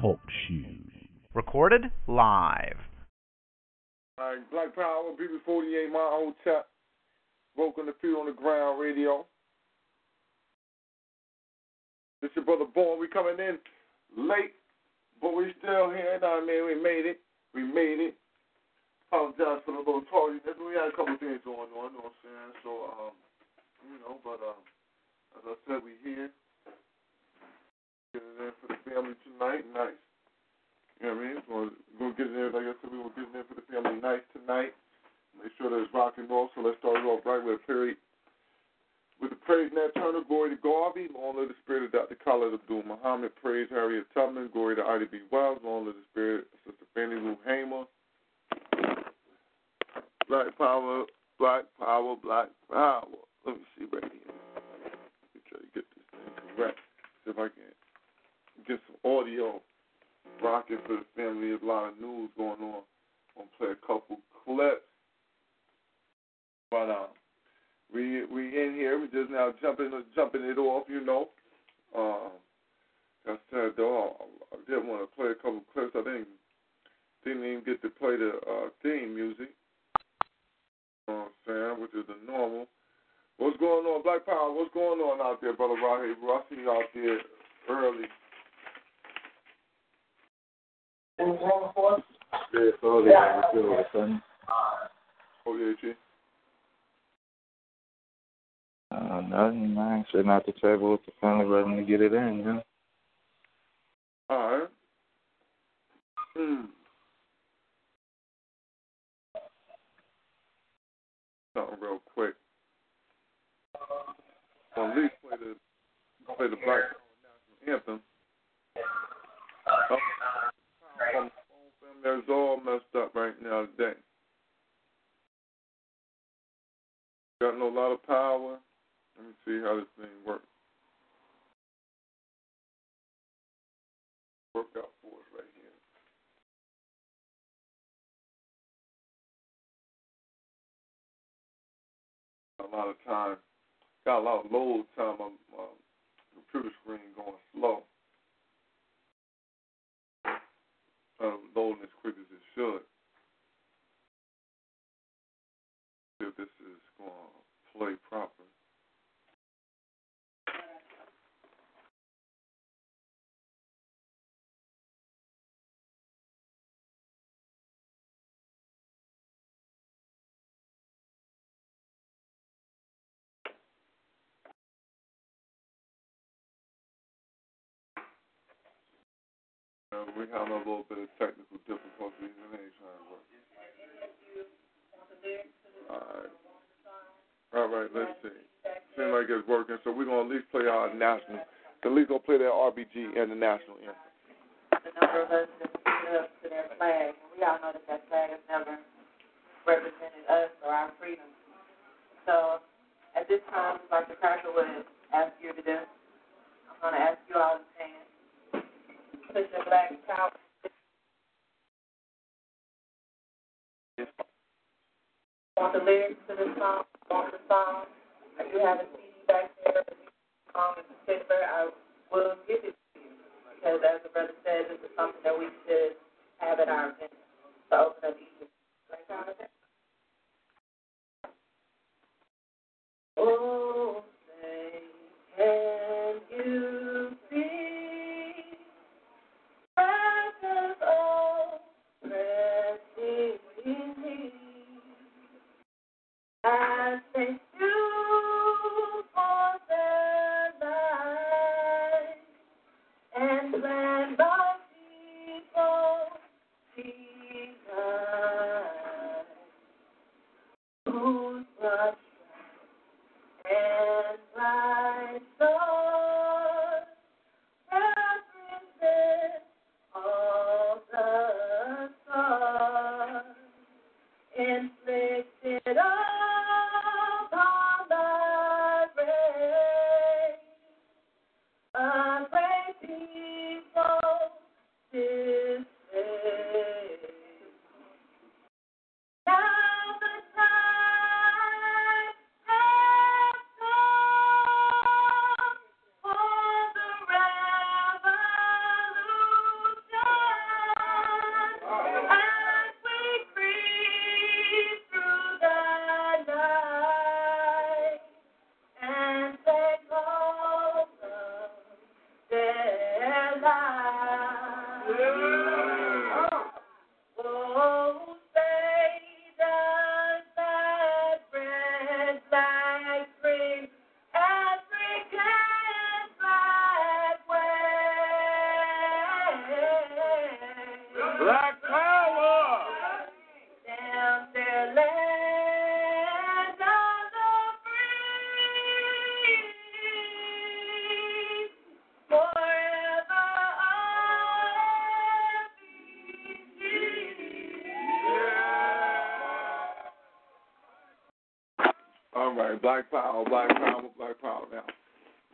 Talk shoes. Recorded live. All right, Black Power, BB48, my old chap. Broken the feet on the ground radio. This your brother Born. We coming in late, but we still here. Now, I mean, we made it. We made it. Apologize for the little tardiness. We had a couple things going on, you know what I'm saying? So, um, you know, but um, as I said, we here. In for the family tonight. Nice. You know what I mean? Going to get in there, like I said, going to get in there for the family night tonight. Make sure that it's rock and roll. So let's start it off right with a period. With the praise Nat Turner, glory to Garvey, long live the spirit of Dr. Khalid Abdul Muhammad, praise Harriet Tubman, glory to Ida B. Wells, long live the spirit of Sister Fannie Lou Hamer. Black power, black power, black power. Let me see right here. Let me try to get this thing correct. See if I can get some audio rocking for the family. There's a lot of news going on. I'm gonna play a couple clips. But um, we we in here. We just now jumping jumping it off. You know. Um, I said though, I did want to play a couple clips. I didn't didn't even get to play the uh, theme music. You know what I'm saying, which is the normal. What's going on, Black Power? What's going on out there, brother Raheem? I see you out there early. Yeah, so they have a good son. Oh yeah, G. Uh, nothing, man. Sitting at the table with the family, ready to get it in, you know. All right. Hmm. Something real quick. Well, at least play the play the Black national anthem. Oh, the There's all messed up right now today. Got no lot of power. Let me see how this thing works. Work out for us right here. A lot of time. Got a lot of load time on my computer screen going slow. Um, loading as quick as it should. See if this is going to play proper. We having a little bit of technical difficulties and trying to work. Alright. Alright, let's see. Seems like it's working, so we're gonna at least play our national at least gonna play that RBG and the national anthem. up to that flag. We all know that that flag has never represented us or our freedom. So at this time, the Cracker would ask you to do, I'm to ask you all to stand. Your black power. Want the lyrics to this song? Want the song? If you have a CD back there, song in particular, I will give it to you. Because as the brother said, this is something that we should have at our event to open up each like our event. Oh, Black Power, Black Power, Black Power. Now,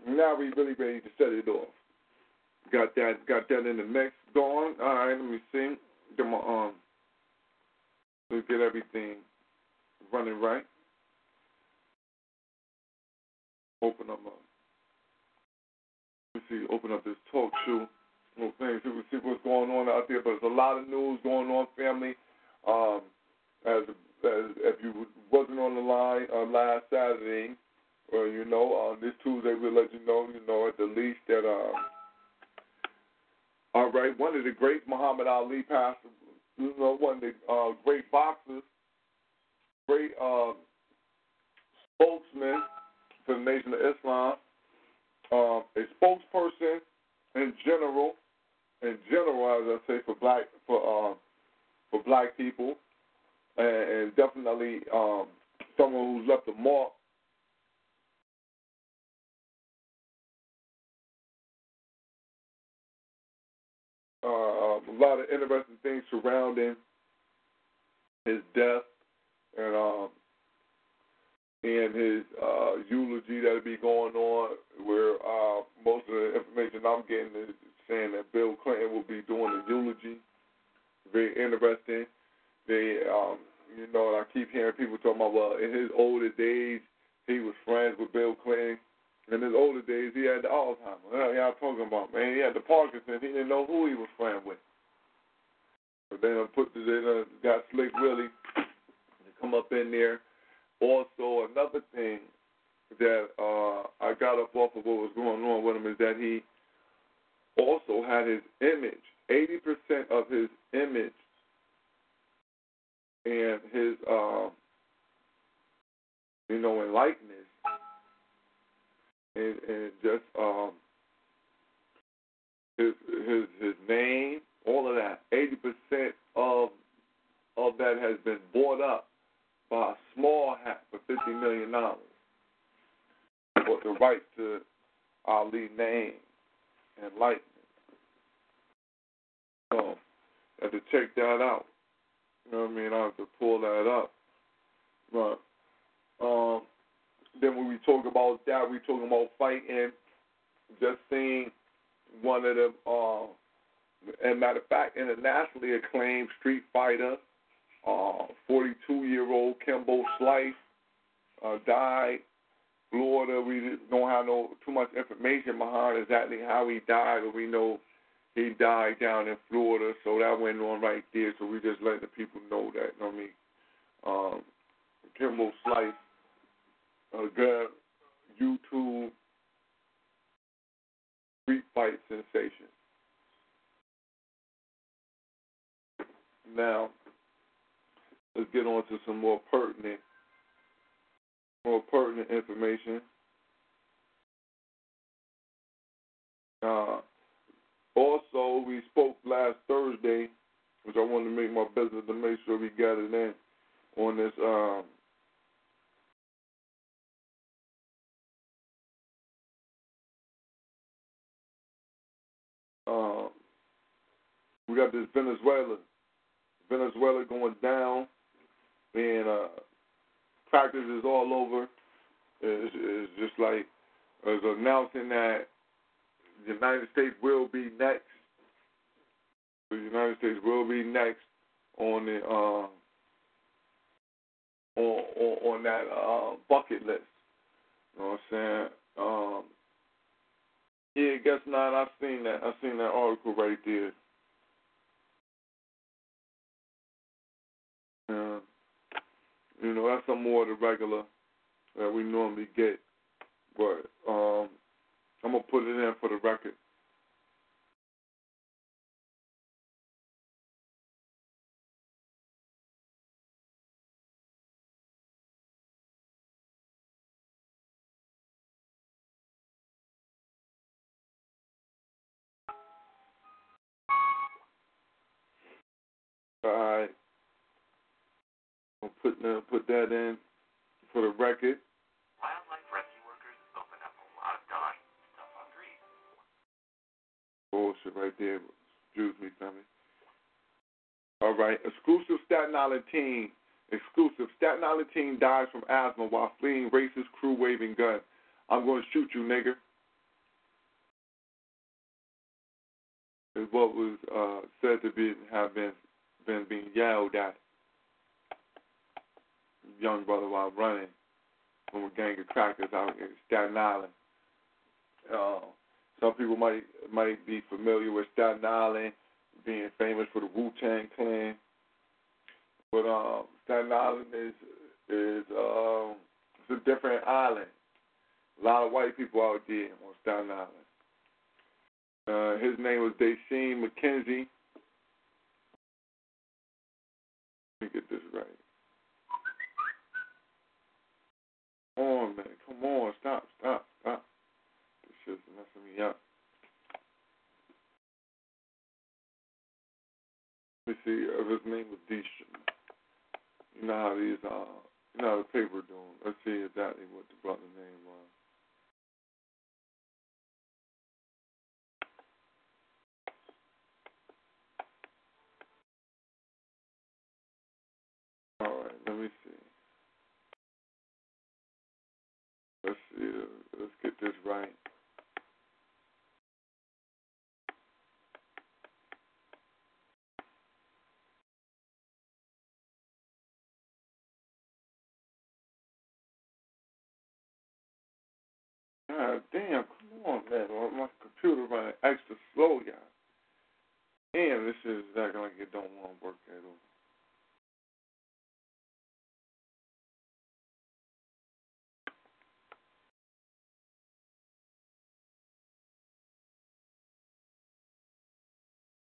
now we really ready to set it off. Got that, got that in the mix going. All right, let me see. Get my um, let's get everything running right. Open up, uh, let me see, open up this talk show. Little things, see, see what's going on out there. But there's a lot of news going on, family. Um, as, as if you wasn't on the line uh, last Saturday, or you know, uh, this Tuesday we'll let you know, you know, at the least that uh, all right, one of the great Muhammad Ali passed, you know, one of the uh, great boxers, great uh, spokesman for the Nation of Islam, uh, a spokesperson in general, in general, as I say, for black for uh, for black people, and, and definitely um, someone who's left a mark uh, a lot of interesting things surrounding his death and um, and his uh, eulogy that'll be going on, where uh, most of the information I'm getting is saying that Bill Clinton will be doing the eulogy. Very interesting. They, um, you know, and I keep hearing people talking about, well, in his older days, he was friends with Bill Clinton. In his older days, he had the Alzheimer's. Uh, y'all talking about, man, he had the Parkinson's. He didn't know who he was friends with. But then I put the, they done got Slick Willie to come up in there. Also, another thing that uh, I got up off of what was going on with him is that he also had his image, 80% of his image and his, uh, you know, likeness, and, and just um, his his his name, all of that, 80% of of that has been bought up by a small hat for fifty million dollars for the right to Ali name and likeness. So have to check that out. You know what I mean? I have to pull that up. But um, then when we talk about that, we talking about fighting. Just seeing one of them, uh, and matter of fact, internationally acclaimed street fighter, 42 uh, year old Kimbo Slice, uh, died. Florida, we don't have no too much information behind exactly how he died, but we know he died down in Florida, so that went on right there. So we just letting the people know that. You know what I mean, um, Kimbo Slice, a good YouTube street fight sensation. Now, let's get on to some more pertinent, more pertinent information. Uh, also, we spoke last Thursday, which I wanted to make my business to make sure we got it in on this. Um, uh, we got this Venezuela, Venezuela going down, and uh, practices all over. It's, it's just like it's announcing that the United States will be next. The United States will be next on the uh, on, on on that uh, bucket list. You know what I'm saying? Um, yeah, guess not. I've seen that. I've seen that article right there. Uh, you know, that's some more of the regular that we normally get. But um, I'm gonna put it in for the record. All right. I'll put, uh, put that in for the record. Bullshit right there. Excuse me, family. All right. Exclusive Staten Island team Exclusive. Staten Island teen dies from asthma while fleeing racist crew waving gun. I'm going to shoot you, nigger. Is what was uh, said to be have been been being yelled at. Young brother while running from a gang of crackers out in Staten Island. Uh, some people might might be familiar with Staten Island being famous for the Wu Tang Clan, but um, Staten Island is is um, it's a different island. A lot of white people out there on Staten Island. Uh, his name was Dasheen McKenzie. Let me get this right. Come on, man. Come on. Stop, stop, up. Let me see if his name was Deesham. You know how these, uh, you know how the paper doing. Let's see exactly what the brother's name was. All right, let me see. Let's see. Let's get this right. God damn, come on, man. My computer running extra slow, y'all. Damn, this is acting like it don't want to work at all.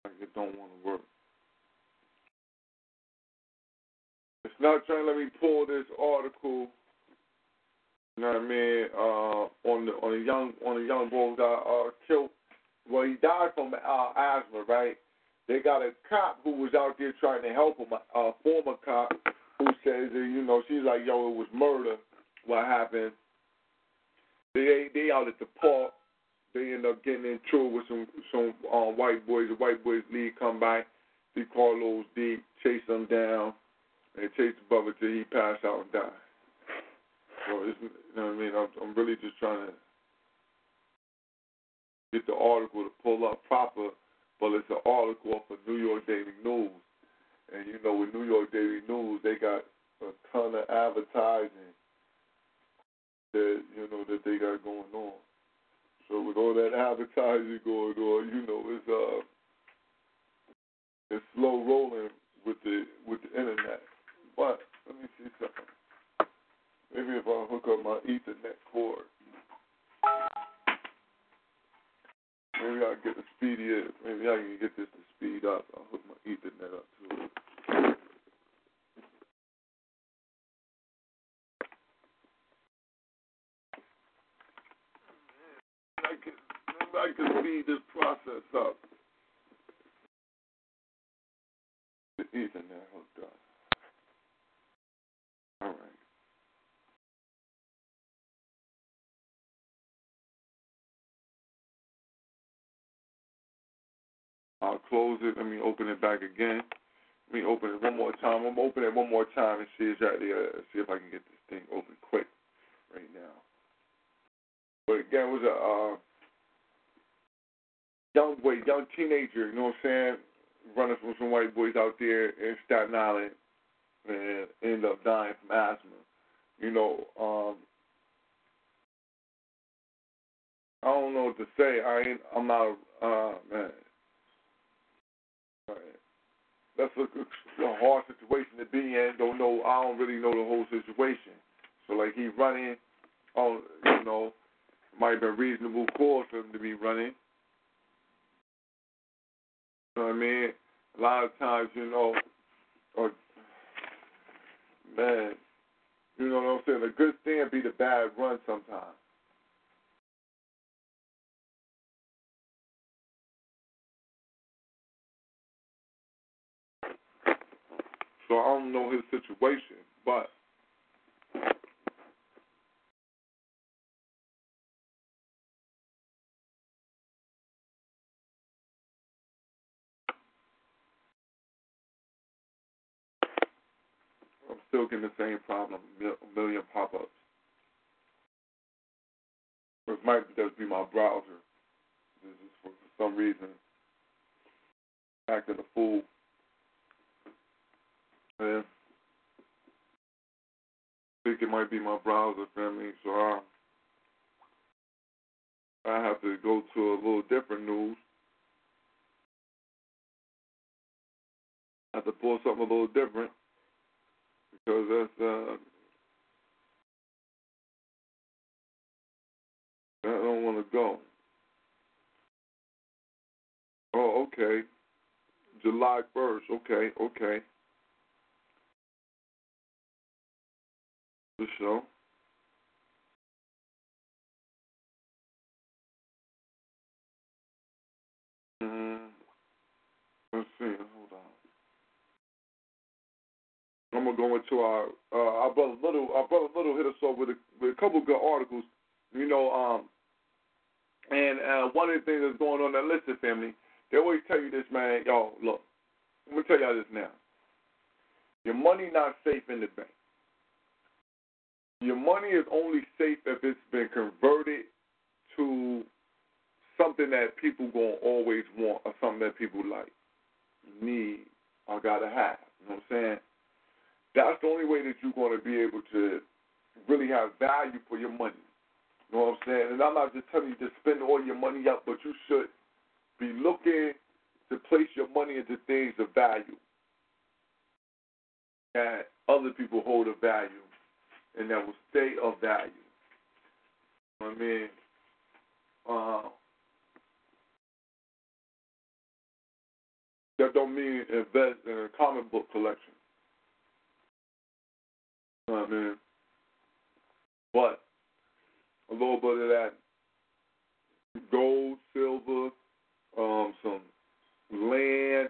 Like it don't want to work. It's not trying to let me pull this article. You know what I mean? Uh, on the on a young on a young boy got uh, killed. Well, he died from uh, asthma, right? They got a cop who was out there trying to help him, a former cop who says that you know she's like, yo, it was murder. What happened? They they out at the park. They end up getting in trouble with some some uh, white boys. The white boys lead come by. They call those deep, chase them down, and chase the brother till he pass out and die. So it's, you know what I mean? I'm, I'm really just trying to get the article to pull up proper, but it's an article off of New York Daily News. And you know, with New York Daily News, they got a ton of advertising that you know that they got going on. So with all that advertising going on, you know, it's uh, it's slow rolling with the with the internet. But let me see something. Maybe if I hook up my Ethernet cord, maybe I'll get the speedier. Maybe I can get this to speed up. I'll hook my Ethernet up to it. I can, I can speed this process up. The Ethernet hooked up. All right. I'll close it. Let me open it back again. Let me open it one more time. I'm gonna open it one more time and see exactly. Uh, see if I can get this thing open quick right now. But again, it was a uh, young boy, young teenager. You know what I'm saying? Running from some white boys out there in Staten Island, and ended up dying from asthma. You know, um, I don't know what to say. I ain't. I'm not. Uh, man. That's a, a hard situation to be in. Don't know. I don't really know the whole situation. So like he running, on you know, might have been reasonable cause for him to be running. You know what I mean? A lot of times, you know, or man, you know what I'm saying. A good thing be the bad run sometimes. So I don't know his situation, but I'm still getting the same problem, a million pop-ups. It might just be my browser. This is for, some reason acting a fool. I think it might be my browser family, so I I have to go to a little different news. I have to pull something a little different because that's uh I don't want to go. Oh, okay. July 1st. Okay, okay. The show. Mm, let's see. Hold on. I'm gonna go into our uh, our brother Little. Our brother Little hit us up with a, with a couple of good articles. You know, um, and uh, one of the things that's going on in that Listen family, they always tell you this, man. Y'all, look, I'm gonna tell y'all this now. Your money not safe in the bank. Your money is only safe if it's been converted to something that people gonna always want or something that people like, need, or gotta have. You know what I'm saying? That's the only way that you're gonna be able to really have value for your money. You know what I'm saying? And I'm not just telling you to spend all your money up, but you should be looking to place your money into things of value that other people hold of value and that will stay of value. You know what I mean? Uh, that don't mean invest in a comic book collection. You know what I mean? But a little bit of that gold, silver, um, some land,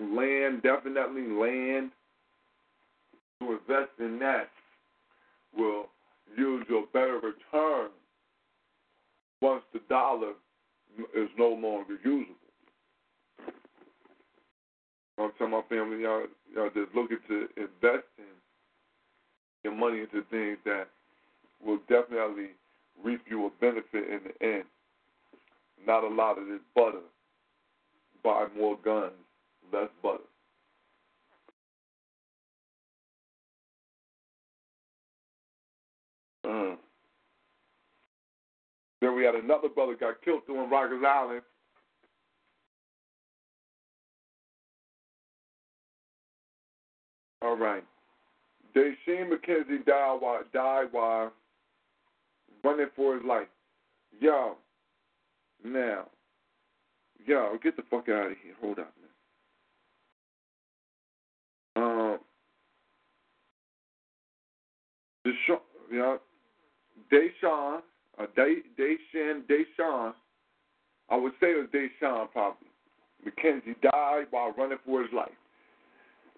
land, definitely land. To invest in that will yield you a better return once the dollar is no longer usable. I'm telling my family, y'all, y'all just looking to invest in your money into things that will definitely reap you a benefit in the end. Not a lot of this butter. Buy more guns, less butter. Mm. Then we had another brother got killed doing Rikers Island. All right. Dasheen McKenzie died while, died while running for his life. Yo, now, yo, get the fuck out of here. Hold up, man. Um, Deshaun, yeah, Deshaun, uh, Day, Deshaun, Deshaun, I would say it was Deshaun probably. McKenzie died while running for his life.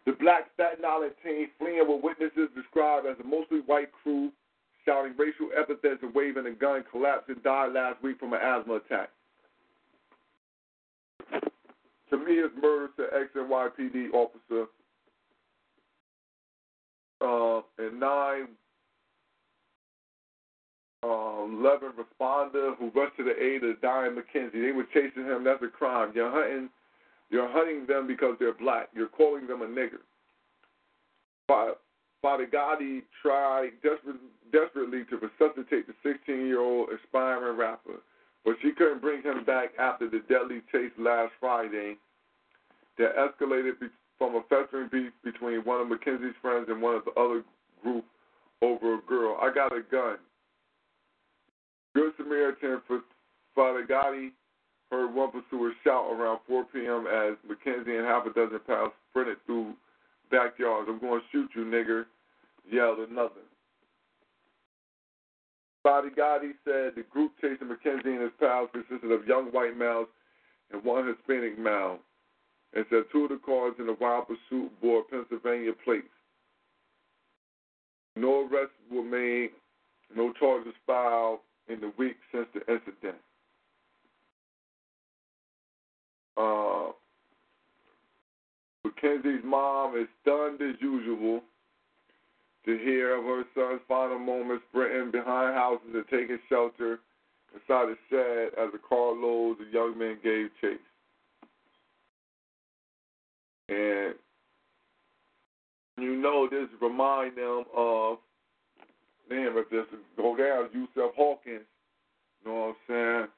The black Staten Island team fleeing with witnesses described as a mostly white crew shouting racial epithets and waving a gun collapsed and died last week from an asthma attack. To me, it's murder to ex-NYPD officer uh, and nine uh, 11 responder who rushed to the aid of dying McKenzie. They were chasing him. That's a crime. You're hunting. You're hunting them because they're black. You're calling them a nigger. Father Gotti tried desperate, desperately to resuscitate the 16-year-old aspiring rapper, but she couldn't bring him back after the deadly chase last Friday that escalated from a festering beef between one of McKenzie's friends and one of the other group over a girl. I got a gun. Good Samaritan for Father Gotti heard one pursuer shout around 4 p.m. as McKenzie and half a dozen pals sprinted through backyards. I'm going to shoot you, nigger, yelled another. Father Gotti said the group chasing McKenzie and his pals consisted of young white males and one Hispanic male, and said two of the cars in the wild pursuit bore Pennsylvania plates. No arrests were made, no charges filed in the week since the incident. Uh, Mackenzie's mom is stunned as usual to hear of her son's final moments sprinting behind houses and taking shelter inside a shed as a carloads of young men gave chase. And you know this remind them of damn if this go down, Yusuf Hawkins, you know what I'm saying?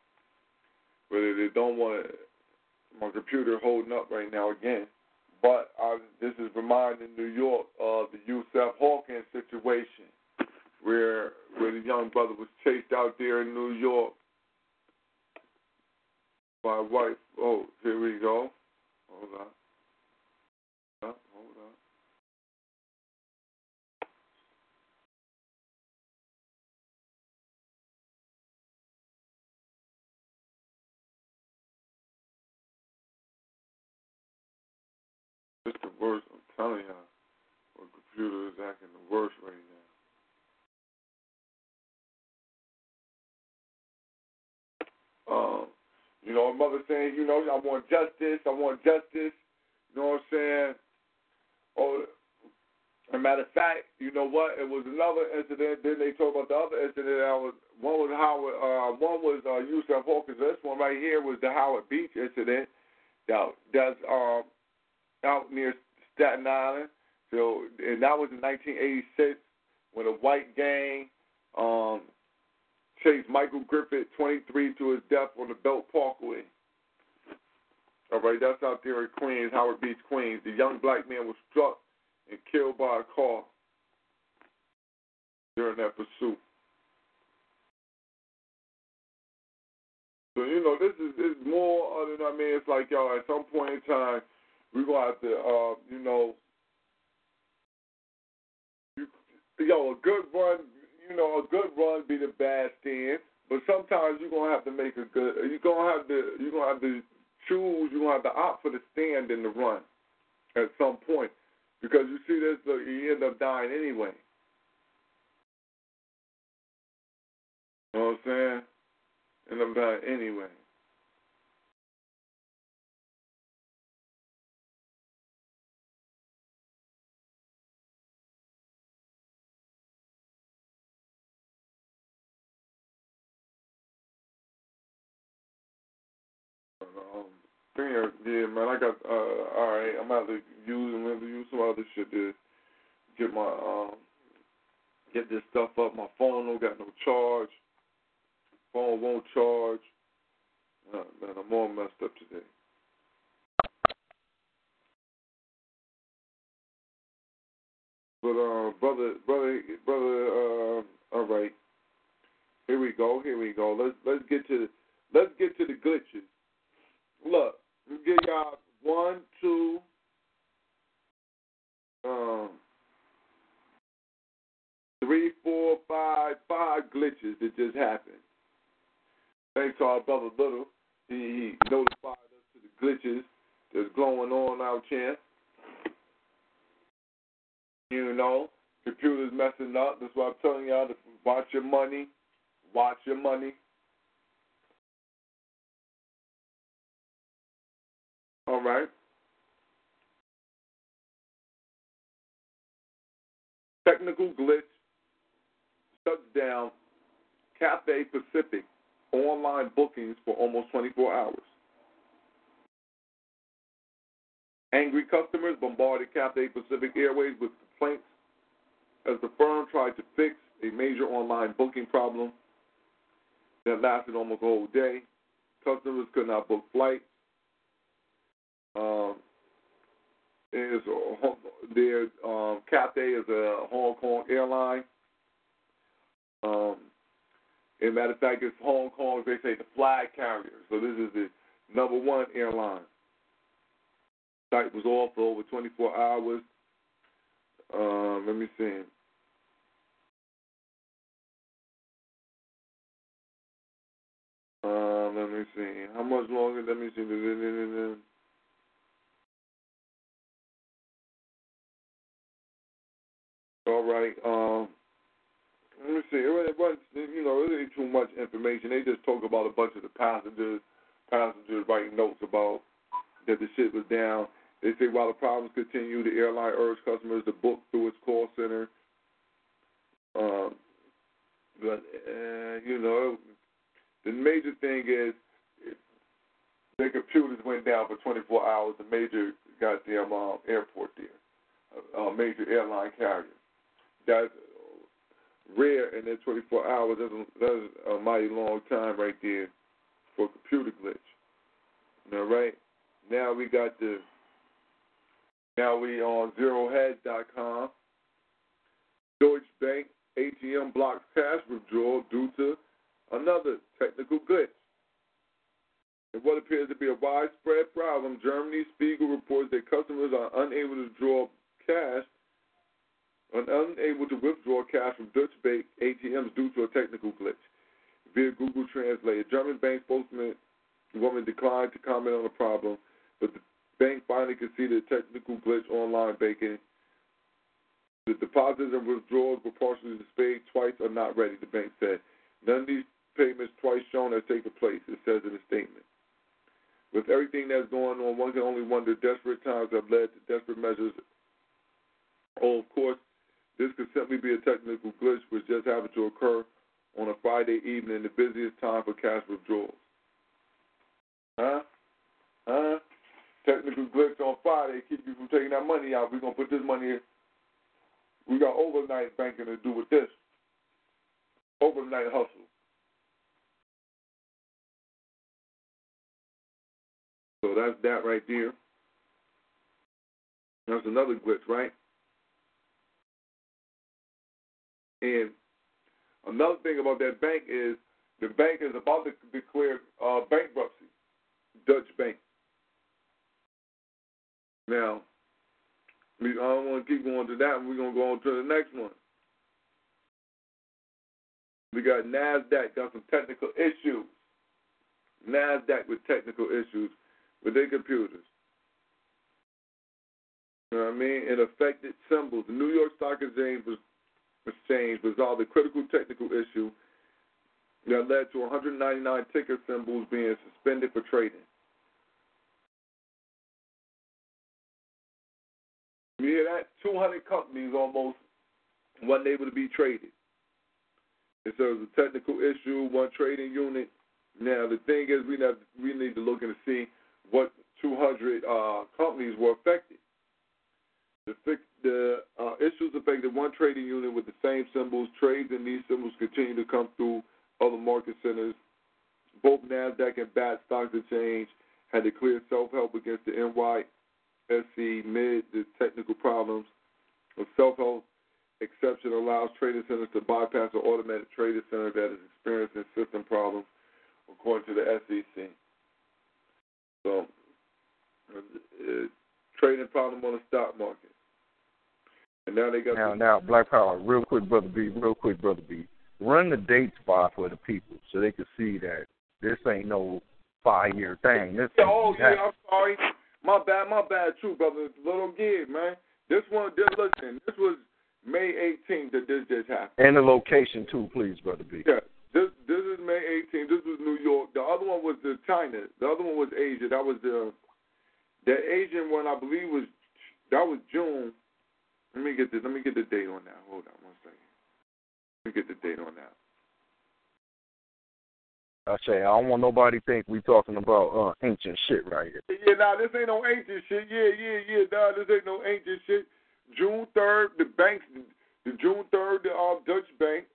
But they don't want to my computer holding up right now again. But uh, this is reminding New York of the Yusuf Hawkins situation, where where the young brother was chased out there in New York by wife. Oh, here we go. Hold on. Hold on. It's the worst. I'm telling y'all, our computer is acting the worst right now. Um, you know, mother saying, you know, I want justice. I want justice. You know what I'm saying? Oh, a matter of fact, you know what? It was another incident. Then they talk about the other incident. I was one was Howard. Uh, one was uh, Yusuf Hawkins. This one right here was the Howard Beach incident. That that's um out near Staten Island. So and that was in 1986 when a white gang um, chased Michael Griffith 23 to his death on the Belt Parkway. All right, that's out there in Queens, Howard Beach, Queens. The young black man was struck and killed by a car during that pursuit. So you know, this is, is more other than I mean. It's like y'all. At some point in time, we're gonna have to, uh, you know, you, yo, a good run, you know, a good run be the bad stand. But sometimes you're gonna have to make a good. You're gonna have to. You're gonna have to choose. You're gonna have to opt for the stand in the run at some point because you see this. Look, you end up dying anyway. You know what I'm saying? End up dying anyway. Um, yeah, yeah, man. I got. Uh, all right, I'm about to use. I'm to use some other shit to get my um, get this stuff up. My phone don't got no charge. Phone won't charge. Uh, man, I'm all messed up today. But uh, brother, brother, brother. Uh, all right. Here we go. Here we go. Let's let's get to let's get to the glitches. Look, let me give y'all one, two, um, three, four, five, five glitches that just happened. Thanks to our brother Little, he, he notified us to the glitches that's going on out here. You know, computers messing up. That's why I'm telling y'all to watch your money. Watch your money. All right. Technical glitch shuts down Cathay Pacific online bookings for almost 24 hours. Angry customers bombarded Cathay Pacific Airways with complaints as the firm tried to fix a major online booking problem that lasted almost a whole day. Customers could not book flights. Um, is their um, Cathay is a Hong Kong airline. Um, a matter of fact, it's Hong Kong. They say the flag carrier. So this is the number one airline. Site was off for over 24 hours. Um, let me see. Um, let me see. How much longer? Let me see. All right. Um, let me see. It wasn't, you know, it ain't too much information. They just talk about a bunch of the passengers, passengers writing notes about that the ship was down. They say while the problems continue, the airline urged customers to book through its call center Um, but uh, you know, the major thing is their computers went down for 24 hours. The major goddamn um, airport there, a major airline carrier. That's rare in that 24 hours. That's a, that's a mighty long time right there for a computer glitch. All right. Now we got the. Now we on zerohedge.com. Deutsche Bank ATM blocks cash withdrawal due to another technical glitch. In what appears to be a widespread problem, Germany Spiegel reports that customers are unable to draw cash and unable to withdraw cash from Deutsche Bank ATMs due to a technical glitch. Via Google Translate, a German bank spokesman woman declined to comment on the problem, but the bank finally conceded a technical glitch online banking. The deposits and withdrawals were partially displayed twice are not ready, the bank said. None of these payments twice shown have taken place, it says in a statement. With everything that's going on, one can only wonder desperate times have led to desperate measures. Oh, of course, this could simply be a technical glitch which just happened to occur on a Friday evening, the busiest time for cash withdrawals. Huh? Huh? Technical glitch on Friday keep you from taking that money out. We're gonna put this money in. We got overnight banking to do with this. Overnight hustle. So that's that right there. That's another glitch, right? And another thing about that bank is the bank is about to declare uh, bankruptcy. Dutch Bank. Now, I don't want to keep going to that. We're going to go on to the next one. We got NASDAQ, got some technical issues. NASDAQ with technical issues with their computers. You know what I mean? It affected symbols. The New York Stock Exchange was exchange resolved a critical technical issue that led to 199 ticker symbols being suspended for trading. You hear that? 200 companies almost weren't able to be traded. And so it was a technical issue, one trading unit. Now the thing is, we have, we need to look and see what 200 uh, companies were affected. The, the uh, issues affected one trading unit with the same symbols. Trades in these symbols continue to come through other market centers. Both NASDAQ and BATS stock exchange had declared self-help against the NYSE mid the technical problems. A self-help exception allows trading centers to bypass an automatic trading center that is experiencing system problems, according to the SEC. So, uh, trading problem on the stock market. And now they got now, now Black Power. Real quick, brother B. Real quick, brother B. Run the dates by for the people so they can see that this ain't no five year thing. This yeah, oh yeah, I'm sorry. My bad, my bad, too, brother. Little give, man. This one, this, listen, this was May 18th that this just happened. And the location too, please, brother B. Yeah, this this is May 18th. This was New York. The other one was the China. The other one was Asia. That was the the Asian one. I believe was that was June. Let me get the let me get the date on that. Hold on one second. Let me get the date on that. I say I don't want nobody think we talking about uh, ancient shit right here. Yeah, nah, this ain't no ancient shit. Yeah, yeah, yeah, nah, this ain't no ancient shit. June third, the banks, the June third, the um, Dutch Bank.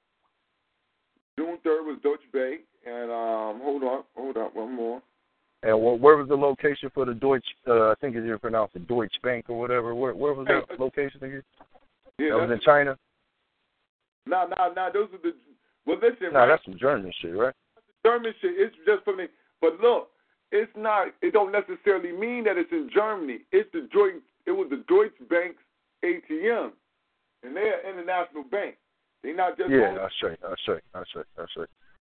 June third was Dutch Bank, and um, hold on, hold on, one more. And where was the location for the Deutsche? Uh, I think it's pronounced the Deutsche Bank or whatever. Where where was that location again? Yeah, that was in China. Nah, nah, nah. Those are the. Well, listen. Nah, right? that's some German shit, right? German shit. It's just for me. But look, it's not. It don't necessarily mean that it's in Germany. It's the Deutsche. It was the Deutsche Bank's ATM, and they're an international bank. They're not just. Yeah, that's right. That's right. That's right. That's right.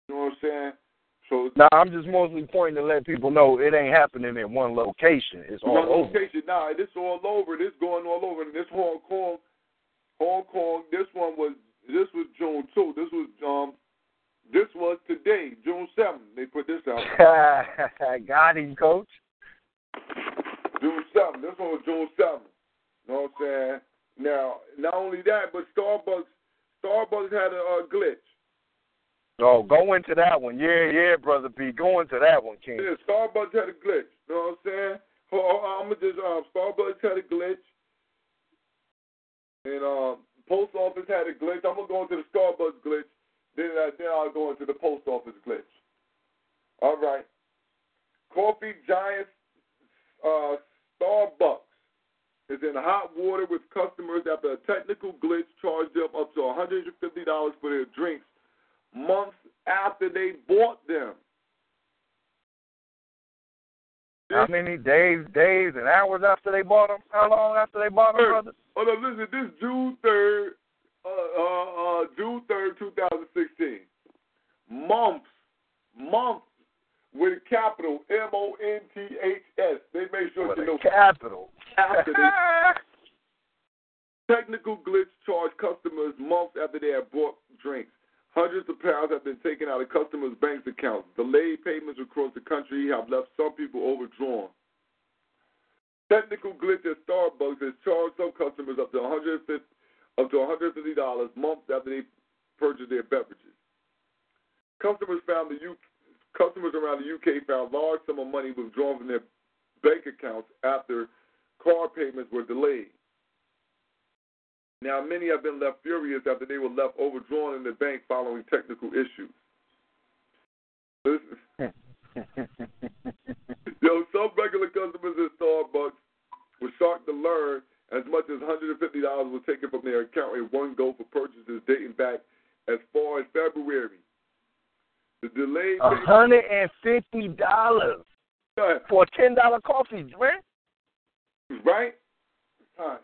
You know what I'm saying? So now I'm just mostly pointing to let people know it ain't happening in one location. It's all one over. location. Nah, this all over. This going all over. And this Hong Kong, Hong Kong. This one was. This was June two. This was um. This was today, June seventh. They put this out. Got him, coach. June seventh. This one was June seventh. You know what I'm saying? Now, not only that, but Starbucks, Starbucks had a uh, glitch. Oh, go into that one. Yeah, yeah, brother B. Go into that one, King. Yeah, Starbucks had a glitch. You know what I'm saying? I'm gonna just um, Starbucks had a glitch, and um, post office had a glitch. I'm gonna go into the Starbucks glitch. Then I, then I'll go into the post office glitch. All right. Coffee Giant uh, Starbucks is in hot water with customers after a technical glitch charged them up to $150 for their drinks months after they bought them. How many days, days, and hours after they bought them? How long after they bought them, brother? Oh no, listen. This June third, uh, uh, uh, June third, two thousand sixteen. Months, months with a capital M O N T H S. They make sure with you know capital. After technical glitch charged customers months after they had bought drinks. Hundreds of pounds have been taken out of customers' bank accounts. Delayed payments across the country have left some people overdrawn. Technical glitch at Starbucks has charged some customers up to 150 up to $150 months after they purchased their beverages. Customers found the U- customers around the UK found large sum of money withdrawn from their bank accounts after car payments were delayed. Now, many have been left furious after they were left overdrawn in the bank following technical issues. Yo, some regular customers at Starbucks were shocked to learn as much as $150 was taken from their account in one go for purchases dating back as far as February. The delayed hundred and fifty dollars for a ten dollar coffee, man. Right? Right.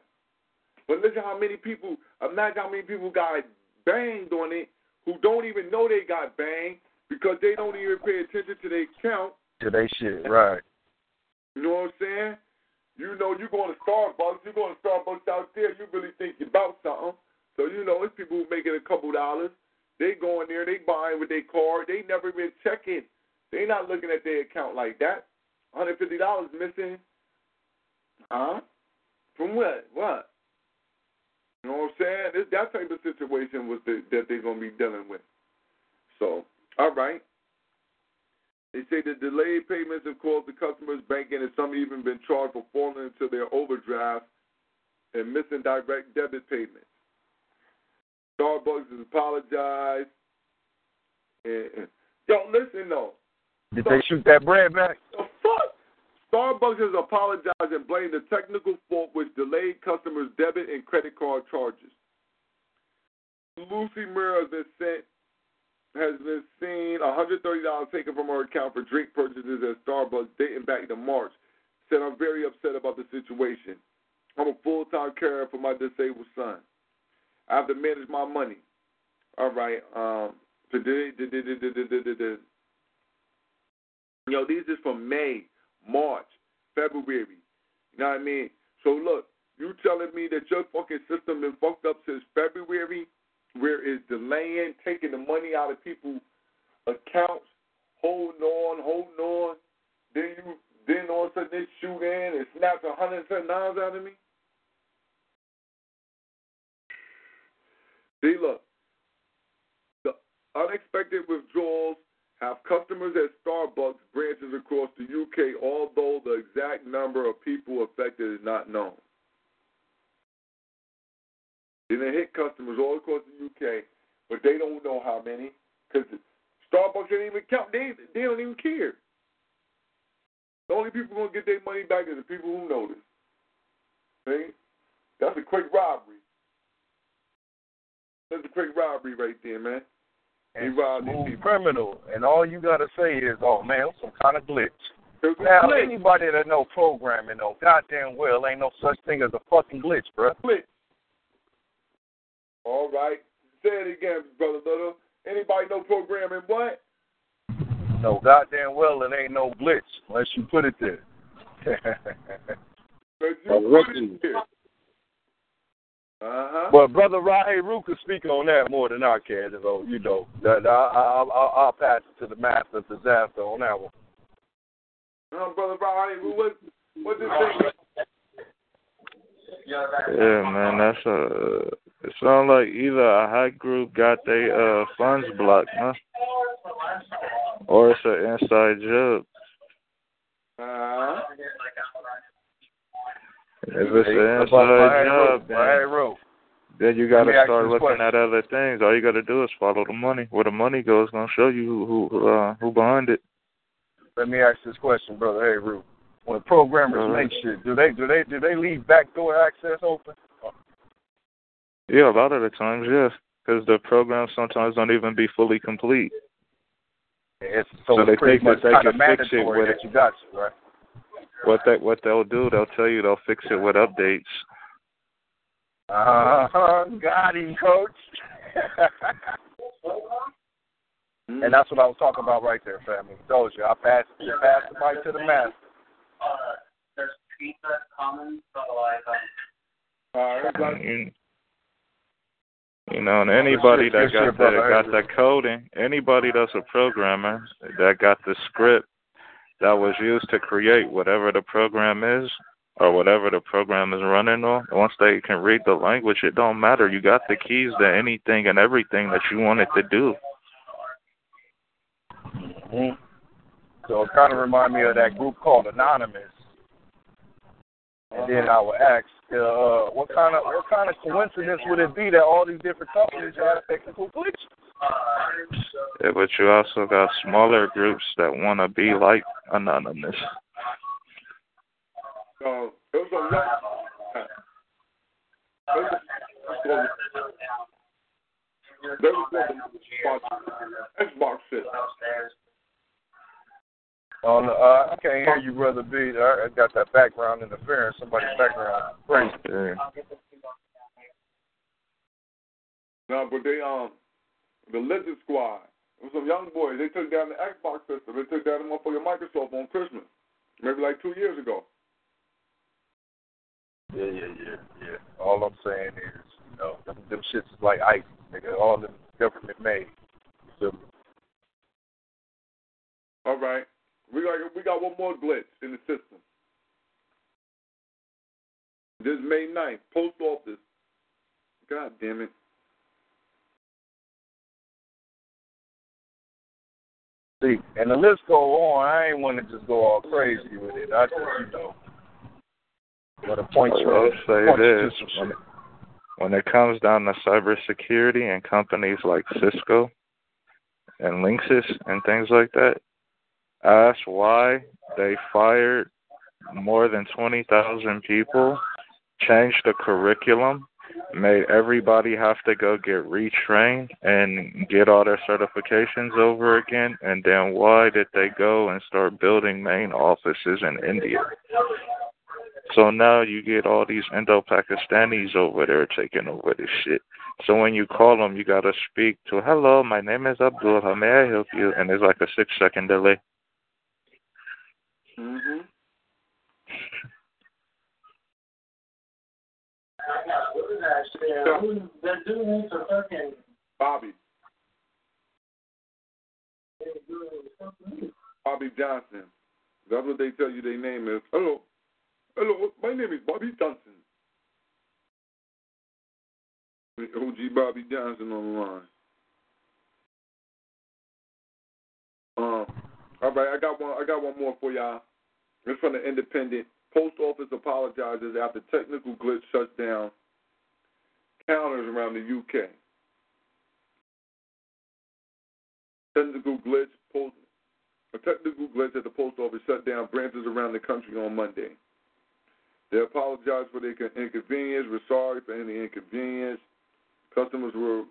But listen how many people imagine how many people got banged on it who don't even know they got banged because they don't even pay attention to their account. To their shit, right. You know what I'm saying? You know you going to Starbucks, you going to Starbucks out there, you really think you're about something. So you know it's people who making a couple dollars. They go in there, they buying with their card, they never been checking. They not looking at their account like that. Hundred fifty dollars missing. Huh? From what? What? You know what I'm saying? This, that type of situation was the, that they're going to be dealing with. So, all right. They say the delayed payments have caused the customers banking, and some even been charged for falling into their overdraft and missing direct debit payments. Starbucks has apologized. And, and, yo, listen though. Did they shoot that bread back? Fuck? Starbucks has apologized and blamed the technical fault which delayed customers' debit and credit card charges. Lucy Muir has been sent has been seen $130 taken from her account for drink purchases at Starbucks dating back to March. Said I'm very upset about the situation. I'm a full time carer for my disabled son. I have to manage my money. All right. Um, Yo, these is from May, March, February. You know what I mean? So look, you telling me that your fucking system been fucked up since February, where it's delaying, taking the money out of people's accounts, holding on, holding on, then you then all of a sudden they shoot in and snap a hundred and dollars out of me? See, look, the unexpected withdrawals have customers at Starbucks branches across the UK, although the exact number of people affected is not known. Then they hit customers all across the UK, but they don't know how many because Starbucks didn't even count. They they don't even care. The only people gonna get their money back is the people who notice. See, that's a quick robbery. That's a quick robbery right there, man. And smooth criminal, and all you gotta say is, "Oh man, some kind of glitch." Now, glitch. anybody that know programming know goddamn well ain't no such thing as a fucking glitch, bro. Glitch. All right, say it again, brother Little. Anybody know programming? What? No, goddamn well it ain't no glitch unless you put it there. but you put it there. Uh-huh. But brother Rahe Root could speak on that more than I can. So you know, that I, I, I, I'll pass it to the master of disaster on that one. Uh, brother Rahe Root, what what this thing? Yeah, man, that's a It sounds like either a hot group got their uh, funds blocked, huh? Or it's an inside job. Uh, If it's an inside job, then, then you got to start looking question. at other things. All you got to do is follow the money. Where the money goes, gonna show you who who uh, who behind it. Let me ask this question, brother. Hey, Root. When programmers Uh-huh. make shit, do they do they do they leave backdoor access open? Yeah, a lot of the times, yes, because the programs sometimes don't even be fully complete. It's, so, So they pretty think that they can fix it with that you got to, right? What they what they'll do, they'll tell you they'll fix it with updates. Uh-huh. Got him, coach. mm. and that's what I was talking about right there, family. Told you, I passed, you passed the mic to the master. All right, you know, and anybody that got that got that coding, anybody that's a programmer that got the script that was used to create whatever the program is or whatever the program is running on, once they can read the language, it don't matter. You got the keys to anything and everything that you want it to do. Mm-hmm. So it kind of remind me of that group called Anonymous. And then I would ask, uh, what kind of what kind of coincidence would it be that all these different companies have technical glitches? Yeah, but you also got smaller groups that want to be like Anonymous. So it was a young. They was they was the Xbox shit. On the, uh, I can't hear you, brother B. I I got that background interference. Somebody's background crazy. Yeah. No, but they um the Lizard Squad. It was some young boys. They took down the Xbox system. They took down the motherfucking Microsoft on Christmas, maybe like two years ago. Yeah, yeah, yeah, yeah. All I'm saying is, you know, them, them shits is like ice, nigga. All them government made. So, All right, we got we got one more glitch in the system. This May 9th, post office. God damn it. See, and the list go on. I ain't want to just go all crazy with it. I just, you know, but a point I'll say this: to some when it, when it comes down to cybersecurity and companies like Cisco and Linksys and things like that, ask why they fired more than twenty thousand people, changed the curriculum, made everybody have to go get retrained and get all their certifications over again, and then why did they go and start building main offices in India? So now you get all these Indo-Pakistanis over there taking over this shit. So when you call them, you gotta speak to, "Hello, my name is Abdul. How may I help you?" And there's like a six-second delay. Mm-hmm. Mhm. Bobby. Bobby Johnson. That's what they tell you their name is. Hello. Hello, my name is Bobby Johnson. OG Bobby Johnson on the line. Um, all right, I got one. I got one more for y'all. It's from the Independent. Post office apologizes after technical glitch shuts down counters around the UK. Technical glitch. Post, a technical glitch at the post office shut down branches around the country on Monday. They apologize for the inconvenience. We're sorry for any inconvenience. Customers were,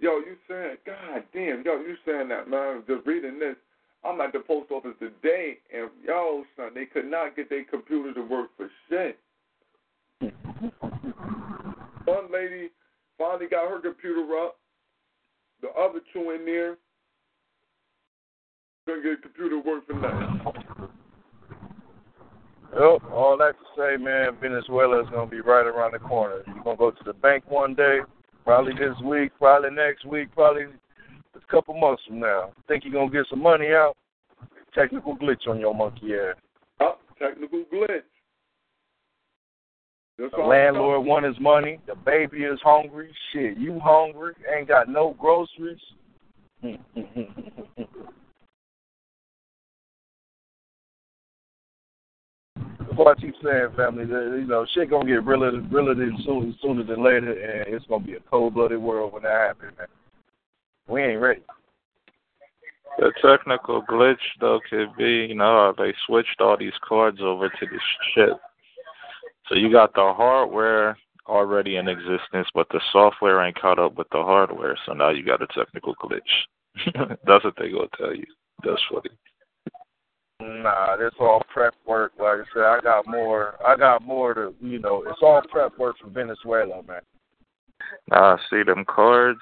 yo, you saying, God damn, yo, you saying that, man. Just reading this. I'm at the post office today, and yo, son, they could not get their computers to work for shit. One lady finally got her computer up. The other two in there couldn't get a computer to work for nothing. Well, all that to say, man, Venezuela is gonna be right around the corner. You're gonna go to the bank one day, probably this week, probably next week, probably a couple months from now. Think you're gonna get some money out? Technical glitch on your monkey ass. Up, technical glitch. That's The landlord want his money. The baby is hungry. Shit, you hungry? Ain't got no groceries. That's what I keep saying, family. That, you know, shit gonna get realer, realer than soon, sooner than later, and it's gonna be a cold-blooded world when that happens, man. We ain't ready. The technical glitch though could be, you know, they switched all these cards over to this shit. So you got the hardware already in existence, but the software ain't caught up with the hardware. So now you got a technical glitch. That's what they gonna tell you. That's funny. Nah, that's all prep work. Like I said, I got more. I got more to, you know, it's all prep work for Venezuela, man. Nah, see them cards,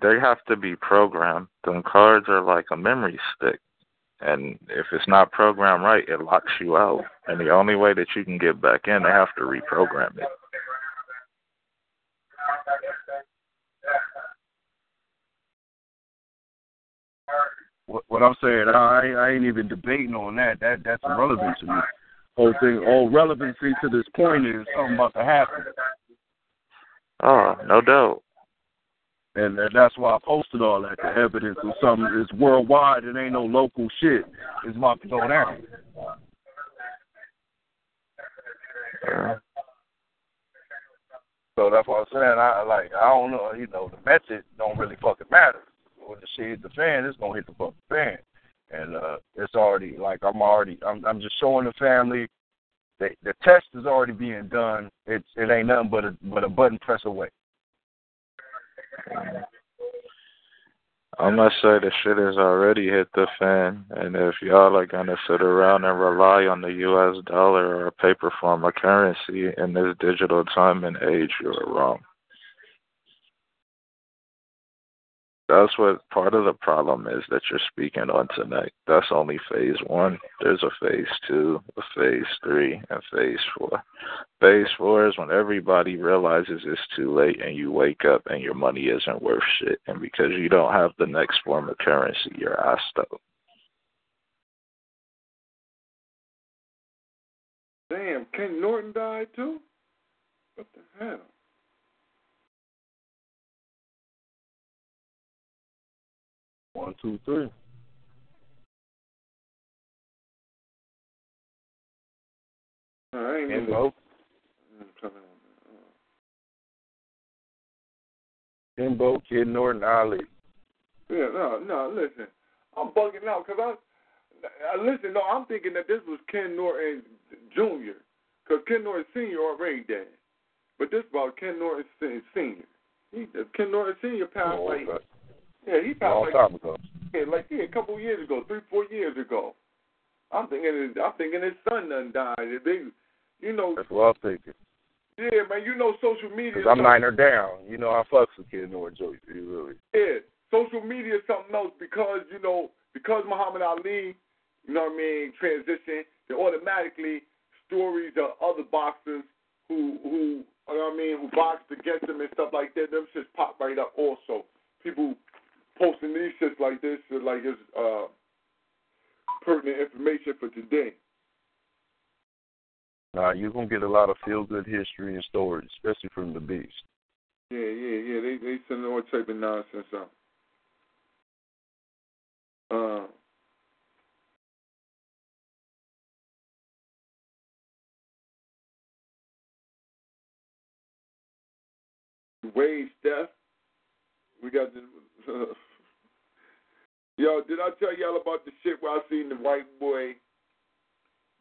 they have to be programmed. Them cards are like a memory stick. And if it's not programmed right, it locks you out. And the only way that you can get back in, they have to reprogram it. What, what I'm saying, I, I ain't even debating on that. That that's irrelevant to me. Whole thing, all relevancy to this point is something about to happen, Oh, no doubt. And that's why I posted all that. The evidence of something is worldwide. It ain't no local shit. It's about to go down. So that's what I'm saying. I like. I don't know. You know, the method don't really fucking matter. When the shit hit the fan, it's gonna hit the fucking fan. And uh it's already like I'm already. I'm I'm just showing the family. The the test is already being done. It's it ain't nothing but a but a button press away. I must say the shit has already hit the fan, and if y'all are gonna sit around and rely on the U.S. dollar or a paper form of currency in this digital time and age, you're wrong. That's what part of the problem is that you're speaking on tonight. That's only phase one. There's a phase two, a phase three, and phase four. Phase four is when everybody realizes it's too late and you wake up and your money isn't worth shit. And because you don't have the next form of currency, you're asked out. Damn, Ken Norton died too? What the hell? One, two, three. I ain't And vote. I'm. Kimbo, Kid Norton, Ali. Yeah, no, no, listen. I'm bugging out because I, I, listen, no, I'm thinking that this was Ken Norton Jr. Because Ken Norton Sr. already dead. But this about Ken Norton Sr. He, Ken Norton Sr. passed Oh, like, okay. Yeah, he passed Long like, time ago. yeah, like yeah, a couple years ago, three, four years ago. I'm thinking, I'm thinking his son done died. They, you know, That's what I'm thinking. yeah, man, you know, social media. Because I'm niner down. You know, I fucks with Kid Norton, Joey. Really. Yeah, social media is something else because you know because Muhammad Ali, you know what I mean, transition, then automatically stories of other boxers who who you know what I mean who boxed against him and stuff like that. Them shits pop right up. Also, people posting these shits like this, like it's uh, pertinent information for today. Nah, you're gonna get a lot of feel good history and stories, especially from the beast. Yeah, yeah, yeah. They they sending all type of nonsense out. Uh, Wade Steph. We got the. Yo, did I tell y'all about the shit where I seen the white boy,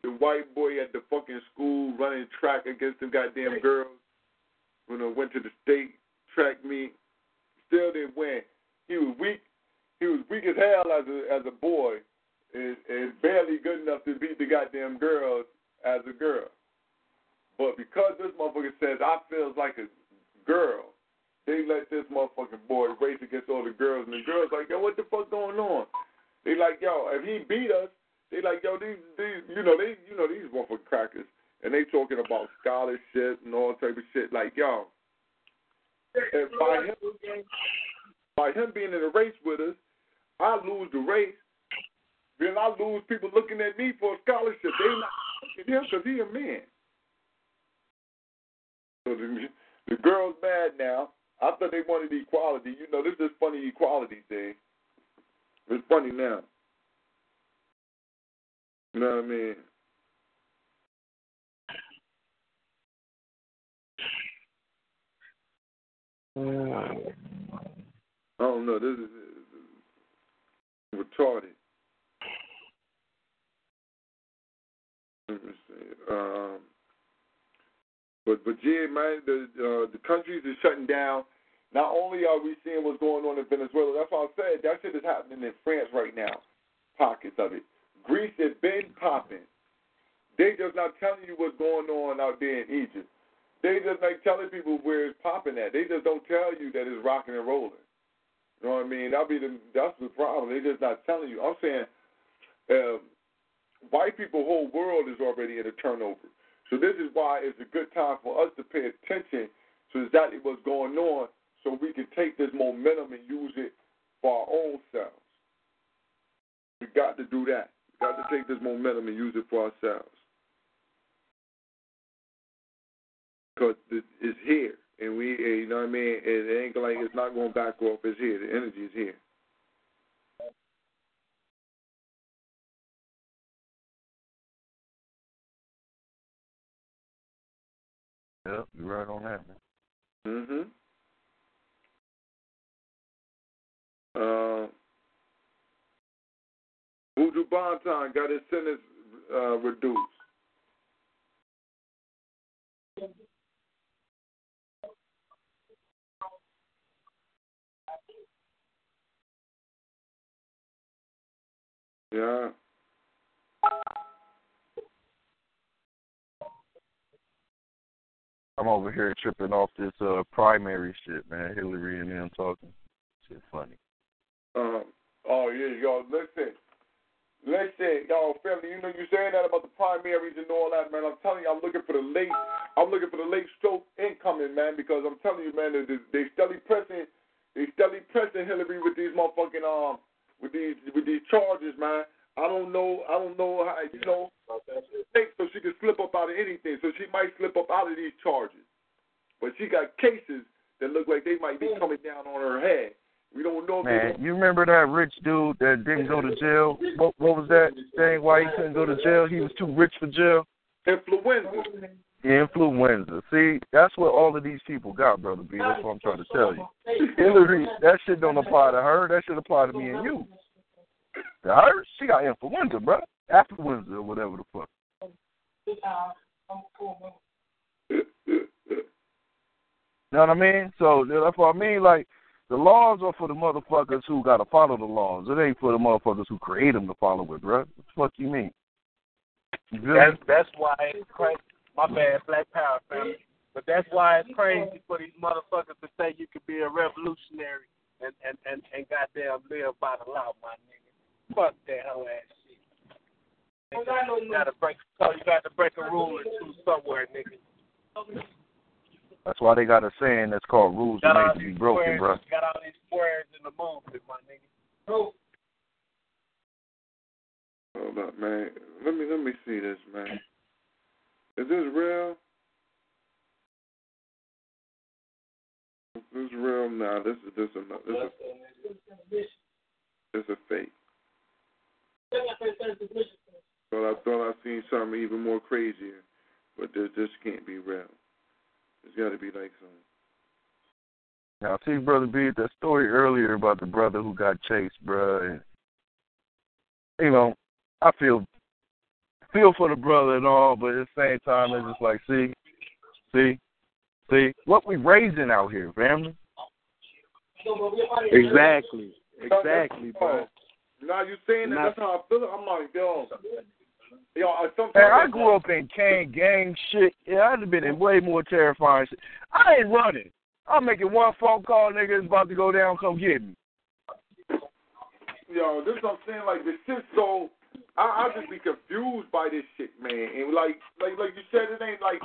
the white boy at the fucking school running track against the goddamn girls when I went to the state track meet? Still didn't win. He was weak. He was weak as hell as a as a boy, and, and barely good enough to beat the goddamn girls as a girl. But because this motherfucker says I feels like a girl, they let this motherfucking boy race against all the girls, and the girls like, yo, what the fuck going on? They like, yo, if he beat us, they like, yo, these these you know they you know these motherfucking crackers, and they talking about scholarship and all type of shit. Like, yo, and by him by him being in a race with us, I lose the race. Then I lose people looking at me for a scholarship. They not looking because he a man. the, the girls mad now. I thought they wanted equality. You know, this is funny equality thing. It's funny now. You know what I mean? I don't know. This is retarded. Let me see. Um, but but man, the uh, the countries are shutting down. Not only are we seeing what's going on in Venezuela, that's why I said that shit is happening in France right now. Pockets of it. Greece has been popping. They just not telling you what's going on out there in Egypt. They just like telling people where it's popping at. They just don't tell you that it's rocking and rolling. You know what I mean? That'll be the that's the problem. They just not telling you. I'm saying, um, white people, whole world is already in a turnover. So this is why it's a good time for us to pay attention to exactly what's going on, so we can take this momentum and use it for our own selves. We got to do that. We got to take this momentum and use it for ourselves. because it's here, and we, you know what I mean. It ain't like it's not going back off. It's here. The energy is here. Yep, you're right on that, man. Mhm. Uh, Buju Banton got his sentence uh, reduced. Yeah. I'm over here tripping off this uh primary shit, man. Hillary and them talking. Shit funny. Um, oh yeah, y'all listen. Listen, y'all family, you know you saying that about the primaries and all that, man. I'm telling you, I'm looking for the late I'm looking for the late stroke incoming, man, because I'm telling you, man, they, they steadily pressing they steadily pressing Hillary with these motherfucking um with these with these charges, man. I don't know. I don't know how you know. Think so she can slip up out of anything. So she might slip up out of these charges, but she got cases that look like they might be coming down on her head. We don't know. Man, you remember that rich dude that didn't go to jail? What, what was that thing? Why he couldn't go to jail? He was too rich for jail. Influenza. Influenza. See, that's what all of these people got, brother B. That's what I'm trying to tell you. Hillary, that shit don't apply to her. That should apply to me and you. Her, she got influenza, bro. Affluenza or whatever the fuck. You know what I mean? So that's what I mean. Like the laws are for the motherfuckers who gotta follow the laws. It ain't for the motherfuckers who create them to follow it, bro. What the fuck you mean? You That's that's why it's crazy. My bad, Black Power family. But that's why it's crazy for these motherfuckers to say you could be a revolutionary and and and, and goddamn live by the law, my nigga. Fuck that whole ass shit. Nigga, you gotta break so you got to break a rule or two somewhere, nigga. That's why they got a saying that's called rules are Got all made to be these broken, bro. got all these squares in the movement, my nigga. Hold up, man. Let me let me see this, man. Is this real? Is this real? Nah, this is this is not this is this is fake. But I thought I seen something even more crazier, but this this can't be real. It's got to be like some. Now, see, brother B, that story earlier about the brother who got chased, bro. And, you know, I feel feel for the brother and all, but at the same time, it's just like, see, see, see, what we raising out here, family. Exactly. Exactly, bro. Now you saying that? That's how I feel. I'm like, yo, yo. Sometimes Man, I grew up in gang gang shit. Yeah, I'd have been in way more terrifying shit. I ain't running. I'm making one phone call, nigga, it's about to go down, come get me. Yo, this is what I'm saying. Like the shit, so I, I just be confused by this shit, man. And like, like, like you said, it ain't like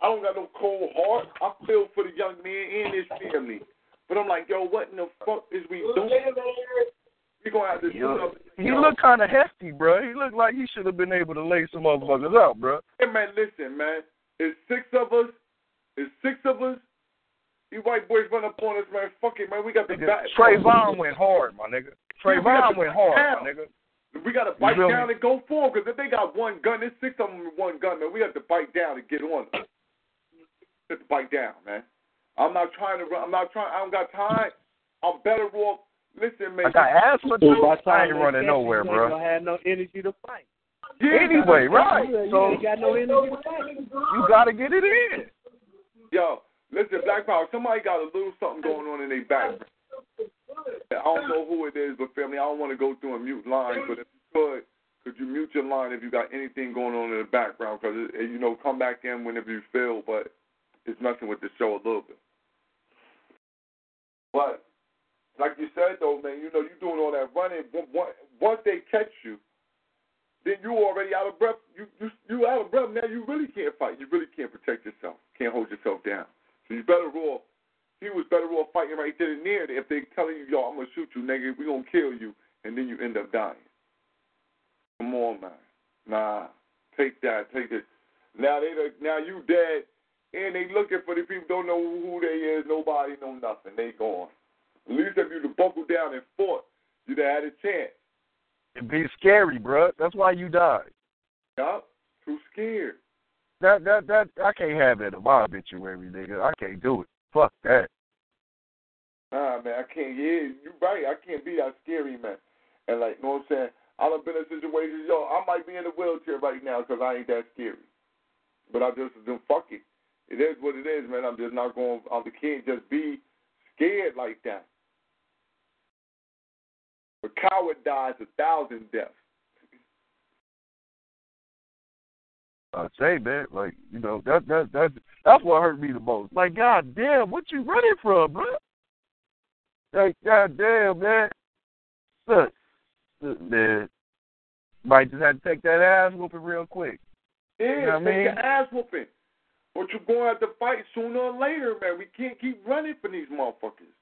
I don't got no cold heart. I feel for the young man and his family. But I'm like, yo, what in the fuck is we doing? We gonna have to do something. he look kind of hefty, bro. He looked like he should have been able to lay some motherfuckers out, bro. Hey man, listen, man. It's six of us. It's six of us. You white boys run up on us, man. Fuck it, man. We got the back. Trayvon went hard, my nigga. Yeah, we got Trayvon went hard, down. my nigga. We got to bite me? down and go forward because if they got one gun, there's six of them with one gun, man. We have to bite down and get on them. Have to bite down, man. I'm not trying to run. I'm not trying. I don't got time. I'm better off. Listen, man. I got asthma too. by the I time ain't running nowhere, you, you ain't bro. gonna have no energy to fight. Yeah, Anyway, right? You, So ain't got no energy to fight. you gotta get it in. Yo, listen, Black Power. Somebody got a little something going on in their background. I don't know who it is, but family, I don't want to go through and mute lines, but if you could, could you mute your line if you got anything going on in the background? Because you know, come back in whenever you feel, but it's messing with the show a little bit. But like you said, though, man, you know, you doing all that running. on- on- Once they catch you, then you already out of breath. You you you out of breath now. You really can't fight. You really can't protect yourself. Can't hold yourself down. So you better off. He was better off fighting right then and there. If they telling you, yo, I'm gonna shoot you, nigga, we gonna kill you, and then you end up dying. Come on, man. Nah, take that, take it. Now they now you dead, and they looking for the people don't know who they is. Nobody know nothing. They gone. At least if you'd have buckled down and fought, you'd have had a chance. It'd be scary, bro. That's why you died. Yup. Too scared. That that that I can't have that in my obituary, nigga. I can't do it. Fuck that. Nah, man, I can't. Yeah, you right. I can't be that scary, man. And like, you know what I'm saying? I done been in situations, yo, I might be in a wheelchair right now because I ain't that scary. But I just do fuck it. It is what it is, man. I'm just not going. I can't just be scared like that. A coward dies a thousand deaths. I say, man, like you know that that that that's what hurt me the most. Like, god damn, what you running from, bro? Like, god damn, man. Look, look, man, might just have to take that ass whooping real quick. Yeah, You know what I take mean? your ass whooping. But you're going to have to fight sooner or later, man. We can't keep running from these motherfuckers.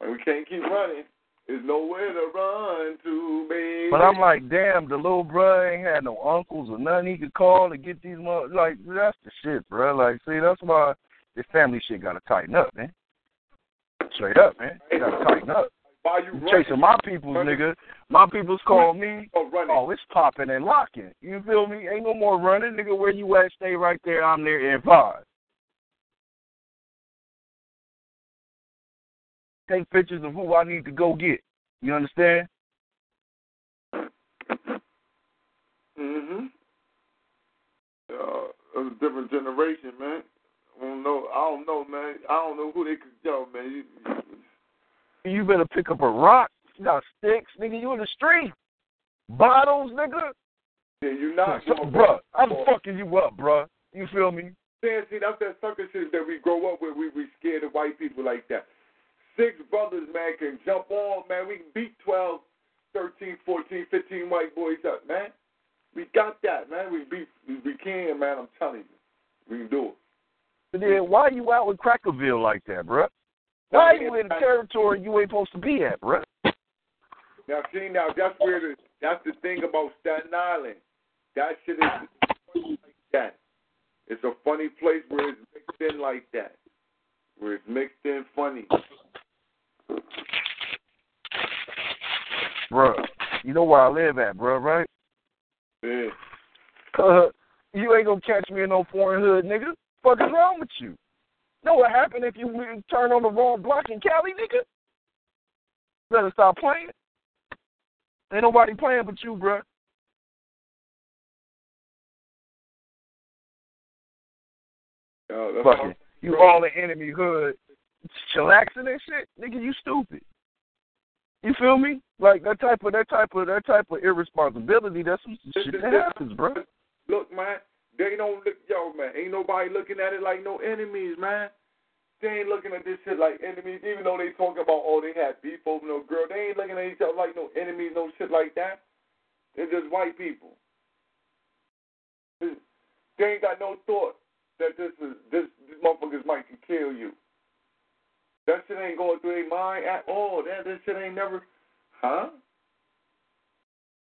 Man, we can't keep running. There's nowhere to run to, baby. But I'm like, damn, the little bro ain't had no uncles or nothing he could call to get these mother. Like, that's the shit, bro. Like, see, that's why this family shit got to tighten up, man. Straight up, man. You got to tighten up. Why you You running? chasing my people's, nigga. My people's call me. Oh. Oh, it's popping and locking. You feel me? Ain't no more running, nigga. Where you at? Stay right there. I'm there in five. Take pictures of who I need to go get. You understand? Mm-hmm. Uh, it's a different generation, man. I don't know. I don't know, man. I don't know who they could yo, man. You, You better pick up a rock. You got sticks, nigga. You in the street. Bottles, nigga. yeah, you not So, bruh, I'm fucking you up, bro. You feel me? saying, see, that's that sucker shit that we grow up with. We we scared of white people like that. Six brothers, man, can jump on, man. We can beat 12, 13, 14, 15 white boys up, man. We got that, man. We beat, we can, man. I'm telling you, we can do it. But then why you out with Crackerville like that, bruh? Why are you in a territory you ain't supposed to be at, bruh? Now, see, now that's where the that's the thing about Staten Island. That shit is like that. It's a funny place where it's mixed in like that, where it's mixed in funny. Bruh, you know where I live at, bruh, right? Yeah. Uh, you ain't gonna catch me in no foreign hood, nigga. Fuck is wrong with you? Know what happened if you turn on the wrong block in Cali, nigga? Better stop playing. Ain't nobody playing but you, bruh. Uh, that's Fucking, you all in enemy hood, chillaxing and shit, nigga. You stupid. You feel me? Like that type of that type of that type of irresponsibility. That's some shit that happens, bro. Look, man, they don't look, yo, man. Ain't nobody looking at it like no enemies, man. They ain't looking at this shit like enemies, even though they talk about, oh, they had beef over no girl. They ain't looking at each other like no enemies, no shit like that. They're just white people. They ain't got no thought that this is this, this motherfuckers might can kill you. That shit ain't going through their mind at all. That that shit ain't never, huh?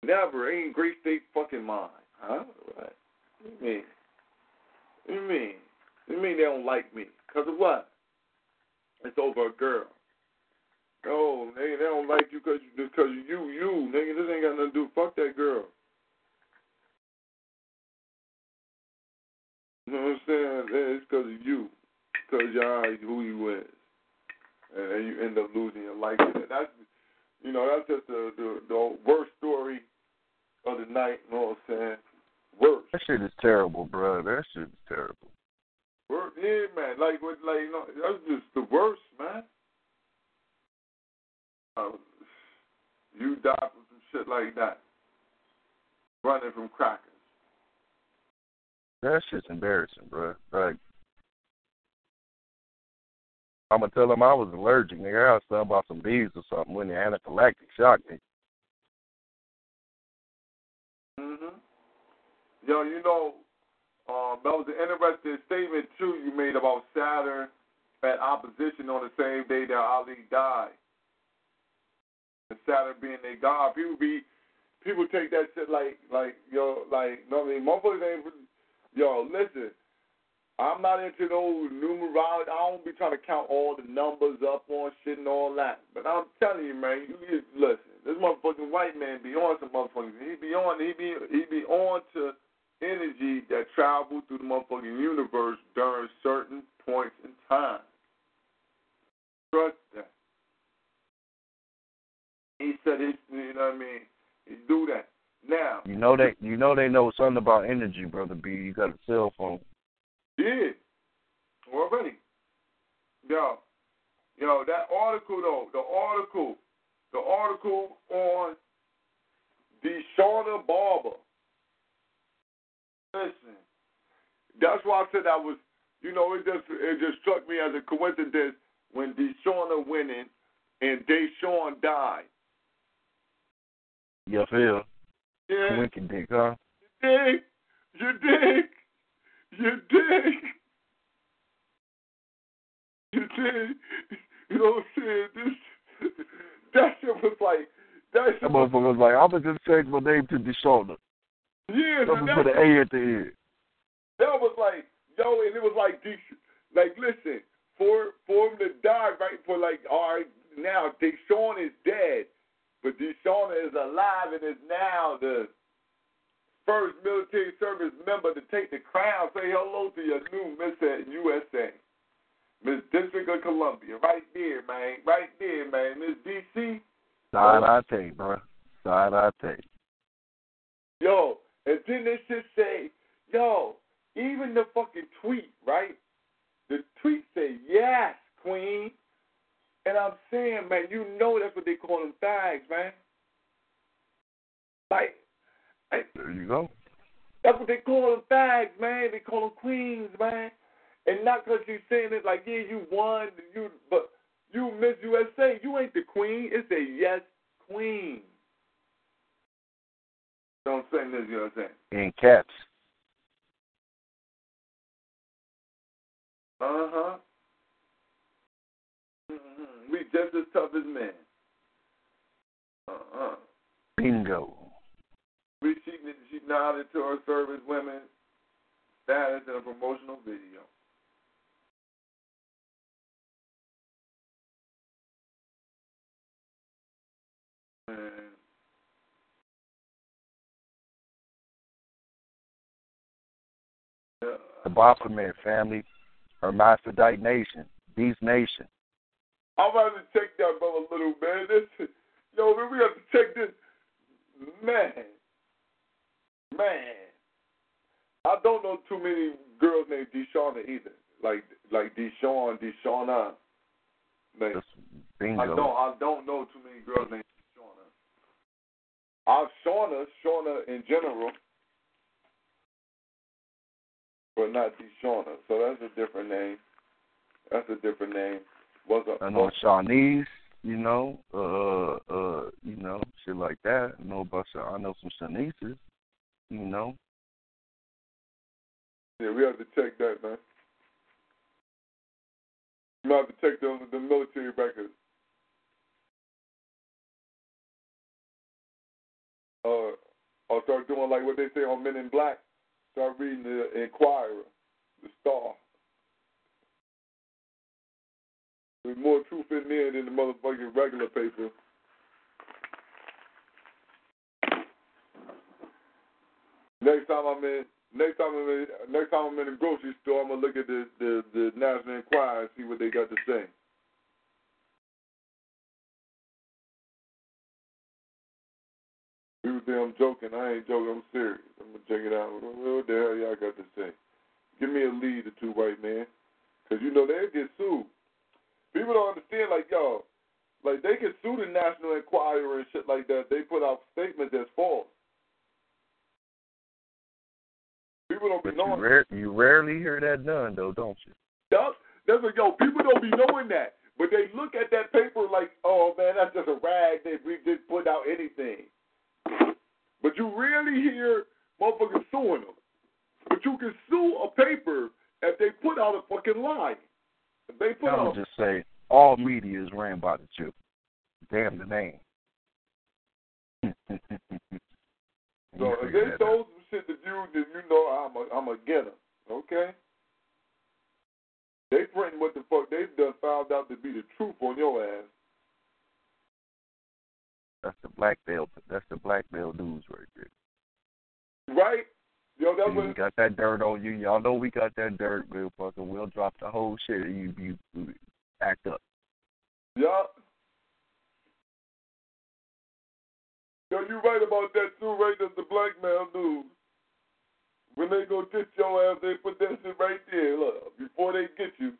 Never ain't graced their fucking mind, huh? What you mean? You mean? You mean they don't like me? Because of what? It's over a girl. No, nigga, they don't like you because just cause you, you, nigga. This ain't got nothing to do. Fuck that girl. You know what I'm saying? It's because of you. Because y'all who you is. And then you end up losing your life. And that's, you know, that's just the, the, the worst story of the night. You know what I'm saying? Worst. That shit is terrible, bro. That shit is terrible. Worst. Yeah, man. Like, what, like, you know, that's just the worst, man. Uh, you die from some shit like that. Running from crackers. That shit's embarrassing, bro. Like, I'm gonna tell them I was allergic. Nigga, I was something about some bees or something when the anaphylactic shocked me. Mhm. Yo, you know, um, that was an interesting statement too you made about Saturn at opposition on the same day that Ali died. And Saturn being their god, people be people take that shit like like yo like no I mean motherfuckers ain't yo listen. I'm not into those numerology. I don't be trying to count all the numbers up on shit and all that. But I'm telling you, man, you just listen. This motherfucking white man be on some motherfuckers. He be on. He be he be on to energy that travel through the motherfucking universe during certain points in time. Trust that. He said he, you know what I mean. He do that. Now. You know that. you know they know something about energy, brother B. You got a cell phone. Did already. Yo, yo, that article though, the article, the article on Deshauna Barber. Listen, that's why I said I was, you know, it just it just struck me as a coincidence when Deshauna winning and Deshaun died. You feel? Yeah, dick, huh? you dig, you dig, you dig. You dig? You know what I'm saying? This, that shit was like, that shit That was, motherfucker was I'm gonna just change my name to Deshauna. yeah, gonna put an A at the end. that was like, yo, and it was like, Desh- like, listen, for for him to die, right? For like, all right, now Deshaun is dead, but Deshaun is alive and is now the first military service member to take the crown. Say hello to your new Miss USA, Miss District of Columbia, right there, man, right there, man, Miss DC. Side I take, bro. Side I take. Yo, and then they should say, yo, even the fucking tweet, right? The tweet say, yes, queen. And I'm saying, man, you know that's what they call them fags, man. Like, I- There you go. that's what they call them fags, man. They call them queens, man. And not because you saying it like, yeah, you won, you, but you Miss USA, you ain't the queen. It's a yes queen. Don't say this, you know what I'm saying? In caps. Uh huh. Mm-hmm. We just as tough as men. Uh huh. Bingo. We she she nodded to her service women status in a promotional video. And The Baphomet family, Hermaphrodite Nation, Beast Nation. I'm about to check that brother a little man. This yo, man, we have to check this man. Man. I don't know too many girls named Deshauna either. Like like Deshaun, Deshauna. Like, I don't I don't know too many girls named Shauna. I've uh, Shauna, Shauna in general. But not Deshauna. So that's a different name. That's a different name. Was a I know Shawnese, you know, uh, uh, you know, shit like that. I know about Sha- I know some Shawneses, you know. Yeah, we have to check that, man. We have to check the the military records. Uh, I'll start doing like what they say on Men in Black. Start reading the Enquirer, the Star. There's more truth in there than the motherfucking regular paper. Next time I'm in, next time I'm in, next time I'm in the grocery store, I'm gonna look at the the, the National Enquirer and see what they got to say. People think I'm joking. I ain't joking. I'm serious. I'm gonna check it out. What the hell y'all got to say? Give me a lead or two, white man, because you know they get sued. People don't understand, like y'all, like they can sue the National Enquirer and shit like that. They put out statements that's false. People don't But be you, knowing. rare, you rarely hear that done, though, don't you? Yup. That's what yo. People don't be knowing that, but they look at that paper like, oh man, that's just a rag They we just put out anything. But you rarely hear motherfuckers suing them. But you can sue a paper if they put out a fucking lie. If they put I out just say all media is ran by the Jew. Damn the name. So if they told some shit to you, then you know I'm a I'm a getter. Okay? They printing what the fuck they've done found out to be the truth on your ass. That's the black belt. That's the black belt news right there. Right? Yo, that was we got that dirt on you. Y'all know we got that dirt, real fucking. We'll drop the whole shit. and You you, you act up. yeah. Yo, you right about that too, right? That's the blackmail news. When they go get your ass, they put that shit right there. Look, before they get you,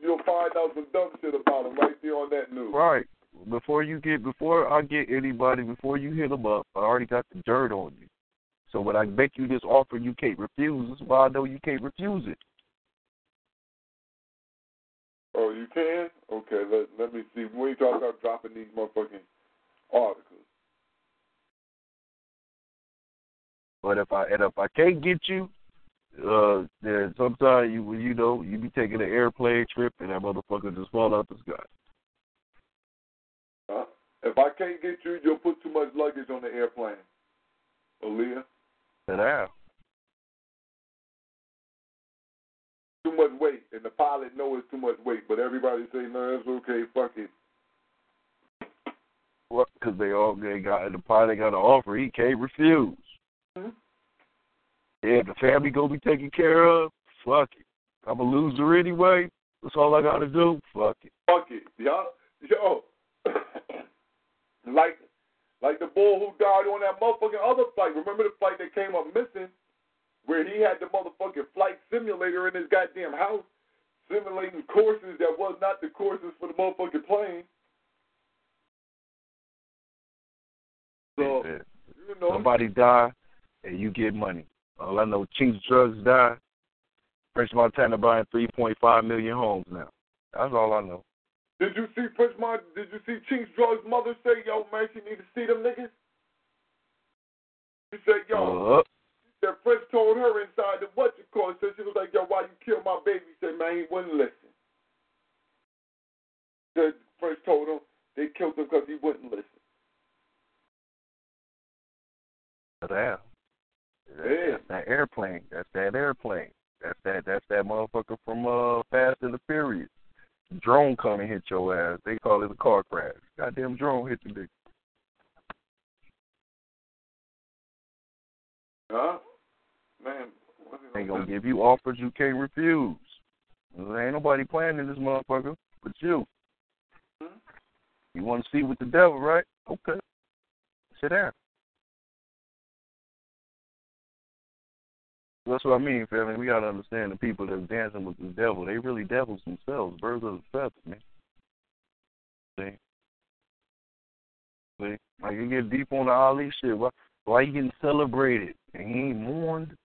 you'll find out some dumb shit about them right there on that news. Right. Before you get, before I get anybody, before you hit them up, I already got the dirt on you. So when I make you this offer, you can't refuse. This is why I know you can't refuse it. Oh, you can? Okay, let let me see. When you talk about dropping these motherfucking articles. But if I and if I can't get you, uh, then sometimes you you know you be taking an airplane trip and that motherfucker just fall out the sky. If I can't get you, you'll put too much luggage on the airplane. Aaliyah, down. too much weight, and the pilot knows it's too much weight, but everybody say no, that's okay. Fuck it. What? Because they all they got the pilot got an offer he can't refuse. Hmm? Yeah, the family gonna be taken care of. Fuck it. I'm a loser anyway. That's all I gotta do. Fuck it. Fuck it, yo, yo. Like, like the boy who died on that motherfucking other flight. Remember the flight that came up missing, where he had the motherfucking flight simulator in his goddamn house, simulating courses that was not the courses for the motherfucking plane. So you know, Somebody die and you get money. All I know, Chinx Drugz die. French Montana buying 3.5 million homes now. That's all I know. Did you see Prince Mon? Did you see Chinx Drugz' mother say, "Yo, man, she need to see them niggas"? She said, "Yo." Uh, that Prince told her inside the what you call it. So she was like, yo, why you kill my baby? He said, man, he wouldn't listen. The Prince told him they killed him because he wouldn't listen. damn. Yeah. That's that airplane. That's that airplane. That's that. That's that motherfucker from uh Fast and the Furious. Drone come and hit your ass. They call it a car crash. Goddamn drone hit the nigga. Huh? Man, They gonna give you offers you can't refuse. There ain't nobody playing in this motherfucker but you. Hmm? You want to see with the devil, right? Okay. Sit down. That's what I mean, family. We gotta understand the people that's dancing with the devil. They really devils themselves, birds of a feather, man. See, see, like you get deep on the Ali shit. Why, why you getting celebrated and he ain't mourned?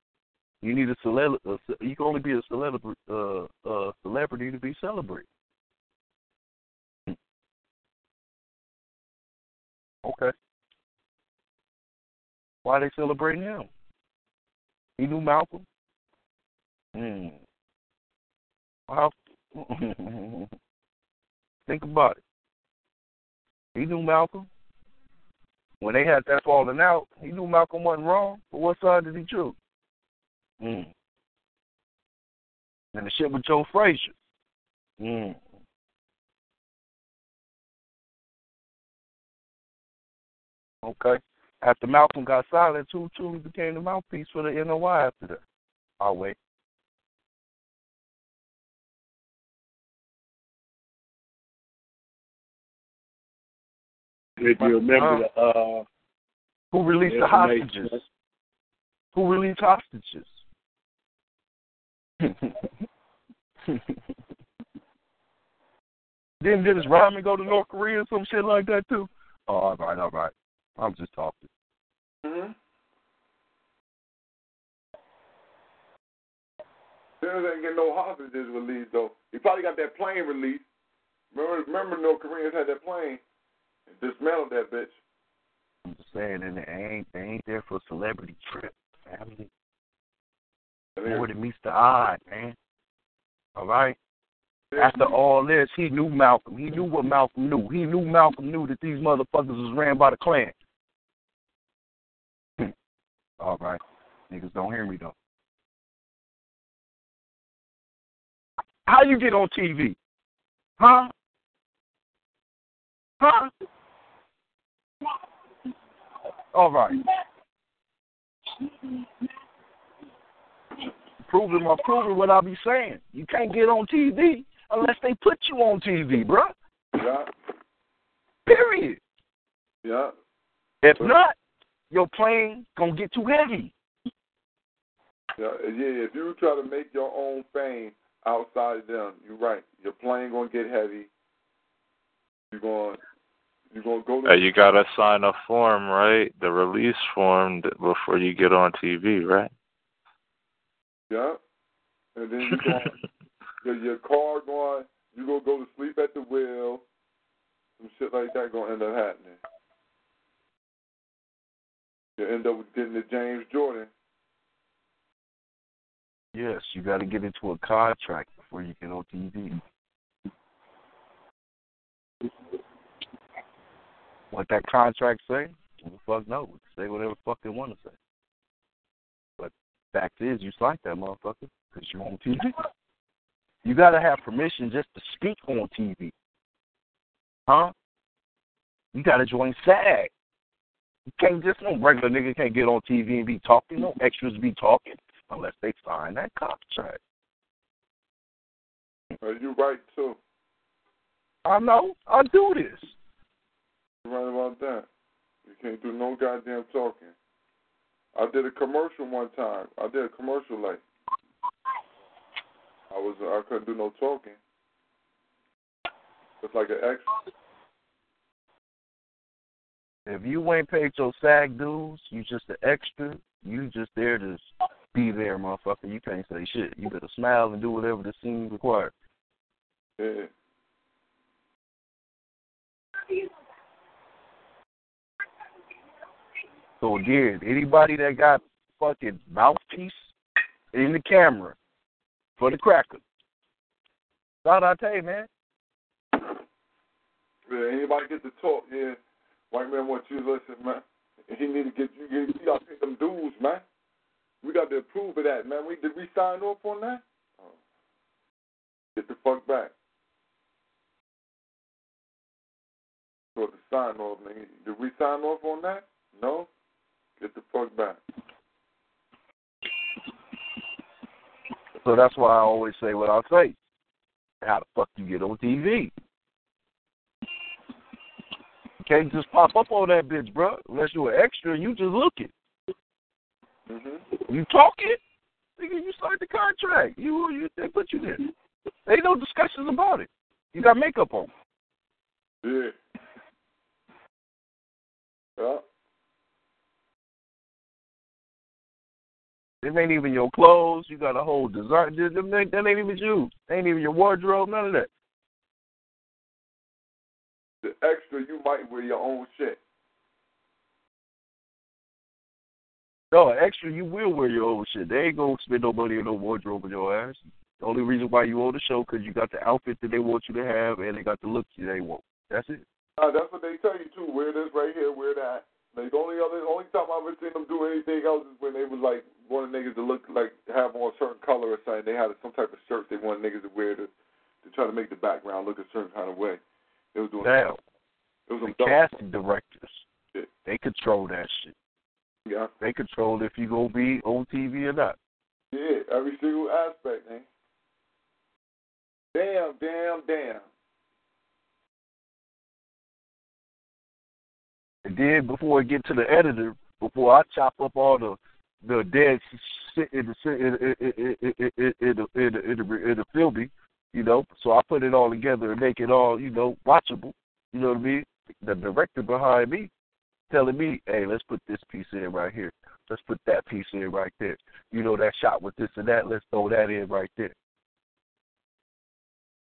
You need a celebrity. You can only be a celebrity, uh, uh, celebrity to be celebrated. Okay. Why they celebrating him? He knew Malcolm. Hmm. Well, think about it. He knew Malcolm. When they had that falling out, he knew Malcolm wasn't wrong, but what side did he choose? Hmm. And the shit with Joe Frazier. Hmm. Okay. After Malcolm got silent, Two Truly became the mouthpiece for the NOI after that. I'll wait. If you remember the uh Who released the hostages? Who released hostages? Didn't Dennis Rodman go to North Korea or some shit like that too? Oh, all right, all right. I'm just talking. Mm-hmm. Dennis ain't getting no hostages released though. He probably got that plane released. Remember, remember North Koreans had that plane and dismantled that bitch. I'm just saying, and they ain't they ain't there for a celebrity trip, family. More than meets the eye, man. All right. After all this, he knew Malcolm. He knew what Malcolm knew. He knew Malcolm knew that these motherfuckers was ran by the Klan. Hmm. all right. Niggas don't hear me though. How you get on TV? Huh? Huh? All right. Proving my proving what I be saying. You can't get on TV unless they put you on TV, bruh. Yeah, Period. yeah. If not, your plane gonna get too heavy. Yeah, yeah, if you try to make your own fame outside of them, you're right. Your plane gonna get heavy. You're going you're gonna go to Uh, you gotta sign a form, right? The release form th- before you get on TV, right? Yeah. And then you going your car going you gonna go to sleep at the wheel, some shit like that gonna end up happening. You end up getting the James Jordan. Yes, you got to get into a contract before you get on TV. What that contract say? Who the fuck knows? Say whatever the fuck they want to say. But fact is, you like that motherfucker because you're on TV. You got to have permission just to speak on TV. Huh? You got to join SAG. You can't just, no regular nigga can't get on TV and be talking. No extras be talking unless they sign that contract. Uh, you right too. I know. I do this. You're right about that. You can't do no goddamn talking. I did a commercial one time. I did a commercial like I was I couldn't do no talking. It's like an extra. If you ain't paid your SAG dues, you just an extra. You just there to be there, motherfucker. You can't say shit. You better smile and do whatever the scene requires. Yeah. So again, anybody that got fucking mouthpiece in the camera for the cracker. Shout out to you, man. Yeah, anybody get to talk, yeah. White man wants you to listen, man. He need to get you you, you gotta pay them dues, man. We got to approve of that, man. We did we sign off on that? Oh. Get the fuck back. So the sign off, nigga. Did we sign off on that? No? Get the fuck back. So that's why I always say what I say. How the fuck you get on TV? You can't just pop up on that bitch, bro. Unless you're an extra and you just looking. Mm-hmm. You talking? Nigga, you signed the contract. You, you they put you there. Ain't no discussions about it. You got makeup on. Yeah. Yeah. It ain't even your clothes. You got a whole design. That ain't, that even you. Ain't even your wardrobe. None of that. The extra, you might wear your own shit. No, extra, you will wear your own shit. They ain't gonna spend no money on no wardrobe in your ass. The only reason why you on the show because you got the outfit that they want you to have and they got the look that they want. That's it. Uh, that's what they tell you too. Wear this right here, wear that. Like the only other, only time I've ever seen them do anything else is when they was like wanted niggas to look like have on a certain color or something. They had some type of shirt they wanted niggas to wear to to try to make the background look a certain kind of way. They was doing. Now, it was the dumb. casting directors Shit. They control that shit. Yeah. They control if you gonna be on TV or not. Yeah, every single aspect, man. Damn, damn, damn. And then before I get to the editor, before I chop up all the the dead shit in the in the, in the filmy, you know. So I put it all together and make it all, you know, watchable. You know what I mean? The director behind me telling me, hey, let's put this piece in right here. Let's put that piece in right there. You know that shot with this and that. Let's throw that in right there.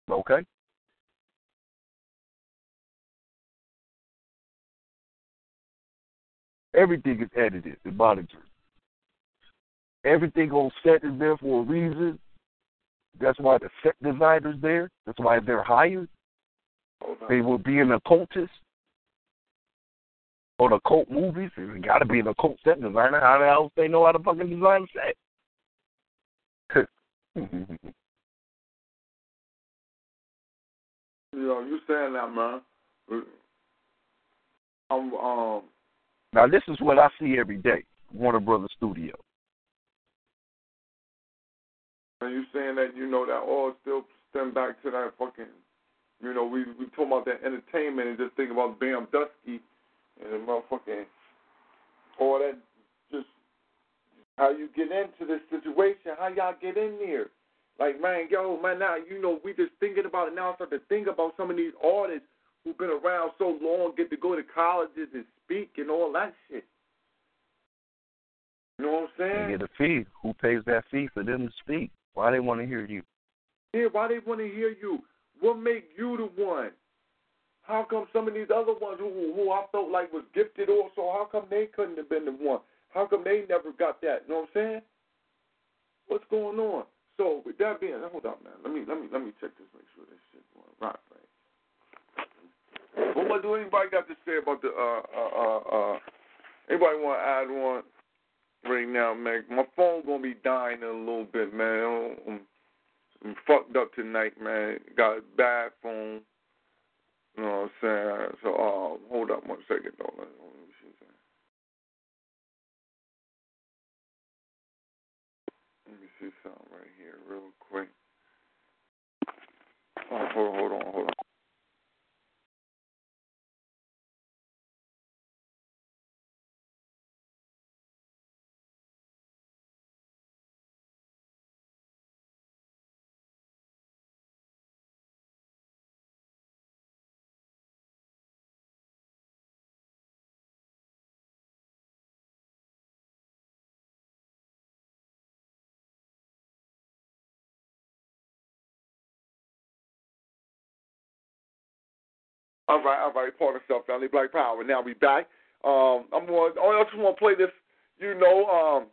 Okay. Everything is edited and monitored. Everything on set is there for a reason. That's why the set designer's there. That's why they're hired. They will be an occultist or the occult movies. There's got to be an occult set designer. How the hell they know how to fucking design a set? You know, you saying that, man. I'm um now this is what I see every day. Warner Brothers Studio. Are you saying that, you know, that all still stem back to that fucking you know, we we talking about that entertainment and just think about Bam Dusky and the motherfucking all that just how you get into this situation, how y'all get in there. Like man, yo, man, now you know we just thinking about it now. Start to think about some of these artists who've been around so long, get to go to colleges and speak and all that shit. You know what I'm saying? They get a fee. Who pays that fee for them to speak? Why they want to hear you? Yeah, why they want to hear you? What make you the one? How come some of these other ones who who I felt like was gifted also, how come they couldn't have been the one? How come they never got that? You know what I'm saying? What's going on? So with that being, hold on, man. Let me let me let me check this, make sure this shit going right, right. What do anybody got to say about the uh uh uh uh? Anybody want to add one right now, man? My phone gonna be dying in a little bit, man. I'm, I'm fucked up tonight, man. Got a bad phone. You know what I'm saying? So uh, hold up one second, though. Let me see something. Right here, real quick. Oh, hold hold on, hold on. All right, all right, part of stuff, family, Black Power. Now we back. Um, I'm going. I just want to play this. You know, um,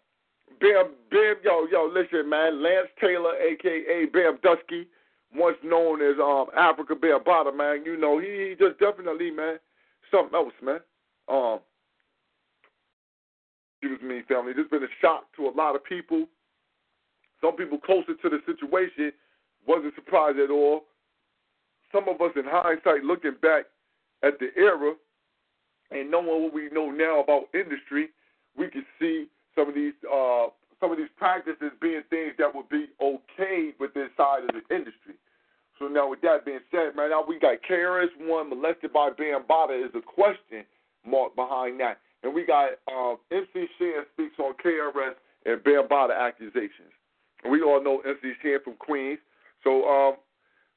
Bam, Bam, yo, yo, listen, man. Lance Taylor, aka Bam Dusky, once known as um Afrika Bambaataa, man. You know, he, he just definitely, man, something else, man. Um, excuse me, family. This been a shock to a lot of people. Some people closer to the situation wasn't surprised at all some of us in hindsight looking back at the era and knowing what we know now about industry, we can see some of these uh, some of these practices being things that would be okay with this side of the industry. So now with that being said, man, now we got KRS One molested by Bambaataa is a question mark behind that. And we got uh, MC Shan speaks on KRS and Bambaataa accusations. And we all know MC Shan from Queens. So um,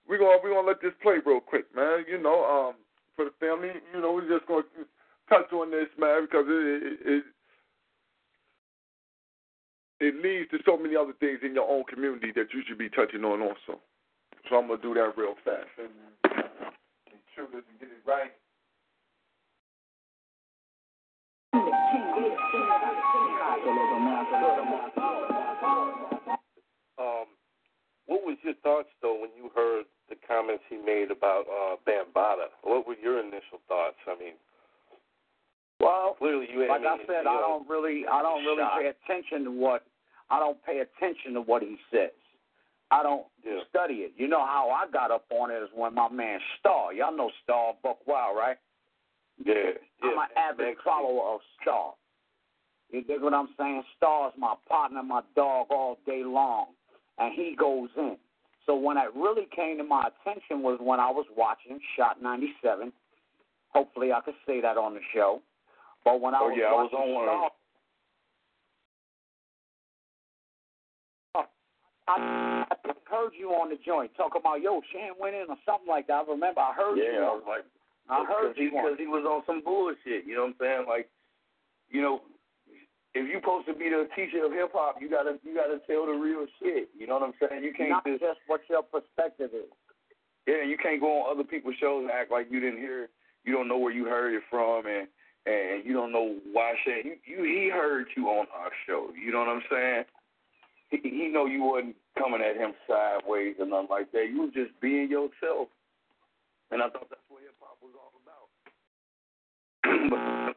we're gonna we're gonna let this play real quick, man. You know, um, for the family, you know, we're just gonna touch on this, man, because it it, it it leads to so many other things in your own community that you should be touching on also. So I'm gonna do that real fast and, and get it right. Um, what was your thoughts though when you heard the comments he made about uh, Bambaataa? What were your initial thoughts? I mean, well, clearly you like I said, I don't really, I don't really shocked. pay attention to what, I don't pay attention to what he says. I don't Yeah. study it. You know how I got up on it is when my man Star, y'all know Star Buc Wild, right? Yeah. I'm an avid follower of Star. You dig what I'm saying? Star's my partner, my dog all day long, and he goes in. So when it really came to my attention was when I was watching Hot 97. Hopefully I could say that on the show. But when I Oh, was yeah, I was on one Star, I, I heard you on the joint talk about yo Shan went in or something like that. I remember I heard yeah, you. I was like, I heard because you cause he was on some bullshit. You know what I'm saying? Like, you know, if you're supposed to be the teacher of hip hop, you gotta you gotta tell the real shit. You know what I'm saying? You can't Not just just what your perspective is. yeah, you can't go on other people's shows and act like you didn't hear. You don't know where you heard it from, and and you don't know why shit. You, you he heard you on our show. You know what I'm saying? He he know you wasn't coming at him sideways or nothing like that. You was just being yourself, and I thought that's what hip hop was all about. but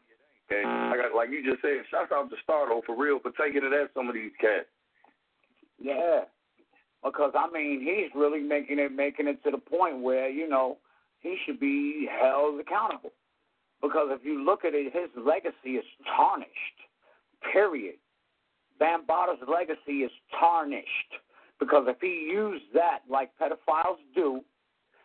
it ain't. I got like you just said. Shout out to Stardo for real for taking it at some of these cats. Yeah, because I mean, he's really making it making it to the point where you know he should be held accountable. Because if you look at it, his legacy is tarnished. Period. Bambaataa's legacy is tarnished because if he used that like pedophiles do,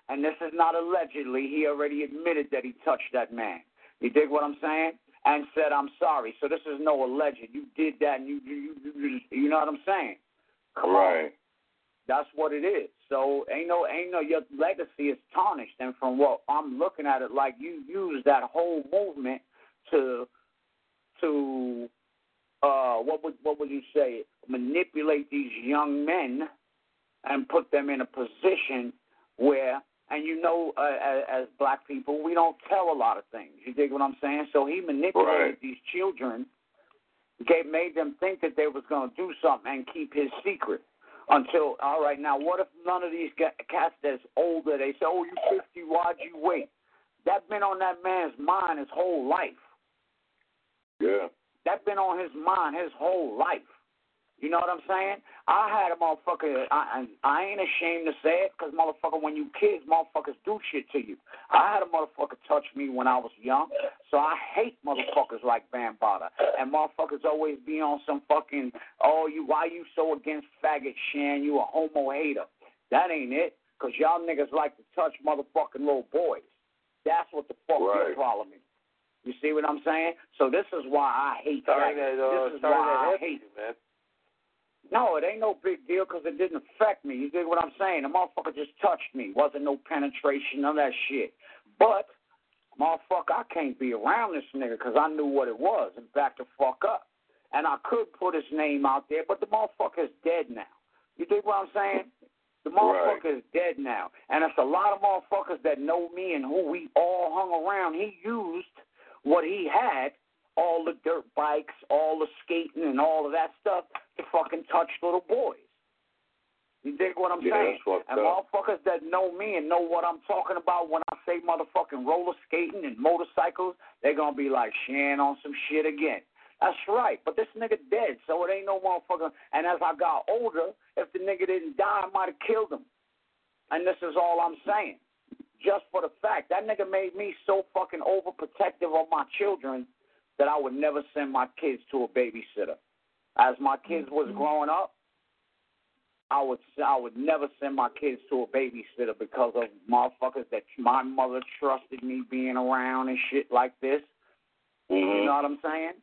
and this is not allegedly, he already admitted that he touched that man. You dig what I'm saying? And said, "I'm sorry." So this is no alleged. You did that, and you you you, you, know what I'm saying? Come right. on. That's what it is. So ain't no ain't no your legacy is tarnished and from what I'm looking at it like you use that whole movement to to uh what would what would you say manipulate these young men and put them in a position where and you know uh, as, as black people we don't tell a lot of things you dig what i'm saying so he manipulated Right. these children gave made them think that they was going to do something and keep his secret until all right now what if none of these cats that's older they say oh you 50 why'd you wait that been on that man's mind his whole life Yeah. that been on his mind his whole life. You know what I'm saying? I had a motherfucker. I I, I ain't ashamed to say it, cause motherfucker, when you kids, motherfuckers do shit to you. I had a motherfucker touch me when I was young, so I hate motherfuckers like Bambaataa. And motherfuckers always be on some fucking, oh, you, why you so against faggot Shan? You a homo hater? That ain't it, cause y'all niggas like to touch motherfucking little boys. That's what the fuck your Right. problem is. You see what I'm saying? So this is why I hate Starting that. at uh, this is why I at hate. man. No, it ain't no big deal because it didn't affect me. You dig what I'm saying? The motherfucker just touched me. Wasn't no penetration, none of that shit. But, motherfucker, I can't be around this nigga because I knew what it was and back the fuck up. And I could put his name out there, but the motherfucker's dead now. You dig what I'm saying? The Right. is dead now. And it's a lot of motherfuckers that know me and who we all hung around. He used what he had, all the dirt bikes, all the skating, and all of that stuff to fucking touch little boys. You dig what I'm Yeah, saying? and up. motherfuckers that know me and know what I'm talking about when I say motherfucking roller skating and motorcycles, they're gonna be like Shan on some shit again. That's right, but this nigga dead, so it ain't no motherfucker. And as I got older, if the nigga didn't die, I might have killed him. And this is all I'm saying. Just for the fact that nigga made me so fucking overprotective of my children that I would never send my kids to a babysitter. As my kids was mm-hmm. growing up, I would I would never send my kids to a babysitter because of motherfuckers that my mother trusted me being around and shit like this. You mm-hmm. know what I'm saying?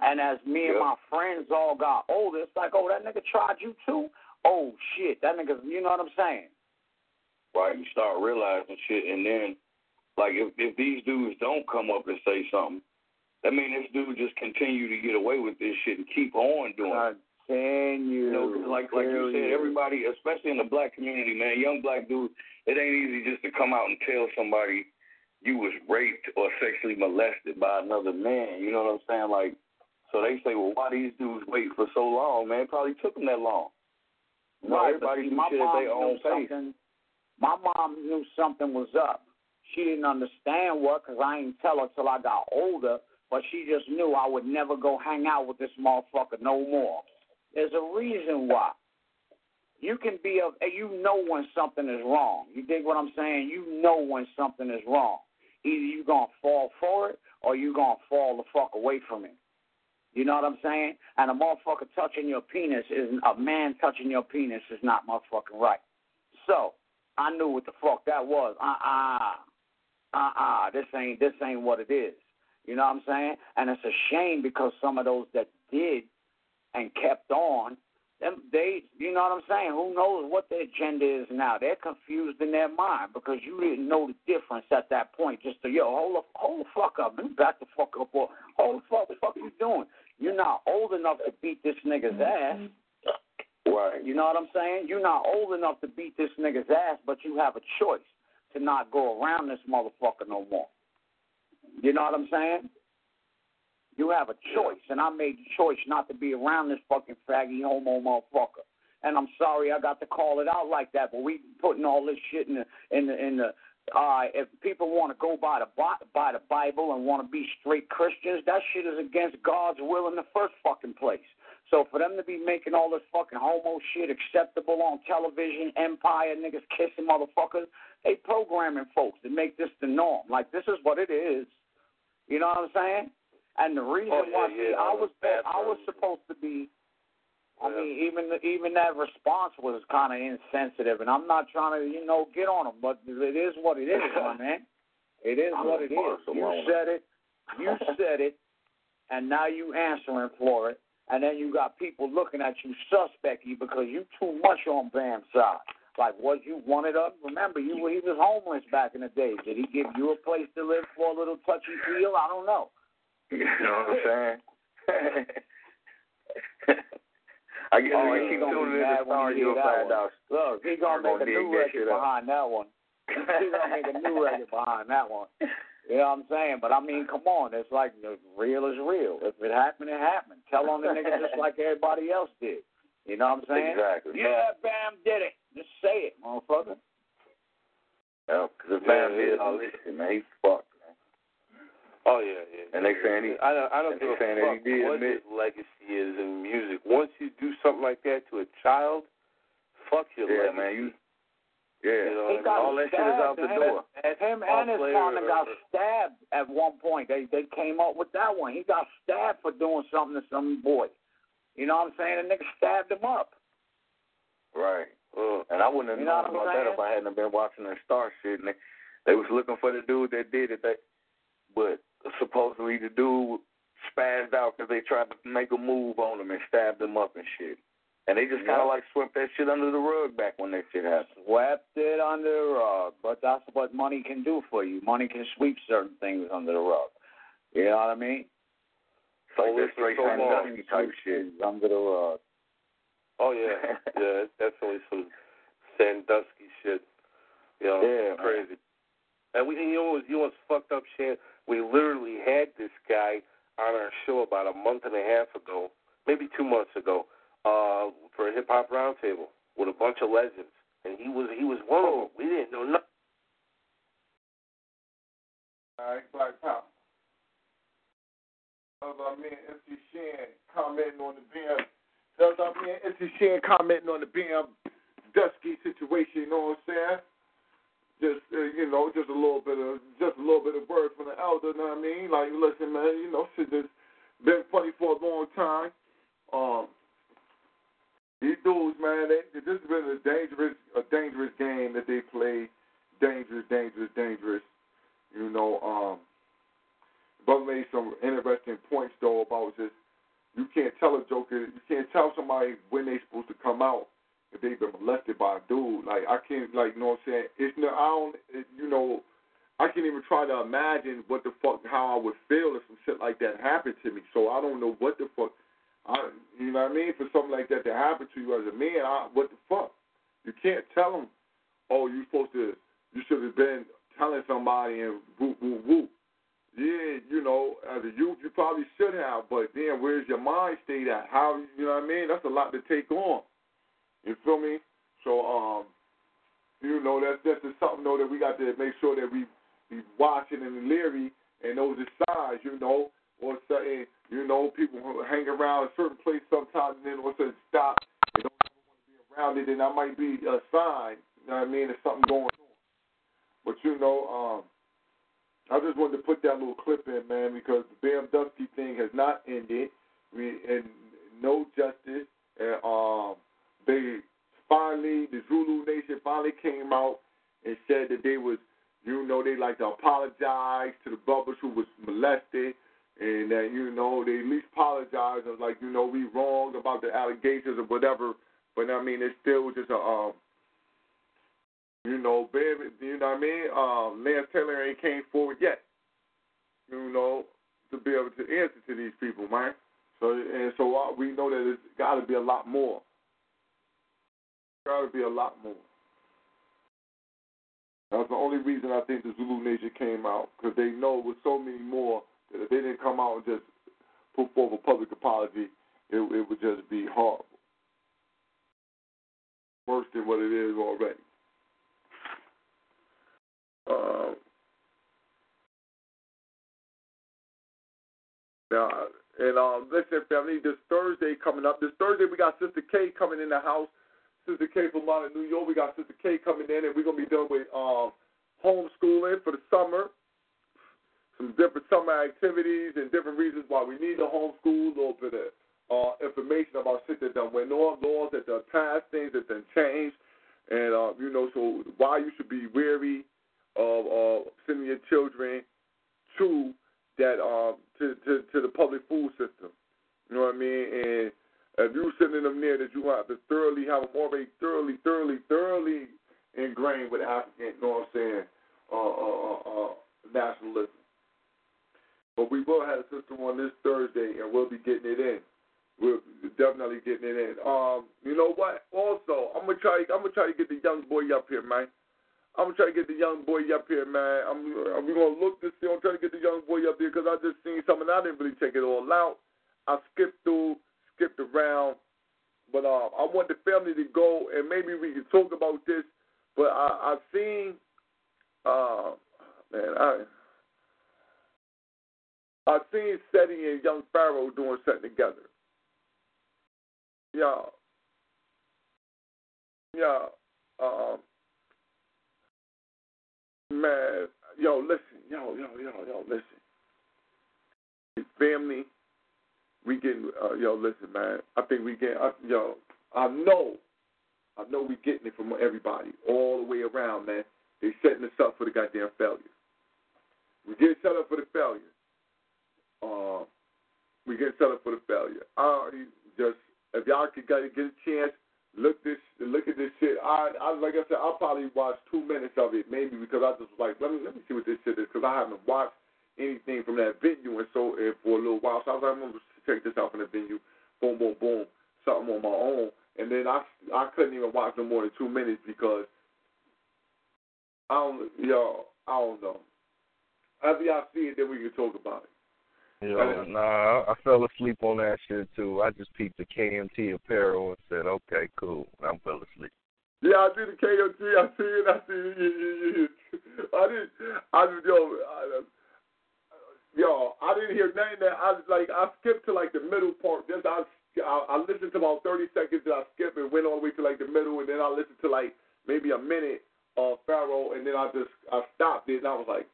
And as me and my friends all got older, it's like, oh, that nigga tried you too. Oh shit, that nigga. You know what I'm saying? Right. You start realizing shit, and then, like, if if these dudes don't come up and say something, that means this dude just continue to get away with this shit and keep on doing it. Continue. You know, like like you said, everybody, especially in the black community, man, young black dudes, it ain't easy just to come out and tell somebody you was raped or sexually molested by another man. You know what I'm saying? Like, so they say, well, why these dudes wait for so long, man? It probably took them that long. You know, Right, everybody see, my shit at mom their own pace. My mom knew something was up. She didn't understand what, because I ain't tell her till I got older. But she just knew I would never go hang out with this motherfucker no more. There's a reason why. You can be a, you know when something is wrong. You dig what I'm saying? You know when something is wrong. Either you gonna fall for it or you gonna fall the fuck away from it. You know what I'm saying? And a motherfucker touching your penis is a man touching your penis is not motherfucking right. So I knew what the fuck that was. Uh uh-uh. uh. Uh This ain't this ain't what it is. You know what I'm saying? And it's a shame because some of those that did and kept on, them they you know what I'm saying? Who knows what their agenda is now? They're confused in their mind because you didn't know the difference at that point. Just to yo, hold up, hold the fuck up, man, back the fuck up, or hold the fuck, the fuck you doing? You're not old enough to beat this nigga's mm-hmm. ass. Right. You know what I'm saying? You're not old enough to beat this nigga's ass, but you have a choice to not go around this motherfucker no more. You know what I'm saying? You have a choice, and I made the choice not to be around this fucking faggy homo motherfucker. And I'm sorry I got to call it out like that, but we putting all this shit in the in the in the. Uh, if people want to go by the by the Bible and want to be straight Christians, that shit is against God's will in the first fucking place. So for them to be making all this fucking homo shit acceptable on television, Empire niggas kissing motherfuckers, they programming folks to make this the norm. Like this is what it is. You know what I'm saying? And the reason Oh, yeah, why see, I was I was supposed to be. I Yeah. mean, even even that response was kind of insensitive, and I'm not trying to you know get on them, but it is what it is, my man. It is I'm what it is. You said it. You said it, and now you answering for it, and then you got people looking at you suspecty because you too much on Bam's side. Like, was you wanted up? Remember, you he was homeless back in the day. Did he give you a place to live for a little touchy feel? I don't know. You know what I'm saying? I guess Oh, we keep gonna tuning be in to hear you'll that find one. out. Look, he gonna make a new record behind that one. he gonna make a new record behind that one. You know what I'm saying? But I mean, come on, it's like real is real. If it happened, it happened. Tell on the nigga just like everybody else did. You know what I'm saying? Exactly. Yeah, Bam did it. Just say it, motherfucker. Yeah, because if Yeah, man did all this shit, man, he's fucked. Man. Oh yeah, yeah. And they saying he, I don't, I don't and they give a that fuck he did what admit- his legacy is in music. Once you do something like that to a child, fuck your yeah, legacy. man, you, yeah, You know He what I got all that shit is stabbed, out the man. door. Him Ball and his player partner or- got stabbed at one point. They they came up with that one. He got stabbed for doing something to some boy. You know what I'm saying? The nigga stabbed him up. Right. Uh, And I wouldn't have You known I'm about that if I hadn't been watching that star shit. And they, they was looking for the dude that did it. That, but supposedly the dude spazzed out because they tried to make a move on him and stabbed him up and shit. And they just kind Yeah. of like swept that shit under the rug back when that shit happened. Swept it under the rug. But that's what money can do for you. Money can sweep certain things under the rug. You know what I mean? It's like Hold that it straight so long. Type shit. Things Under the rug. oh yeah, yeah. It's definitely some Sandusky shit. You know, Yeah, man. crazy. And we, you know, what- you know what's fucked up, Shan? We literally had this guy on our show about a month and a half ago, maybe two months ago, uh, for a hip hop roundtable with a bunch of legends, and he was he was one of them. We didn't know nothing. All right, Black Power. What I mean, MC Shan commenting on the BM. That's I mean, MC Shan commenting on the Bam Dusky situation. You know what I'm saying? Just uh, you know, just a little bit of just a little bit of word from the elder. Know what I mean? Like, listen, man. You know, shit has been funny for a long time. Um, these dudes, man, they, this has been a dangerous, a dangerous game that they play. Dangerous, dangerous, dangerous. You know, um, brother made some interesting points though about just you can't tell a joker, you can't tell somebody when they supposed to come out if they've been molested by a dude. Like I can't, like you know what I'm saying? It's no, I don't, it, you know, I can't even try to imagine what the fuck how I would feel if some shit like that happened to me. So I don't know what the fuck. I, you know what I mean? For something like that to happen to you as a man, I, what the fuck? You can't tell them, oh, you supposed to, you should have been telling somebody and whoop whoop whoop. Yeah, you know, as a youth, you probably should have, but then where's your mind state at? How, you know what I mean? That's a lot to take on. You feel me? So, um, you know, that's that's just something though that we got to make sure that we be watching and leery and the size, you know, or certain, you know, people hang around a certain place sometimes and then all of a sudden stop and don't want to be around it, and that might be a sign, you know what I mean, there's something going on. But you know, um, I just wanted to put that little clip in, man, because the Bam Dusky thing has not ended. We and no justice. And um, they finally, the Zulu Nation finally came out and said that they was, you know, they like to apologize to the brothers who was molested, and that you know they at least apologize and like you know we wrong about the allegations or whatever. But I mean, it's still just a um, you know, baby, do you know what I mean? Um, Lance Taylor ain't came forward yet, you know, to be able to answer to these people, man. So and so we know that it's got to be a lot more. Got to be a lot more. That's the only reason I think the Zulu Nation came out because they know with so many more that if they didn't come out and just put forth a public apology, it, it would just be horrible, worse than what it is already. Um, now, and um, listen, family, this Thursday coming up. This Thursday we got Sister K coming in the house. Sister K from out of New York. We got Sister K coming in, and we're gonna be dealing with um, homeschooling for the summer. Some different summer activities and different reasons why we need to homeschool. A little bit of uh, information about shit that done went on, laws that done passed, things that done changed, and uh, you know, so why you should be wary of uh, sending your children to that um to, to to the public food system. You know what I mean? And if you sending them there, that you have to thoroughly have them already thoroughly, thoroughly, thoroughly ingrained with African. You know what I'm saying? Uh, uh, uh, uh, nationalism. But we will have a system on this Thursday, and we'll be getting it in. We're definitely getting it in. Um, you know what? Also, I'm gonna try. I'm gonna try to get the young boy up here, man. I'm gonna try to get the young boy up here, man. I'm, I'm gonna look to see. I'm trying to get the young boy up here because I just seen something. I didn't really check it all out. I skipped through, skipped around, but um, I want the family to go and maybe we can talk about this. But I, I've seen, uh, man, I. I've seen Seti and Young Pharaoh doing something together. Yeah. Yeah. Um, Man, yo, listen, yo, yo, yo, yo, listen. Family, we getting, uh, yo, listen, man. I think we get, uh, yo, I know, I know we getting it from everybody, all the way around, man. They setting us up for the goddamn failure. We get set up for the failure. Uh, we get set up for the failure. I just, if y'all could get a chance, look this look at this shit. I, I like I said, I'll probably watch two minutes of it, maybe because I just like let me let me see what this shit is because I haven't watched anything from that venue and so and for a little while. So I was like, I'm gonna check this out from the venue. Boom, boom, boom, something on my own. And then I I couldn't even watch no more than two minutes because I don't y'all I don't know. After y'all see it, then we can talk about it. Yo, nah, I fell asleep on that shit too. I just peeped the KMT apparel and said, okay, cool. I fell asleep. Yeah, I see the KMT. I see it. I see it. Yeah, yeah, yeah. I didn't. I just yo, I, yo, I didn't hear nothing that I like. I skipped to like the middle part. Just I, I, I listened to about thirty seconds. That I skipped and went all the way to like the middle, and then I listened to like maybe a minute of Pharaoh, and then I just I stopped it, and I was like,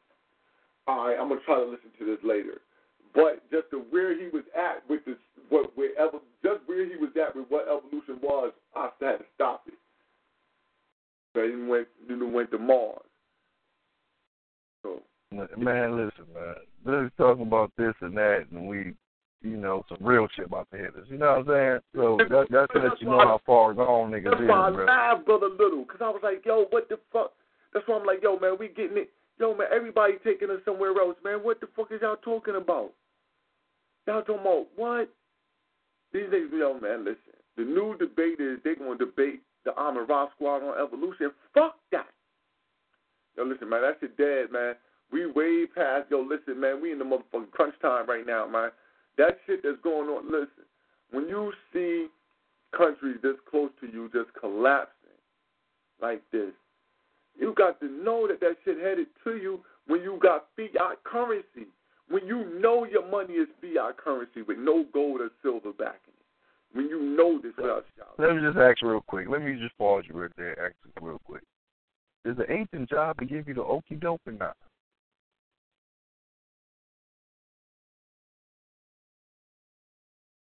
all right, I'm gonna try to listen to this later. But just to where he was at with this, what wherever, just where he was at with what evolution was, I had to stop it. So he went, then went to Mars. So man, listen, man, let's talk about this and that, and we, you know, some real shit about the hitters. You know what I'm saying? So that, that's to let you know how far gone niggas that's is, why I laughed, brother Little, because I was like, yo, what the fuck? That's why I'm like, yo, man, we getting it. Yo, man, everybody taking us somewhere else, man. What the fuck is y'all talking about? Y'all talking about what? These days, yo, man, listen. The new debate is they're going to debate the Armor Ra Squad on evolution. Fuck that. Yo, listen, man, that shit dead, man. We way past, yo, listen, man, we in the motherfucking crunch time right now, man. That shit that's going on, listen, when you see countries this close to you just collapsing like this, you got to know that that shit headed to you when you got fiat currency. When you know your money is fiat currency with no gold or silver backing it. When you know this without Let me just ask real quick. Let me just pause you right there ask you real quick. Does the ancient job to give you the okey doke or not?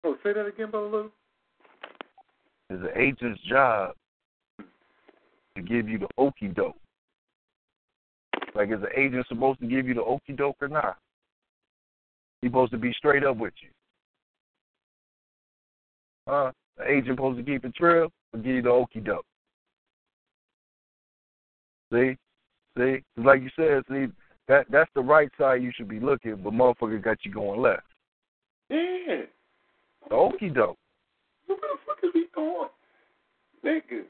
Oh, say that again, Brother Lou. Is the agent's job to give you the okey doke? Like, is the agent supposed to give you the okey doke or not? He supposed to be straight up with you. Huh? the agent supposed to keep it real or give you the okey doke. See, see, like you said, see that that's the right side you should be looking, but motherfucker got you going left. Yeah. The okey doke. Where the fuck is he going? Nigga.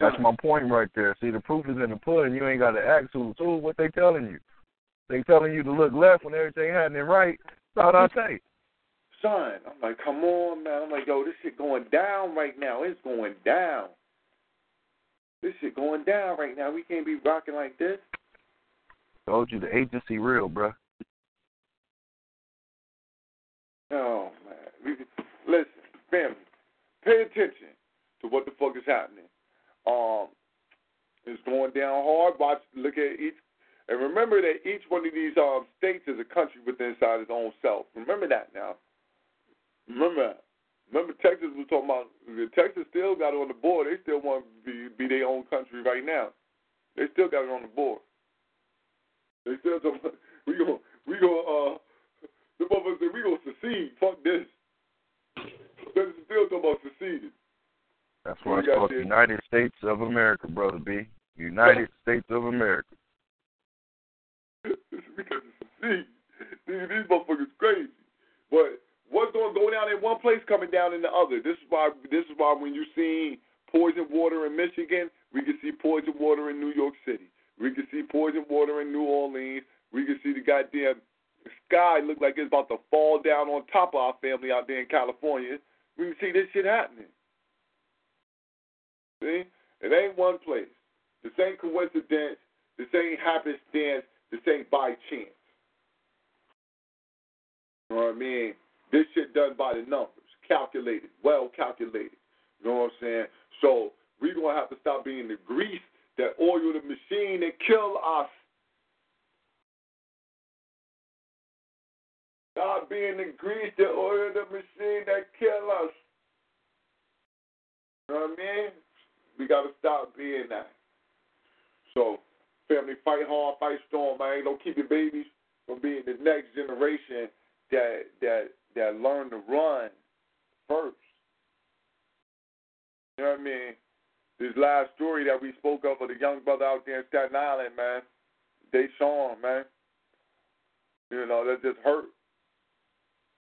That's my point right there. See, the proof is in the pudding. You ain't got to ask who's who. What they telling you? They telling you to look left when everything happening right. Thought I say. Son, I'm like, come on, man. I'm like, yo, this shit going down right now. It's going down. This shit going down right now. We can't be rocking like this. Told you the agency real, bruh. Oh man, listen, family, pay attention to what the fuck is happening. Um, it's going down hard. Watch, look at each, and remember that each one of these um states is a country within inside its own self. Remember that now. Remember that. Remember Texas was talking about Texas still got it on the board. They still want to be, be their own country right now. They still got it on the board. They still talking about, we go we go uh the motherfuckers say we gonna secede. Fuck this. They still talking about seceding. That's why it's called the. United States of America, brother B. United States of America. See, these, these motherfuckers crazy. But what's going to go down in one place coming down in the other. This is why this is why when you see poison water in Michigan, we can see poison water in New York City. We can see poison water in New Orleans. We can see the goddamn sky look like it's about to fall down on top of our family out there in California. We can see this shit happening. See? It ain't one place. This ain't coincidence. This ain't happenstance. This ain't by chance. You know what I mean? This shit done by the numbers, calculated, well calculated. You know what I'm saying? So we're gonna have to stop being the grease that oil the machine that kill us. Stop being the grease that oil the machine that kill us. You know what I mean? We gotta stop being that. So, family, fight hard, fight strong, man. Don't keep your babies from being the next generation that that that learn to run first. You know what I mean? This last story that we spoke of of the young brother out there in Staten Island, man. Deshaun, man. You know, that just hurt.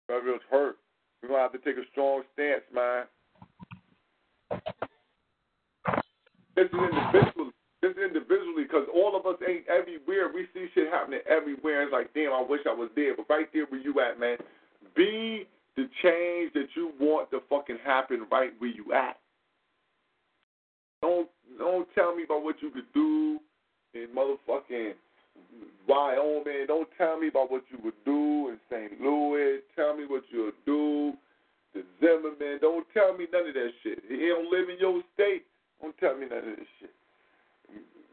That just hurt. We're gonna have to take a strong stance, man. This is individually. This is individually because all of us ain't everywhere. We see shit happening everywhere. It's like, damn, I wish I was there. But right there where you at, man, be the change that you want to fucking happen right where you at. Don't don't tell me about what you could do in motherfucking Wyoming. Don't tell me about what you would do in St. Louis. Tell me what you'll do to Zimmerman. Don't tell me none of that shit. He don't live in your state. Don't tell me none of this shit.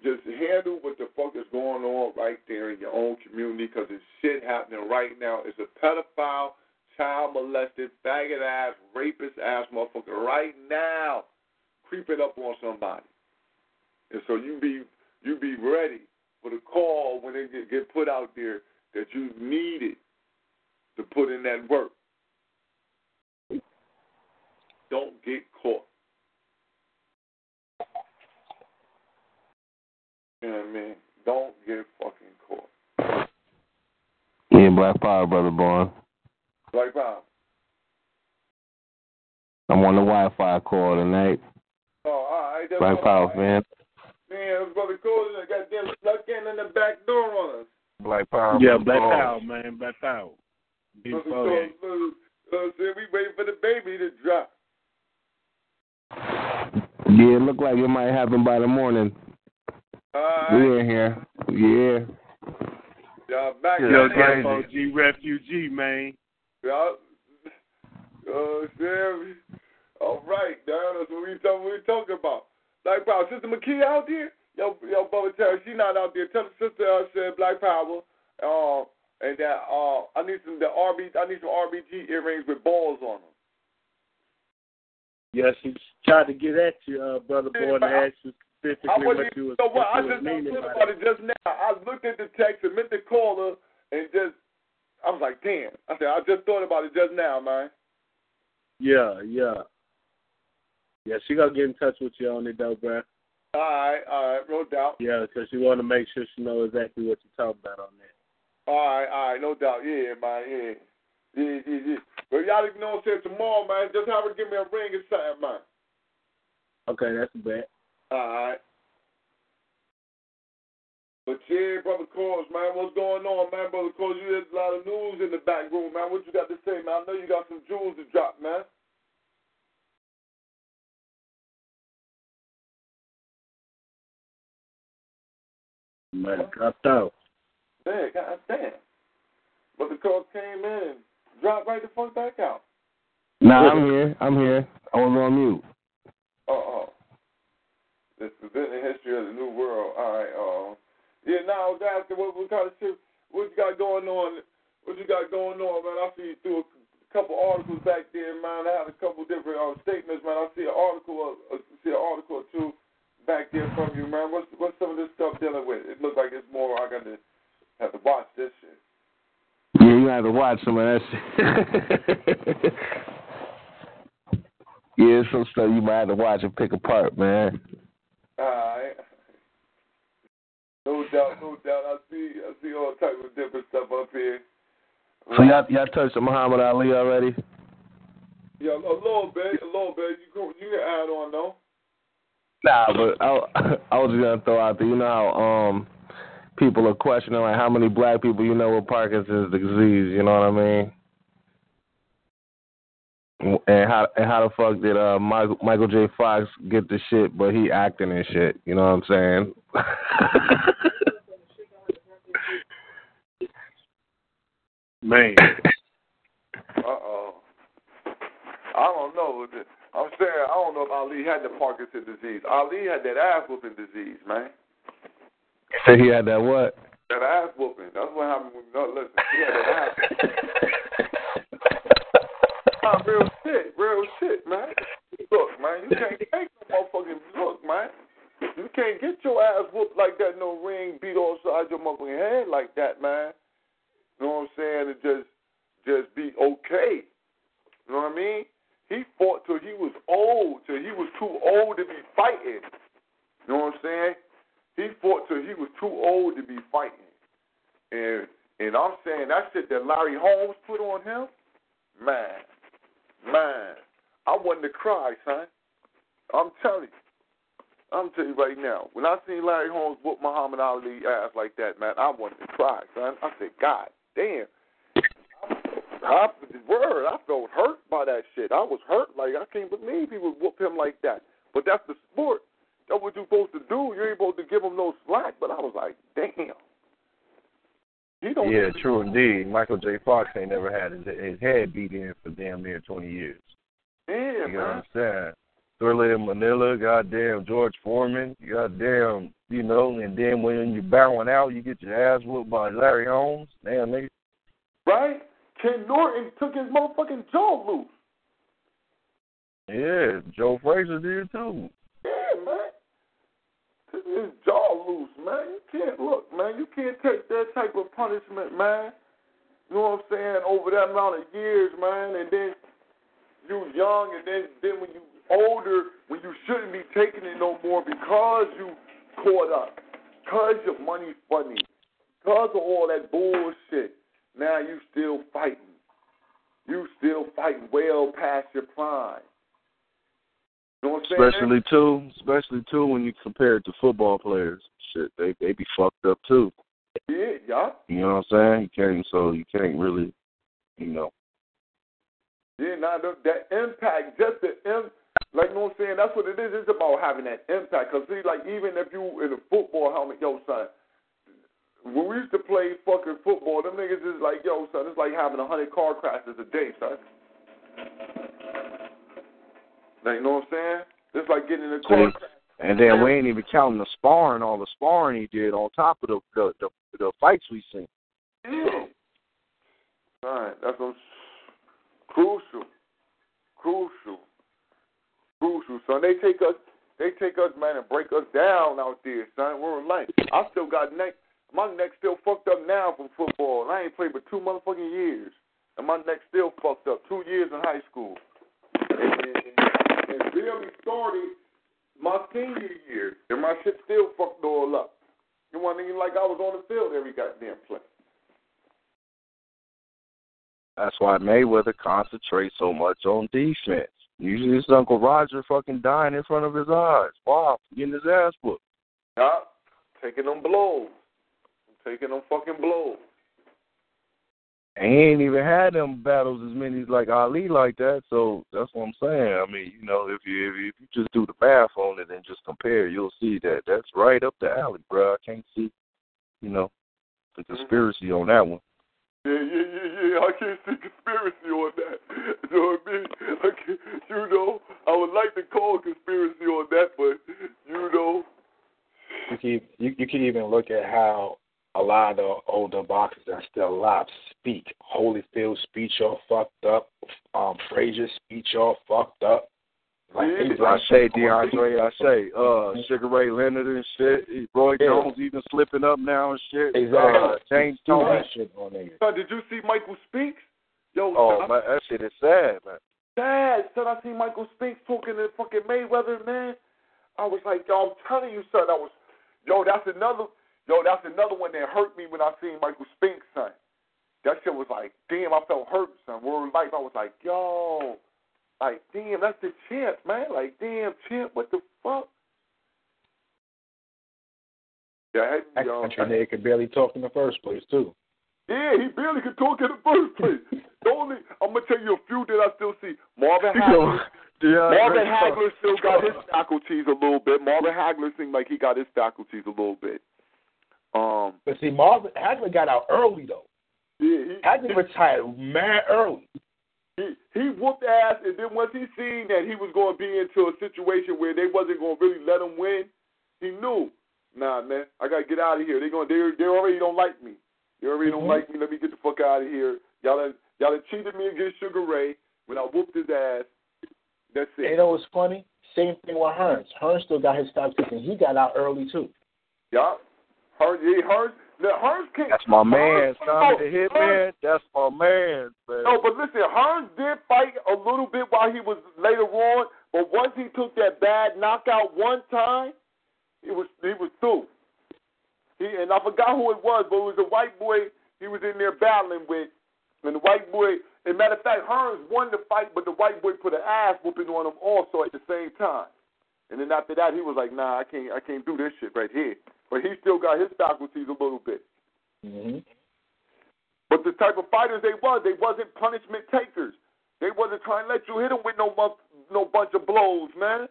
Just handle what the fuck is going on right there in your own community because there's shit happening right now. It's a pedophile, child molested, faggot ass, rapist ass motherfucker right now creeping up on somebody. And so you be you be ready for the call when it get, get put out there that you needed to put in that work. Don't get caught. You know what I mean? Don't get fucking caught. Yeah, Black Power, brother born. Like Bob. I'm on the Wi-Fi call tonight. Oh, all right. Black all Power, right. man. Man, it was brother Cool. Goddamn, snuck in in the back door on us. Black Power. Yeah, Black Paul. Power, man, Black Power. Big Brother forehead. Cool, uh, uh, we waiting for the baby to drop. Yeah, it look like it might happen by the morning. All right. We in here. Yeah. Y'all back Yo, in there. FOG refugee, man. Y'all, uh, Sam, all right, now that's what we talk, what we talking about. Black Power, Sister McKee out there? Yo, yo, brother, tell her she not out there. Tell the sister I said Black Power. Uh, and that uh, I need some the RB, I need some RBG earrings with balls on them. Yeah, she tried to get at you, uh, brother boy, and ask you I specifically wasn't what you was, so what, I just meaning about that. it just now. I looked at the text and meant to call her and just I was like, damn. I said, I just thought about it just now, man. Yeah, yeah. Yeah, she gonna get in touch with you on it though, bruh. All right, all right, no doubt. Yeah, 'cause she want to make sure she know exactly what you're talking about on that. All right, all right, no doubt. Yeah, man, yeah. Yeah, yeah, yeah. But y'all even know what I'm saying tomorrow, man. Just have her give me a ring or something, man. Okay, that's a bet. All right. But yeah, brother Cause, man, what's going on, man, brother Cause? You had a lot of news in the back room, man. What you got to say, man? I know you got some jewels to drop, man. Man, dropped out. Man, god damn. Brother Cause came in dropped right the fuck back out. Nah, I'm here. I'm here. I was on mute. Uh oh. Is in the history of the new world. All right. Uh, yeah. Now I was asking what, what kind of shit, what you got going on? What you got going on, man? I see you threw a couple articles back there, man. I had a couple different uh, statements, man. I see an article, uh, see an article or two back there from you, man. What's what's some of this stuff dealing with? It looks like it's more. I got to have to watch this shit. Yeah, you have to watch some of that shit. yeah, some stuff you might have to watch and pick apart, man. All right. No doubt, no doubt. I see, I see all types of different stuff up here. So y'all y'all touched on Muhammad Ali already? Yeah, a little bit, a little bit. You can, you can add on though. Nah, but I I was just gonna throw out there. You know how um people are questioning like how many black people you know with Parkinson's disease. You know what I mean? And how and how the fuck did uh Michael Michael J. Fox get the shit, but he acting and shit. You know what I'm saying? Man. Uh oh. I don't know. I'm saying I don't know if Ali had the Parkinson's disease. Ali had that ass whooping disease, man. Said he had that what? That ass whooping. That's what happened with no listen. He had that ass. Nah, real shit, real shit, man. Look, man, you can't take no motherfucking look, man. You can't get your ass whooped like that, no ring beat all sides your motherfucking head like that, man. You know what I'm saying? And just just be okay. You know what I mean? He fought till he was old, till he was too old to be fighting. You know what I'm saying? He fought till he was too old to be fighting. And and I'm saying that shit that Larry Holmes put on him, man, man, I wanted to cry, son. I'm telling you. I'm telling you right now. When I seen Larry Holmes whoop Muhammad Ali ass like that, man, I wanted to cry, son. I said, God damn. I, word, I felt hurt by that shit. I was hurt. Like I can't believe people would whoop him like that. But that's the sport. That's what you're supposed to do. You ain't supposed to give him no slack. But I was like, damn. He don't. Yeah, true indeed. Michael J. Fox ain't never had his, his head beat in for damn near 20 years. Yeah, you man. understand? Thrilla in Manila, goddamn George Foreman, goddamn, you know, and then when you're bowing out, you get your ass whooped by Larry Holmes. Damn, nigga. Right? Ken Norton took his motherfucking jaw loose. Yeah, Joe Frazier did too. Yeah, man. Took his man. You can't look, man. You can't take that type of punishment, man. You know what I'm saying? Over that amount of years, man, and then you young, and then then when you older, when you shouldn't be taking it no more because you caught up, because your money's funny, because of all that bullshit. Now you still fighting. You still fighting well past your prime. You know what I'm saying? Especially too, especially too when you compare it to football players. Shit, they they be fucked up too. Yeah, yeah. You know what I'm saying? You can't so you can't really, you know. Yeah, now the, that impact, just the im- like you know what I'm saying. That's what it is. It's about having that impact. Cause see, like even if you in a football helmet, yo son, when we used to play fucking football, them niggas is like, yo son, it's like having a hundred car crashes a day, son. Like you know what I'm saying? It's like getting in a car crash. And then we ain't even counting the sparring, all the sparring he did on top of the the the, the fights we seen. Yeah. Right. That's what's crucial. Crucial. Crucial, son. They take us, they take us, man, and break us down out there, son. We're like, I still got neck. My neck still fucked up now from football. I ain't played for two motherfucking years, and my neck still fucked up. Two years in high school, and, and, and, and barely started my senior year, and my shit still fucked all up. You want even like I was on the field every goddamn play. That's why Mayweather concentrates so much on defense. Usually it's Uncle Roger fucking dying in front of his eyes. Wow, getting his ass whooped. Yeah, taking them blows. Taking them fucking blows. And he ain't even had them battles as many as like Ali like that, so that's what I'm saying. I mean, you know, if you if you, if you just do the math on it and just compare, you'll see that that's right up the alley, bro. I can't see, you know, the conspiracy mm-hmm. on that one. Yeah, yeah, yeah, yeah. I can't see conspiracy on that. You know what I mean? I can't, you know, I would like to call conspiracy on that, but you know. You can you, you can even look at how a lot of the older boxers that are still alive speak. Holyfield's speech all fucked up. Um, Frazier's speech all fucked up. Like, yeah, I say DeAndre, I say uh Sugar Ray Leonard and shit. Roy yeah. Jones even slipping up now and shit. Exactly. Uh, James Toney. Shit on there. Son, did you see Michael Spinks? Yo, oh son, man, that shit is sad, man. Sad. Son, I see Michael Spinks talking to fucking Mayweather, man. I was like, yo, I'm telling you, son, I was, yo, that's another Yo, that's another one that hurt me when I seen Michael Spinks, son. That shit was like, damn, I felt hurt, son. Word life, I was like, yo, like, damn, that's the champ, man. Like, damn, champ, what the fuck? Yeah, that yo, country nigga could barely talk in the first place, too. Yeah, he barely could talk in the first place. the only, I'm gonna tell you a few that I still see. Marvin Hagler. Yeah, Marvin Hagler still got his faculties a little bit. Marvin Hagler seemed like he got his faculties a little bit. Um, but see, Marvin Hagler got out early though. Yeah, he, Hagler retired mad early. He he whooped ass, and then once he seen that he was going to be into a situation where they wasn't going to really let him win, he knew, nah, man, I got to get out of here. They going they they already don't like me. They already mm-hmm. don't like me. Let me get the fuck out of here. Y'all done, y'all done cheated me against Sugar Ray when I whooped his ass. That's it. You know what's funny? Same thing with Hearns. Hearns still got his stock and he got out early too. Yeah. Hearns, yeah, Hearns, now, Hearns can't. That's my man, Tommy the Hitman. That's my man, man. No, but listen, Hearns did fight a little bit while he was later on, but once he took that bad knockout one time, he was he was through. He and I forgot who it was, but it was a white boy he was in there battling with, and the white boy. As a matter of fact, Hearns won the fight, but the white boy put an ass whooping on him also at the same time. And then after that, he was like, "Nah, I can't, I can't do this shit right here." But he still got his faculties a little bit. Mm-hmm. But the type of fighters they was, they wasn't punishment takers. They wasn't trying to let you hit them with no no bunch of blows, man.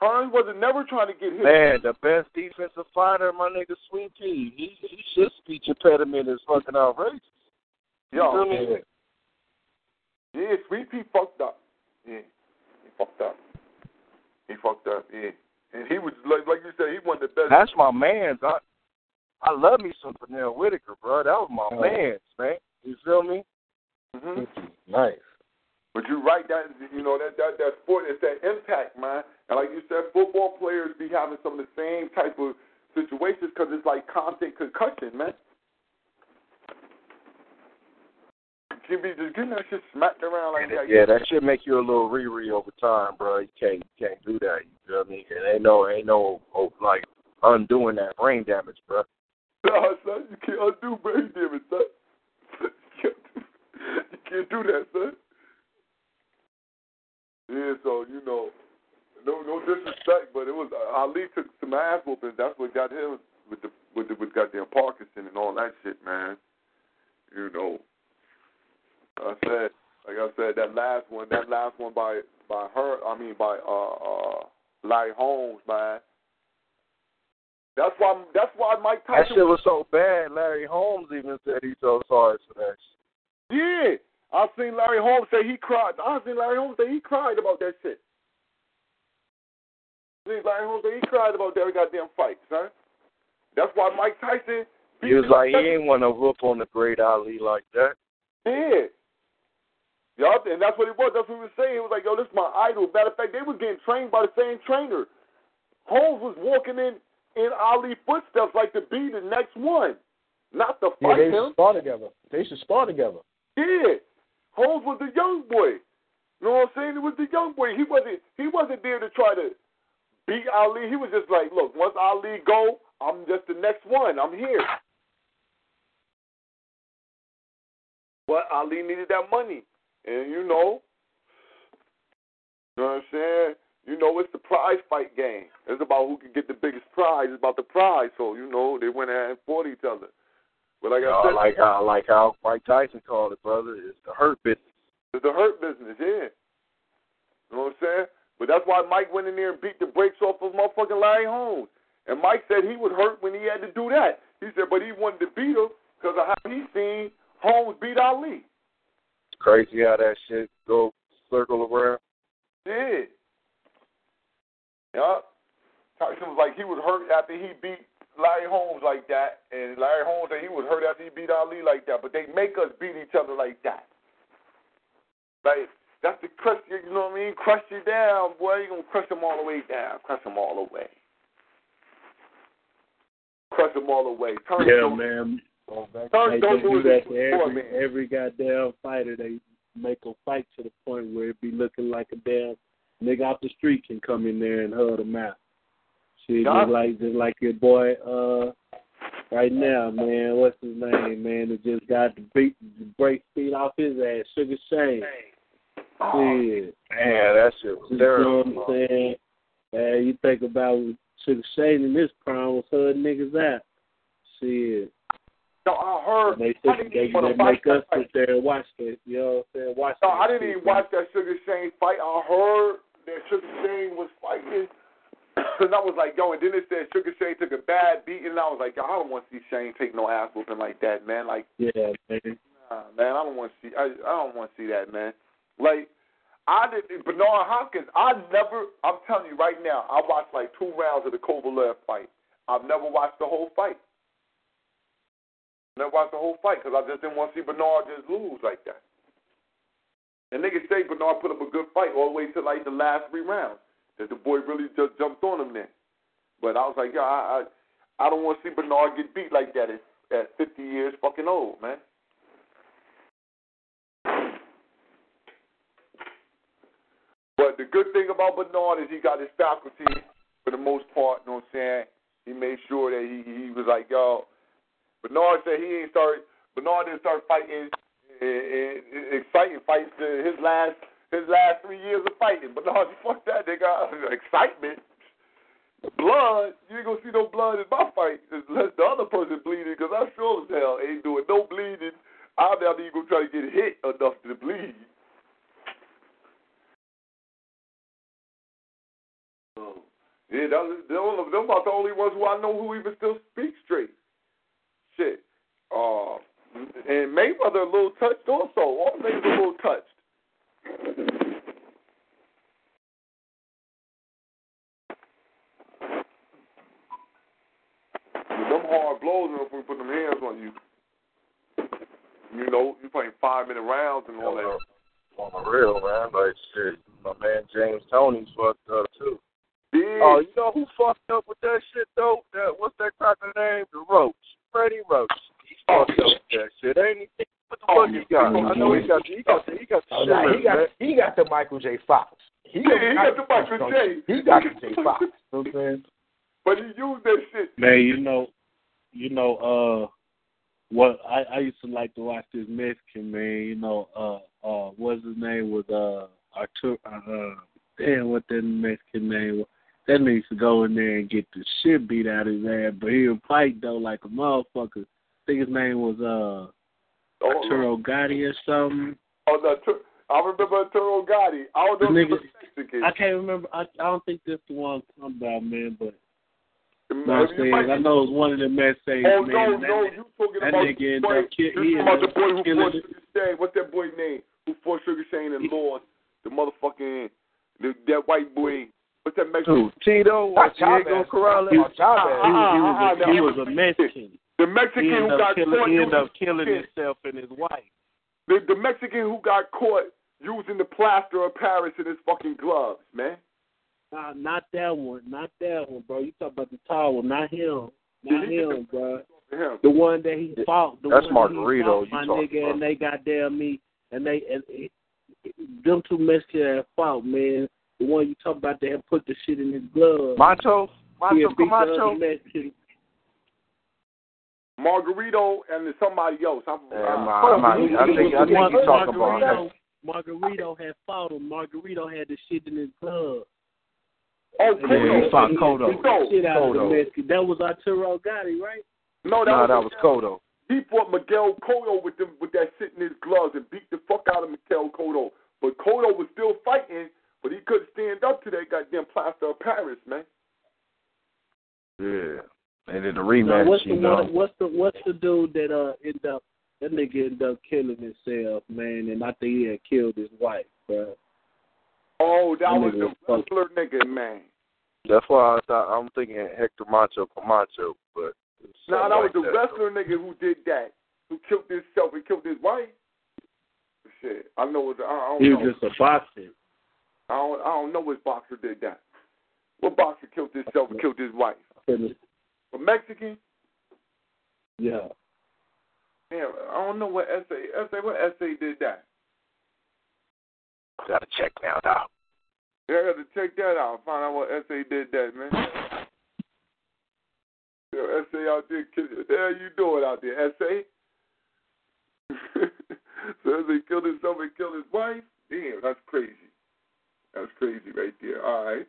Hearns wasn't never trying to get hit. Man, the best defensive fighter, my nigga Sweet Pea. He he should speech impediment is fucking outrageous. Yo, yeah. yeah, Sweet Pea fucked up. Yeah, he fucked up. He fucked up. Yeah. And he was like, like you said, he one of the best. That's my man's. I I love me some Pernell Whitaker, bro. That was my oh. man's, man. You feel me? Mm-hmm. Nice. But you're right. That you know that that that sport is that impact, man. And like you said, football players be having some of the same type of situations because it's like constant concussion, man. Just getting that shit smacked around like that. Yeah, that should make you a little re over time, bro. You can't you can't do that. You feel me? It ain't no ain't no oh, like undoing that brain damage, bro. No, son, you can't undo brain damage, son. you can't do that, son. Yeah, so you know, no no disrespect, but it was Ali took some ass whooping. That's what got him with the with the with goddamn Parkinson and all that shit, man. You know, I said, like I said, that last one, that last one by by her, I mean by uh uh Larry Holmes, man. That's why that's why Mike Tyson. That shit was so bad. Larry Holmes even said he felt sorry for that. Shit. Yeah, I seen Larry Holmes say he cried. I seen Larry Holmes say he cried about that shit. I seen Larry Holmes say he cried about that goddamn fight, son. That's why Mike Tyson. He was like, he ain't want to whoop on the great Ali like that. Yeah, Yup, and that's what it was. That's what he was saying. He was like, yo, this is my idol. Matter of fact, they was getting trained by the same trainer. Holmes was walking in in Ali footsteps like to be the next one, not to Yeah, fight they him. should spar together. They should spar together. Yeah, Holmes was the young boy. You know what I'm saying? It was the young boy. He wasn't. He wasn't there to try to beat Ali. He was just like, look, once Ali go, I'm just the next one. I'm here. But Ali needed that money, and you know, you know what I'm saying. You know, it's the prize fight game. It's about who can get the biggest prize. It's about the prize. So you know, they went ahead and fought each other. But like I I said, like how like how Mike Tyson called it, brother. It's the hurt business. It's the hurt business, yeah. You know what I'm saying? But that's why Mike went in there and beat the brakes off of motherfucking Larry Holmes. And Mike said he would hurt when he had to do that. He said, but he wanted to beat him because of how he seen Holmes beat Ali. Crazy how that shit go circle around. Yeah. Yeah. Tyson was like he was hurt after he beat Larry Holmes like that, and Larry Holmes said he was hurt after he beat Ali like that. But they make us beat each other like that. Like that's the crush you, you know what I mean? Crush you down, boy. You gonna crush them all the way down. Crush them all the way. Crush them all the way. Turn Yeah, man. They just do that to every, every goddamn fighter. They make a fight to the point where it be looking like a damn nigga off the street can come in there and hug them out. Shit, just like just like your boy uh right now, man. What's his name, man? That just got the beat the break feet off his ass, Sugar Shane. Shit. Man, that shit was You know terrible. what I'm saying? Man, you think about Sugar Shane in this prime was hugging niggas out. Shit. No, I heard. They didn't they, even wanna they make watch us sit there and watch that. You know what I'm saying? Watch No, I didn't even watch that Sugar Shane fight. I heard that Sugar Shane was fighting. And I was like, yo, and then it said Sugar Shane took a bad beating. And I was like, yo, I don't want to see Shane take no ass whooping like that, man. Like, Yeah, man. nah, man, I don't want to see. I, I don't want to see that, man. Like, I did Bernard Hopkins. I never. I'm telling you right now. I watched like two rounds of the Kovalev fight. I've never watched the whole fight. Never watched the whole fight because I just didn't want to see Bernard just lose like that. And niggas say Bernard put up a good fight all the way to like the last three rounds. That the boy really just jumped on him then. But I was like, yeah, I I, I don't want to see Bernard get beat like that at, at 50 years fucking old, man. But the good thing about Bernard is he got his faculty for the most part. You know what I'm saying? He made sure that he he was like, yo. Bernard said he ain't start. Bernard didn't start fighting eh, eh, eh, exciting fights to his last his last three years of fighting. Bernard, fuck that nigga. Excitement, blood. You ain't gonna see no blood in my fight unless the other person bleeding. Because I sure as hell ain't doing no bleeding. I'm not even gonna try to get hit enough to bleed. Yeah, those, those, those about the only ones who I know who even still speak straight. Shit. Uh, and Mayweather a little touched also. All niggas a little touched. Them hard blows and if we put them hands on you. You know, you playing five minute rounds and all that. On the real, man. Like shit. My man James Toney's fucked up too. Oh, you know who fucked up with that shit though? That what's that cracker name? The Roach. Freddie Roach. He fucked up that shit, ain't he? What the fuck he got? I know he got the, he got the, he got the shit. nah, he got man. he got the Michael J. Fox. He Yeah, he got the Michael J. He got the J. Fox. You know what I'm saying? But he used that shit. Man, you know, you know, uh, what I I used to like to watch this Mexican man. You know, uh, uh, what's his name was uh Artur. Uh, damn, what that Mexican name was. That used to go in there and get the shit beat out of his ass, but he would fight though like a motherfucker. I think his name was uh Arturo Gatti or something. Oh, no, Tur- I remember Arturo Gatti. I don't know if he nigga- was Mexican. I can't remember. I I don't think that's the one I'm talking about, man. But You know what I'm saying? I know it's one of the Mexicans, Oh, man. no, that no, you talking that about nigga ended boy, up ki- you he about the boy who fought Sugar Shane. What's that boy name? Who fought Sugar Shane and lost? The motherfucking, the, that white boy. What's that Mexican? Who? Tito or Not Chavez. Diego Corrales? He, Chavez. he, was, he, was Ah, a, he was a Mexican. The Mexican who got killing, caught. he ended up killing shit. himself and his wife. The, the Mexican who got caught using the plaster of Paris in his fucking gloves, man. Nah, not that one. Not that one, bro. You talk about the tall one, not him. Not him, bro. Him. The one that he fought. The That's one that Margarito He fought, you my talking nigga, about. and they goddamn me, and they and it, them two Mexicans fought, man. The one you talk about that put the shit in his glove. Macho? Macho He had beat Camacho? Margarito and somebody else. I'm, Yeah, uh, my- I might- I think- I think you talking about Margarito, Margarito had fought him. Margarito had the shit in his glove. Oh, And Cotto. he- he fought Cotto. he beat the Shit out of the Mexican. That was Arturo Gatti, right? No, that Nah, was, that was Cotto. He fought Miguel Cotto with them with that shit in his gloves and beat the fuck out of Miguel Cotto. But Cotto was still fighting, but he couldn't stand up to that goddamn plaster of Paris, man. Yeah. And then the Now, rematch, what's the you know. one, what's the what's the dude that uh ended up that nigga ended up killing himself, man, and I think he had killed his wife, bro. Oh, that That was nigga the was fuck- wrestler nigga, man. That's why I thought I'm thinking Hector Macho Camacho, but it's Nah, something that was like the that. wrestler nigga who did that, who killed himself and killed his wife. Shit, I know. It, I, I don't He know. was just a boxer. I don't. I don't know which boxer did that. What boxer killed himself and killed his wife? A Mexican? Yeah. Damn, I don't know what essay. Essay. What essay did that? Gotta check that out. Yeah, I got to check that out. Find out what essay did that, man. Yeah, essay out there. kill- What the hell you doing out there, essay? so essay killed himself and killed his wife. Damn, that's crazy. That's crazy right there. All right.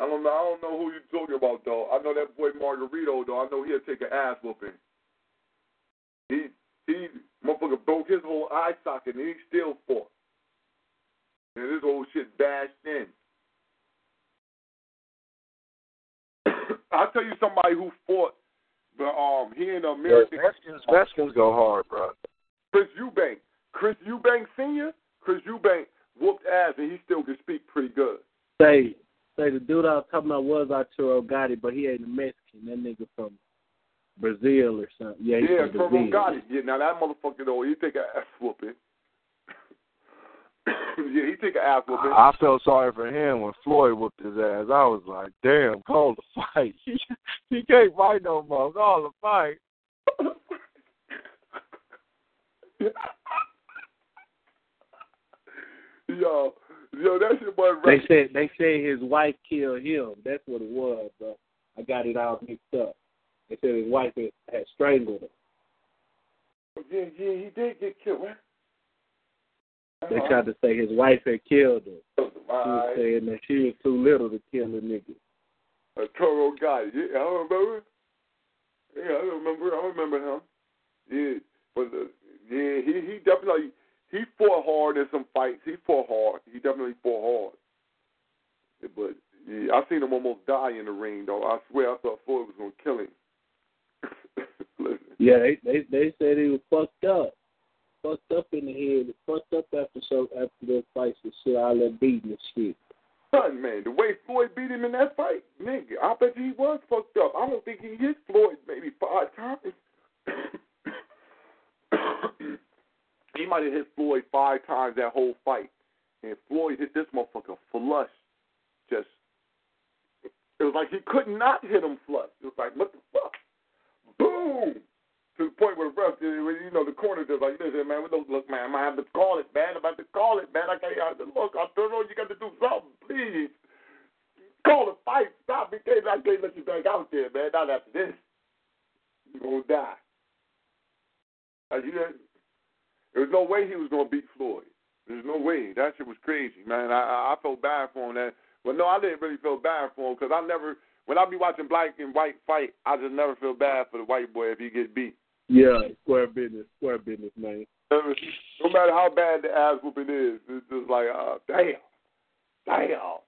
I don't know. I don't know who you're talking about though. I know that boy Margarito though. I know he'll take an ass whooping. He he motherfucker broke his whole eye socket and he still fought. And this whole shit bashed in. I'll tell you somebody who fought but um he in the American Mexicans, Mexicans go hard, bro. Chris Eubank. Chris Eubank Senior, Chris Eubank whooped ass and he still can speak pretty good. Say, say the dude I was talking about was Arturo Gatti, but he ain't a Mexican. That nigga from Brazil or something. Yeah, he's Yeah, from Turbo Brazil. got it. Yeah, now that motherfucker though, he take an ass whooping. yeah, he take an ass whooping. I felt sorry for him when Floyd whooped his ass. I was like, damn, call the fight. he can't fight no more. Call the fight. yo, yo, that shit was They said they said his wife killed him. That's what it was, bro. I got it all mixed up. They said his wife had, had strangled him. Yeah, yeah, he did get killed, right? They Uh-huh. tried to say his wife had killed him. She was saying that she was too little to kill a nigga. Uh, Toro guy. Yeah, I remember. Yeah, I remember. I remember him. Yeah, but uh, yeah, he he definitely he fought hard in some fights. He fought hard. He definitely fought hard. But yeah, I seen him almost die in the ring though. I swear I thought Floyd was gonna kill him. Yeah, they they they said he was fucked up, fucked up in the head, fucked up after so after those fights and shit, all that beating and shit. son, man, the way Floyd beat him in that fight, nigga, I bet you he was fucked up. I don't think he hit Floyd maybe five times. He might have hit Floyd five times that whole fight, and Floyd hit this motherfucker flush. Just, it was like he could not hit him flush. It was like, what the fuck? Boom! To the point where the ref, you know, the corner just like, listen, man, we don't look, man, I'm gonna have to call it, man. I'm about to call it, man. I can't to look. I don't know. You got to do something, please. Call the fight. Stop it. Can't- I can't let you back out there, man. Not after this. You're gonna die. Like, you there was no way he was gonna beat Floyd. There's no way. That shit was crazy, man. I I, I felt bad for him. That, but no, I didn't really feel bad for him because I never. When I be watching black and white fight, I just never feel bad for the white boy if he gets beat. Yeah, square business, square business, man. No matter how bad the ass whooping is, it's just like, uh, damn, damn.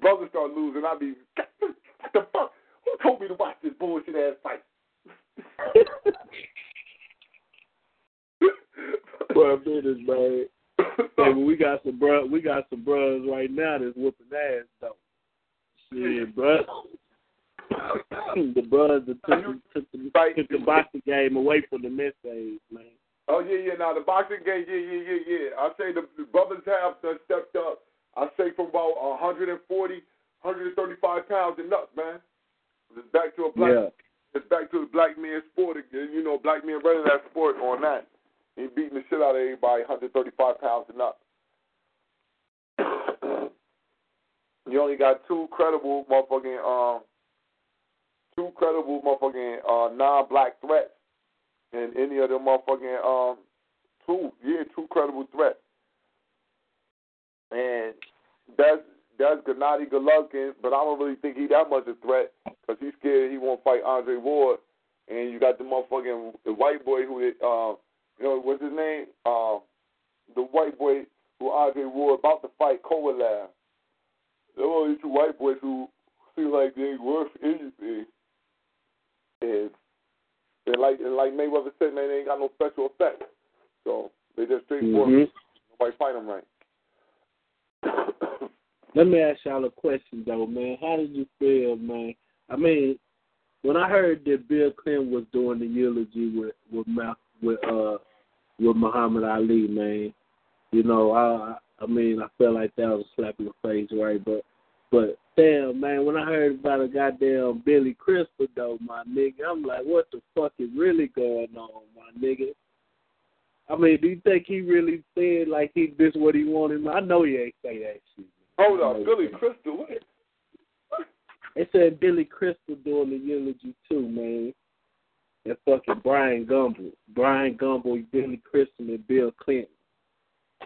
Brothers start losing, I be, what the fuck? Who told me to watch this bullshit ass fight? Square business, man. Hey, we got some bro, we got some brothers right now that's whooping ass though. Shit, bro. the brothers that took, the- took, the, took the boxing game away from the mess age, man. Oh yeah, yeah. Now the boxing game, yeah, yeah, yeah, yeah. I say the, the brothers have done stepped up. I say from about 140, 135 pounds and up, man. It's back to a black. Yeah. It's back to a black man sport again. You know, black men running that sport on that. He beating the shit out of everybody, 135 pounds and up. you only got two credible motherfucking um two credible motherfucking uh non-black threats, and any of them motherfucking um two yeah two credible threats, and that's that's Gennady Golovkin, but I don't really think he that much a threat because he's scared he won't fight Andre Ward, and you got the motherfucking the white boy who uh you know what's his name uh the white boy who Andre Ward about to fight Kovalev. There are these two white boys who feel like they ain't worth anything. And, and like and like Mayweather said, man, they ain't got no special effects. So they just straightforward. Mhm. Nobody fight them right. Let me ask y'all a question though, man. How did you feel, man? I mean, when I heard that Bill Clinton was doing the eulogy with with Ma- with uh with Muhammad Ali, man, you know, I I mean, I felt like that was a slap in the face, right? But but damn, man, when I heard about a goddamn Billy Crystal though, my nigga, I'm like, what the fuck is really going on, my nigga? I mean, do you think he really said like he this what he wanted? I know he ain't say that shit. Hold on, Billy Crystal. What? They said Billy Crystal doing the eulogy too, man. And fucking Brian Gumbel. Brian Gumbel, Billy Crystal, and Bill Clinton.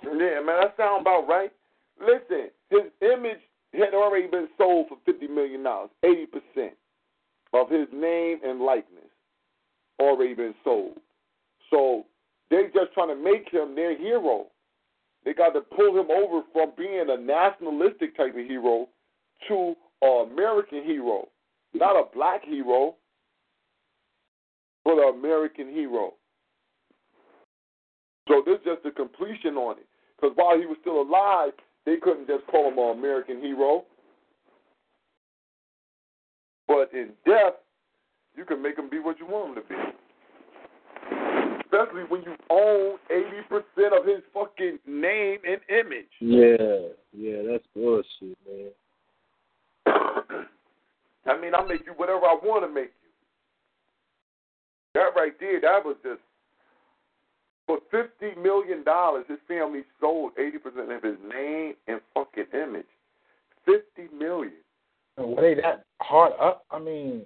Yeah, man, that sound about right. Listen, his image had already been sold for fifty million dollars. Eighty percent of his name and likeness already been sold. So they just trying to make him their hero. They got to pull him over from being a nationalistic type of hero to an American hero, not a black hero, but the American hero. So this is just a completion on it. Because while he was still alive, they couldn't just call him an American hero. But in death, you can make him be what you want him to be. Especially when you own 80% of his fucking name and image. Yeah, yeah, that's bullshit, man. I mean, I make you whatever I want to make you. That right there, that was just for fifty million dollars. His family sold eighty percent of his name and fucking image. Fifty million. Were they that hard up? I mean,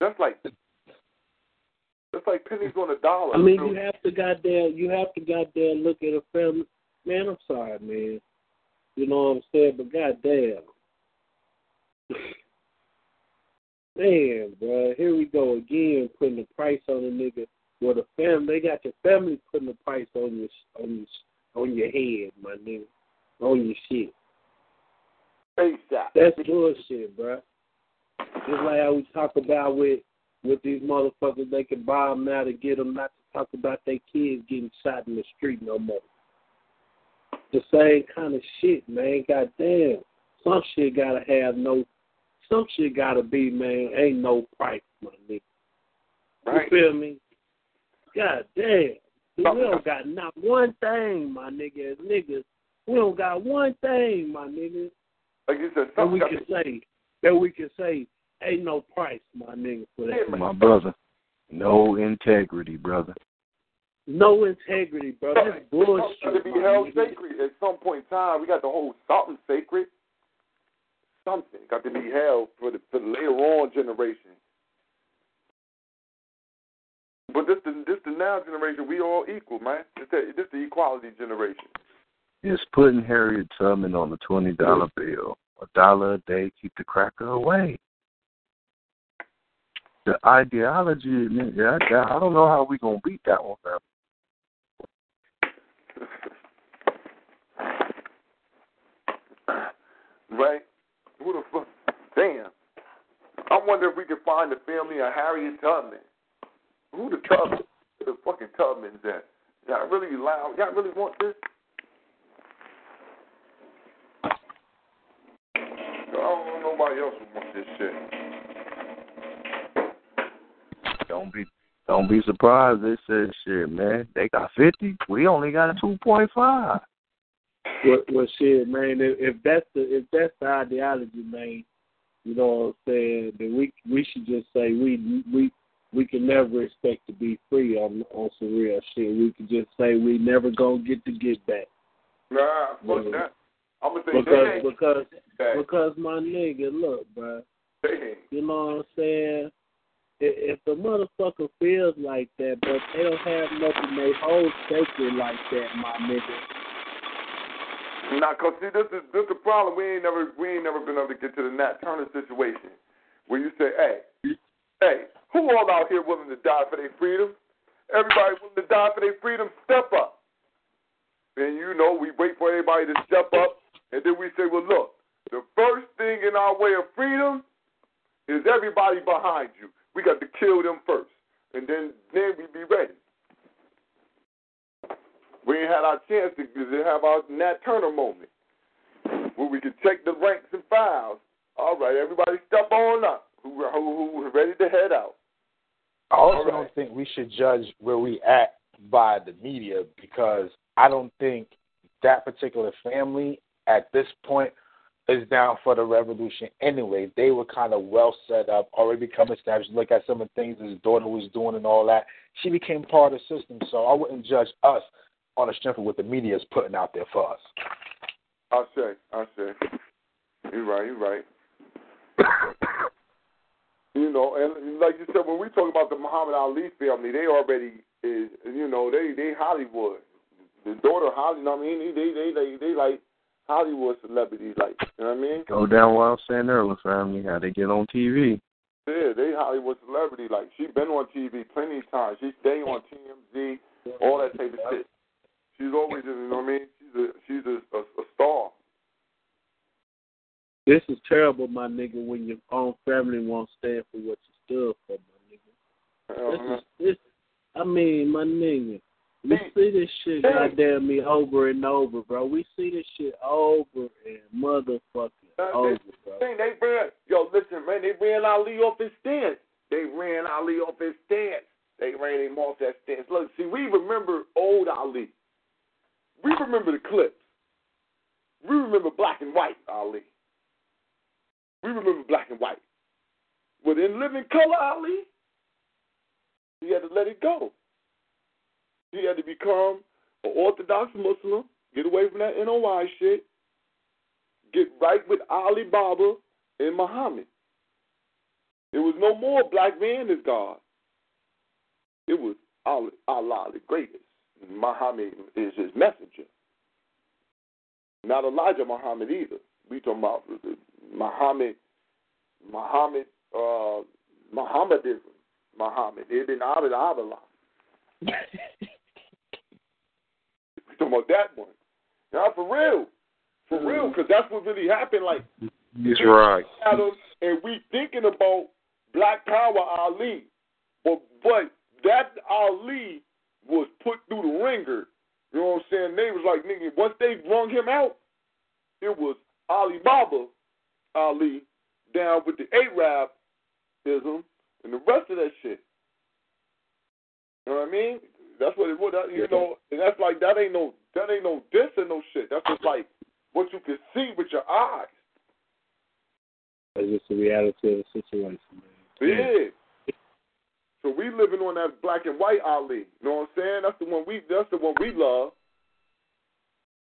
That's like that's like pennies on a dollar. I mean, you have to goddamn, you have to goddamn look at a family. Man, I'm sorry, man. You know what I'm saying? But goddamn, man, bro, here we go again, putting the price on a nigga. Well, the family, they got your family putting the price on your on your on your head, my nigga, on your shit. That's bullshit, bro. Just like how we talk about with with these motherfuckers, they can buy them now to get them not to talk about their kids getting shot in the street no more. The same kind of shit, man. Goddamn, some shit gotta have no, some shit gotta be, man. Ain't no price, my nigga. Right. You feel me? God damn. We don't got not one thing, my nigga. As niggas, we don't got one thing, my nigga. Like you said, That we something can say, that we can say, ain't no price, my nigga, for that. My brother. No integrity, brother. No integrity, brother. That's bullshit. Something to be held nigga. sacred at some point in time. We got to hold something sacred. Something got to be held for the for the later on generation. But this the this the now generation. We all equal, man. This the, this the equality generation. It's putting Harriet Tubman on the twenty dollar bill. A dollar a day, keep the cracker away. The ideology, I, I don't know how we gonna beat that one, man. Right? Who the fuck? Damn. I wonder if we can find the family of Harriet Tubman. Who the Tubman? The fucking Tubmans at? Y'all really loud? Y'all really want this? I don't know nobody else who wants this shit. Don't be Don't be surprised. They said, "Shit, man, they got fifty. We only got two point five. Well, well, shit, man. If, if that's the if that's the ideology, man, you know what I'm saying, then we we should just say we we we can never expect to be free on on some real shit. We can just say we never gonna get to get back. Nah, fuck Yeah. that. I'm gonna say Because because back. because my nigga, look, bro. They. You know what I'm saying? If, if the motherfucker feels like that, but they don't have nothing they hold sacred like that, my nigga. Nah, cause see, this is this the problem. We ain't never we ain't never been able to get to the Nat Turner situation where you say, hey, hey, who all out here willing to die for their freedom? Everybody willing to die for their freedom, step up. And you know, we wait for everybody to step up, and then we say, well, look, the first thing in our way of freedom is everybody behind you. We got to kill them first, and then then we be ready. We ain't had our chance to, to have our Nat Turner moment where we could check the ranks and files. All right, everybody step on up. Who who who ready to head out? I also right. don't think we should judge where we at by the media because I don't think that particular family at this point is down for the revolution anyway. They were kind of well set up, already become established. Look at some of the things his daughter was doing and all that. She became part of the system, so I wouldn't judge us on the strength of what the media is putting out there for us. I say, I say. You're right, you're right. you know, and like you said, when we talk about the Muhammad Ali family, they already is, you know, they they Hollywood. The daughter Hollywood, you know what I mean? They they they they like Hollywood celebrities, like you know what I mean? Go down what I was saying earlier, family. How they get on TV. Yeah, they Hollywood celebrity. Like she been on TV plenty of times. She stay on TMZ, all that type of shit. She's always, you know what I mean? She's a she's a, a, a star. This is terrible, my nigga, when your own family won't stand for what you stood for, my nigga. Uh-huh. This is this I mean, my nigga. We see this shit goddamn me over and over, bro. We see this shit over and motherfucking over, bro. Thing they ran, yo, listen, man, they ran Ali off his stance. They ran Ali off his stance. They ran him off that stance. Look, see, we remember old Ali. We remember the clips. We remember black and white Ali. We remember black and white. But in living color Ali, he had to let it go. He had to become an Orthodox Muslim, get away from that NOI shit, get right with Ali Baba and Muhammad. There was no more black man as God. It was Allah, Allah the greatest. Muhammad is his messenger. Not Elijah Muhammad either. We talking about Muhammad, Muhammad, uh, Muhammadism. Muhammad. Ibn Abd Abdullah. we talking about that one. Now, for real. For real, because that's what really happened. Like, He's right. And we thinking about Black Power Ali, but but that Ali was put through the ringer. You know what I'm saying? They was like, nigga, once they brung him out, it was Ali Baba Ali down with the Arabism and the rest of that shit. You know what I mean? That's what it was. That, you know, and that's like that ain't no that ain't no diss and no shit. That's just like what you can see with your eyes. That's just the reality of the situation, man. Yeah. So we living on that black and white Ali. You know what I'm saying? That's the one we that's the one we love.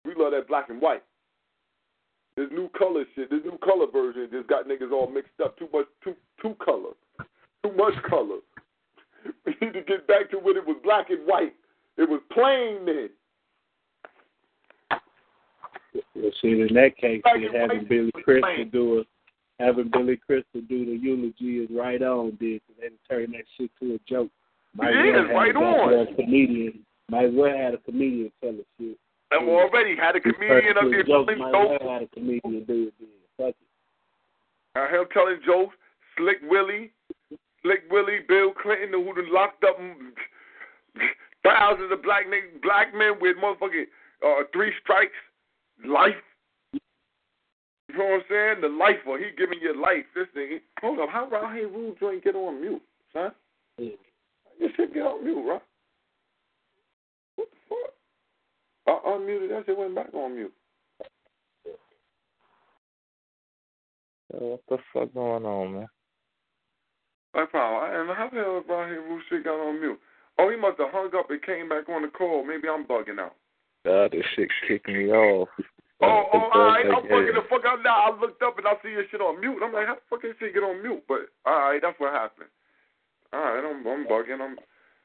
We love that black and white. This new color shit, this new color version just got niggas all mixed up. Too much too too color. Too much color. We need to get back to when it was black and white. It was plain then. Well, see, in that case, Black shit, and having Billy Crystal do a having Billy Crystal do the eulogy is right on, did they turned that shit to a joke. Might It well right a comedian. Might well had a comedian tell the shit. And we already had a comedian up there telling Might jokes. well had a comedian do it. Fuck it. I him telling jokes. Slick Willie, Slick Willie, Bill Clinton, who done locked up thousands of black niggas, black men with motherfucking uh, three strikes, life. You know what I'm saying? The lifer, he giving you life. This thing. Hold up, how Raheem Rude joint get on mute, son? You should get on mute, right? What the fuck? I unmuted that shit went back on mute. What the fuck going on, man? No problem. I don't how the hell Brian Roof shit got on mute. Oh, he must have hung up and came back on the call. Maybe I'm bugging out. God, this shit kicked me off. Oh, oh, all right. I'm fucking the fuck out now. I looked up and I see your shit on mute. I'm like, how the fuck is shit get on mute? But all right, that's what happened. All right, I'm I'm bugging. I'm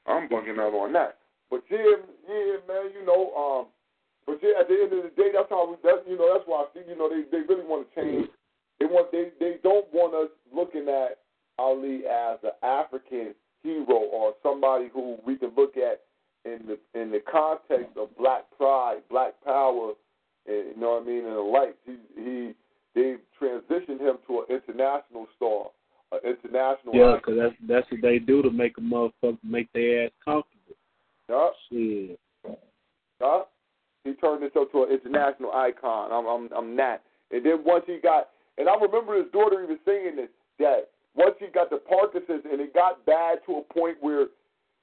I'm bugging out on that. But yeah, yeah, man. You know, um, but yeah, at the end of the day, that's how we. That's you know, that's why I see. You know, they they really want to change. They want they they don't want us looking at Ali as an African hero or somebody who we can look at in the in the context of black pride, black power, and you know what I mean, and the likes. He he they transitioned him to an international star, Uh, international. Yeah, because that's that's what they do to make a motherfucker make their ass comfortable. Yup. Shit. Yup. He turned himself to an international icon. I'm I'm I'm that. And then once he got, and I remember his daughter even saying this that once he got the Parkinson's and it got bad to a point where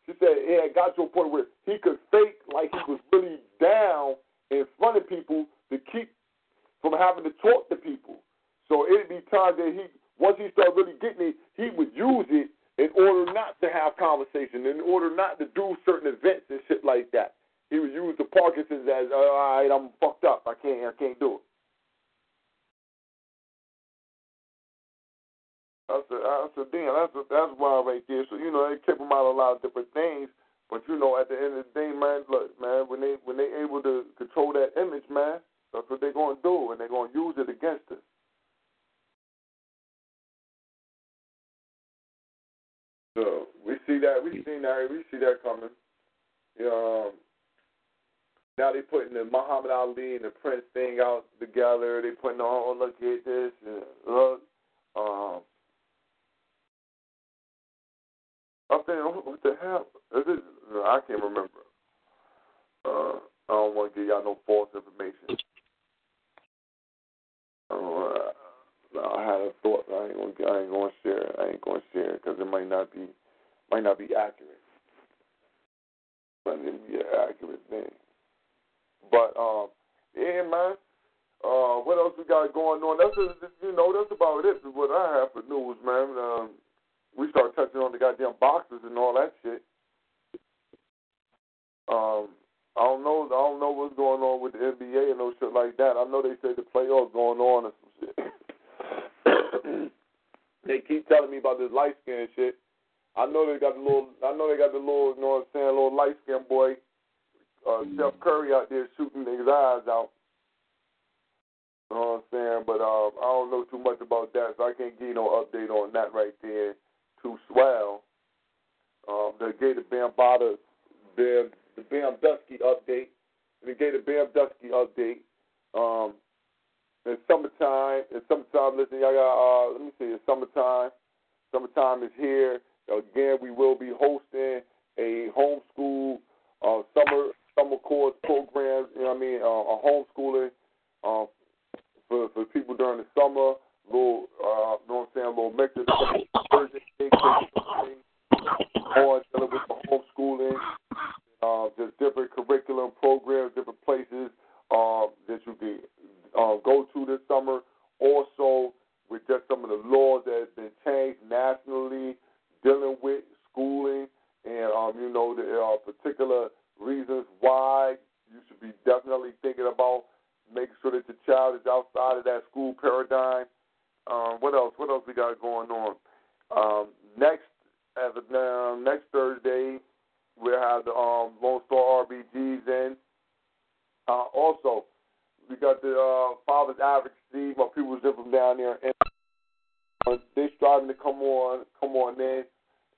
she said it had got to a point where he could fake like he was really down in front of people to keep from having to talk to people. So it'd be times that he once he started really getting it, he would use it in order not to have conversation, in order not to do certain events and shit like that. He would use the Parkinson's as all right, I'm fucked up. I can't I can't do it. That's a, that's a damn. That's a, that's wild right there. So you know they kept him out of a lot of different things. But you know at the end of the day, man, look, man, when they when they able to control that image, man, that's what they're gonna do, and they're gonna use it against us. So we see that we see that we see that coming. Um, now they putting the Muhammad Ali and the Prince thing out together. They putting oh look at this and look. Um, I think what the hell is it? I can't remember. Uh, I don't want to give y'all no false information. Uh, I had a thought. I ain't gonna. I ain't gonna share. I ain't gonna share because it might not be, might not be accurate. Might not be an accurate thing. But um, yeah, man. Uh, what else we got going on? That's just, you know that's about it. What I have for news, man. Um, we start touching on the goddamn boxers and all that shit. Um, I don't know. I don't know what's going on with the NBA and no shit like that. I know they say the playoffs going on. they keep telling me about this light skin shit. I know they got the little. I know they got the little. You know what I'm saying? Little light skin boy, uh, Steph Curry out there shooting niggas' eyes out. You know what I'm saying? But uh, I don't know too much about that, so I can't give you no update on that right there. Too swell. Um, the Gator Bambaataa, the the Bam Dusky update. The Gator Bam Dusky update. Um, it's summertime. It's summertime. Listen, y'all got. Uh, let me see. It's summertime. Summertime is here. Again, we will be hosting a homeschool uh, summer summer course program. You know what I mean? Uh, a homeschooling um, for for people during the summer. Little, uh, you know what I'm saying? A little mix on dealing with the homeschooling, uh, just different curriculum programs, different places uh, that you can uh, go to this summer. Also, with just some of the laws that have been changed nationally, dealing with schooling, and um, you know there are particular reasons why you should be definitely thinking about making sure that your child is outside of that school paradigm. Um, what else? What else we got going on? Um, next, as of now, next Thursday, we'll have the um, Lone Star RBGs in. Uh, also, we got the uh, Father's Advocacy. My people's in from down there, and uh, they striving to come on, come on in,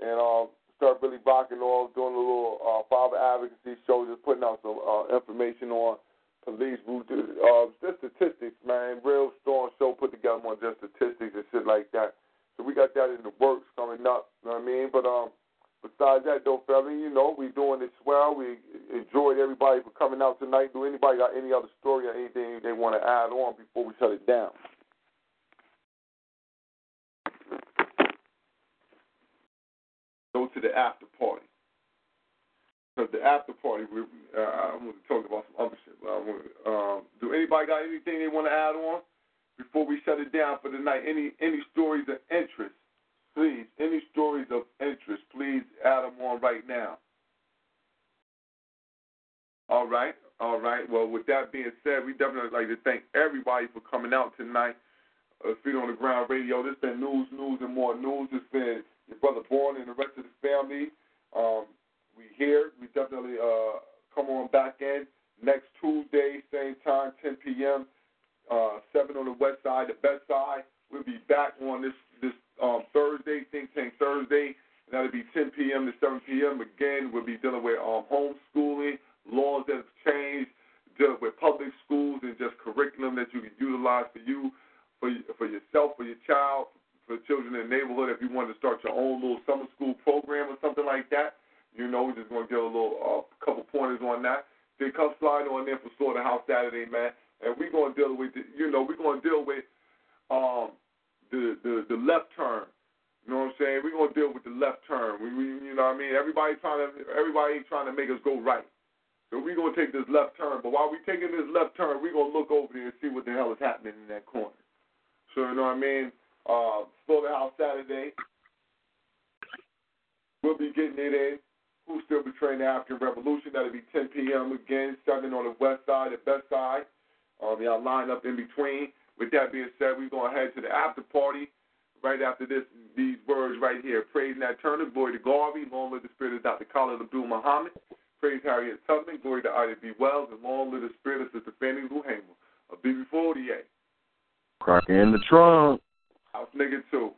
and um, start really rocking off, doing a little uh, father advocacy show, just putting out some uh, information on police uh, just statistics, man. Real strong show put together on just statistics and shit like that. So we got that in the works coming up. You know what I mean? But um, besides that, though, fella, you know, we're doing this well. We enjoyed everybody for coming out tonight. Do anybody got any other story or anything they want to add on before we shut it down? Go to the after party. Because the after party, we, uh, I want to talk about some other shit. But I to, um, do anybody got anything they want to add on before we shut it down for the night? Any any stories of interest? Please, any stories of interest, please add them on right now. All right, all right. Well, with that being said, we definitely like to thank everybody for coming out tonight. Uh, Feet on the Ground Radio. This been news, news, and more news. It's been your brother Born and the rest of the family. Um, we here. We definitely uh, come on back in next Tuesday, same time, 10 p.m. Uh, 7 on the west side, the best side. We'll be back on this um, Thursday, Think Tank Thursday. And that'll be 10 p.m. to 7 p.m. Again, we'll be dealing with um, homeschooling, laws that have changed, dealing with public schools, and just curriculum that you can utilize for you, for for yourself, for your child, for children in the neighborhood. If you want to start your own little summer school program or something like that, you know, we're just going to get a little uh, couple pointers on that. Then come slide on in for Slaughterhouse Saturday, man. And we're going to deal with, you know, we're going to deal with um, the, the the left turn. You know what I'm saying? We're gonna deal with the left turn. We, we you know what I mean? Everybody trying to everybody trying to make us go right. So we're gonna take this left turn. But while we're taking this left turn, we're gonna look over there and see what the hell is happening in that corner. So you know what I mean? Uh Slaughterhouse Saturday. We'll be getting it in. Who's still betraying the African Revolution? That'll be 10 p.m. again, 7 on the west side, the best side. Um, y'all line up in between. With that being said, we're going to head to the after party right after this. These words right here. Praise Nat Turner, glory to Garvey, long live the spirit of Dr. Khalid Abdul Muhammad. Praise Harriet Tubman, glory to Ida B. Wells, and long live the spirit of Sister Fannie Lou Hamer of BB48. Crocker in the trunk. House nigga too.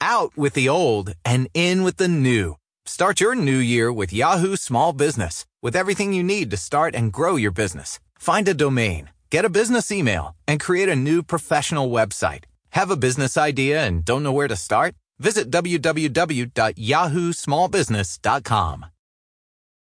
Out with the old and in with the new. Start your new year with Yahoo Small Business with everything you need to start and grow your business. Find a domain, get a business email, and create a new professional website. Have a business idea and don't know where to start? Visit www.yahoosmallbusiness.com.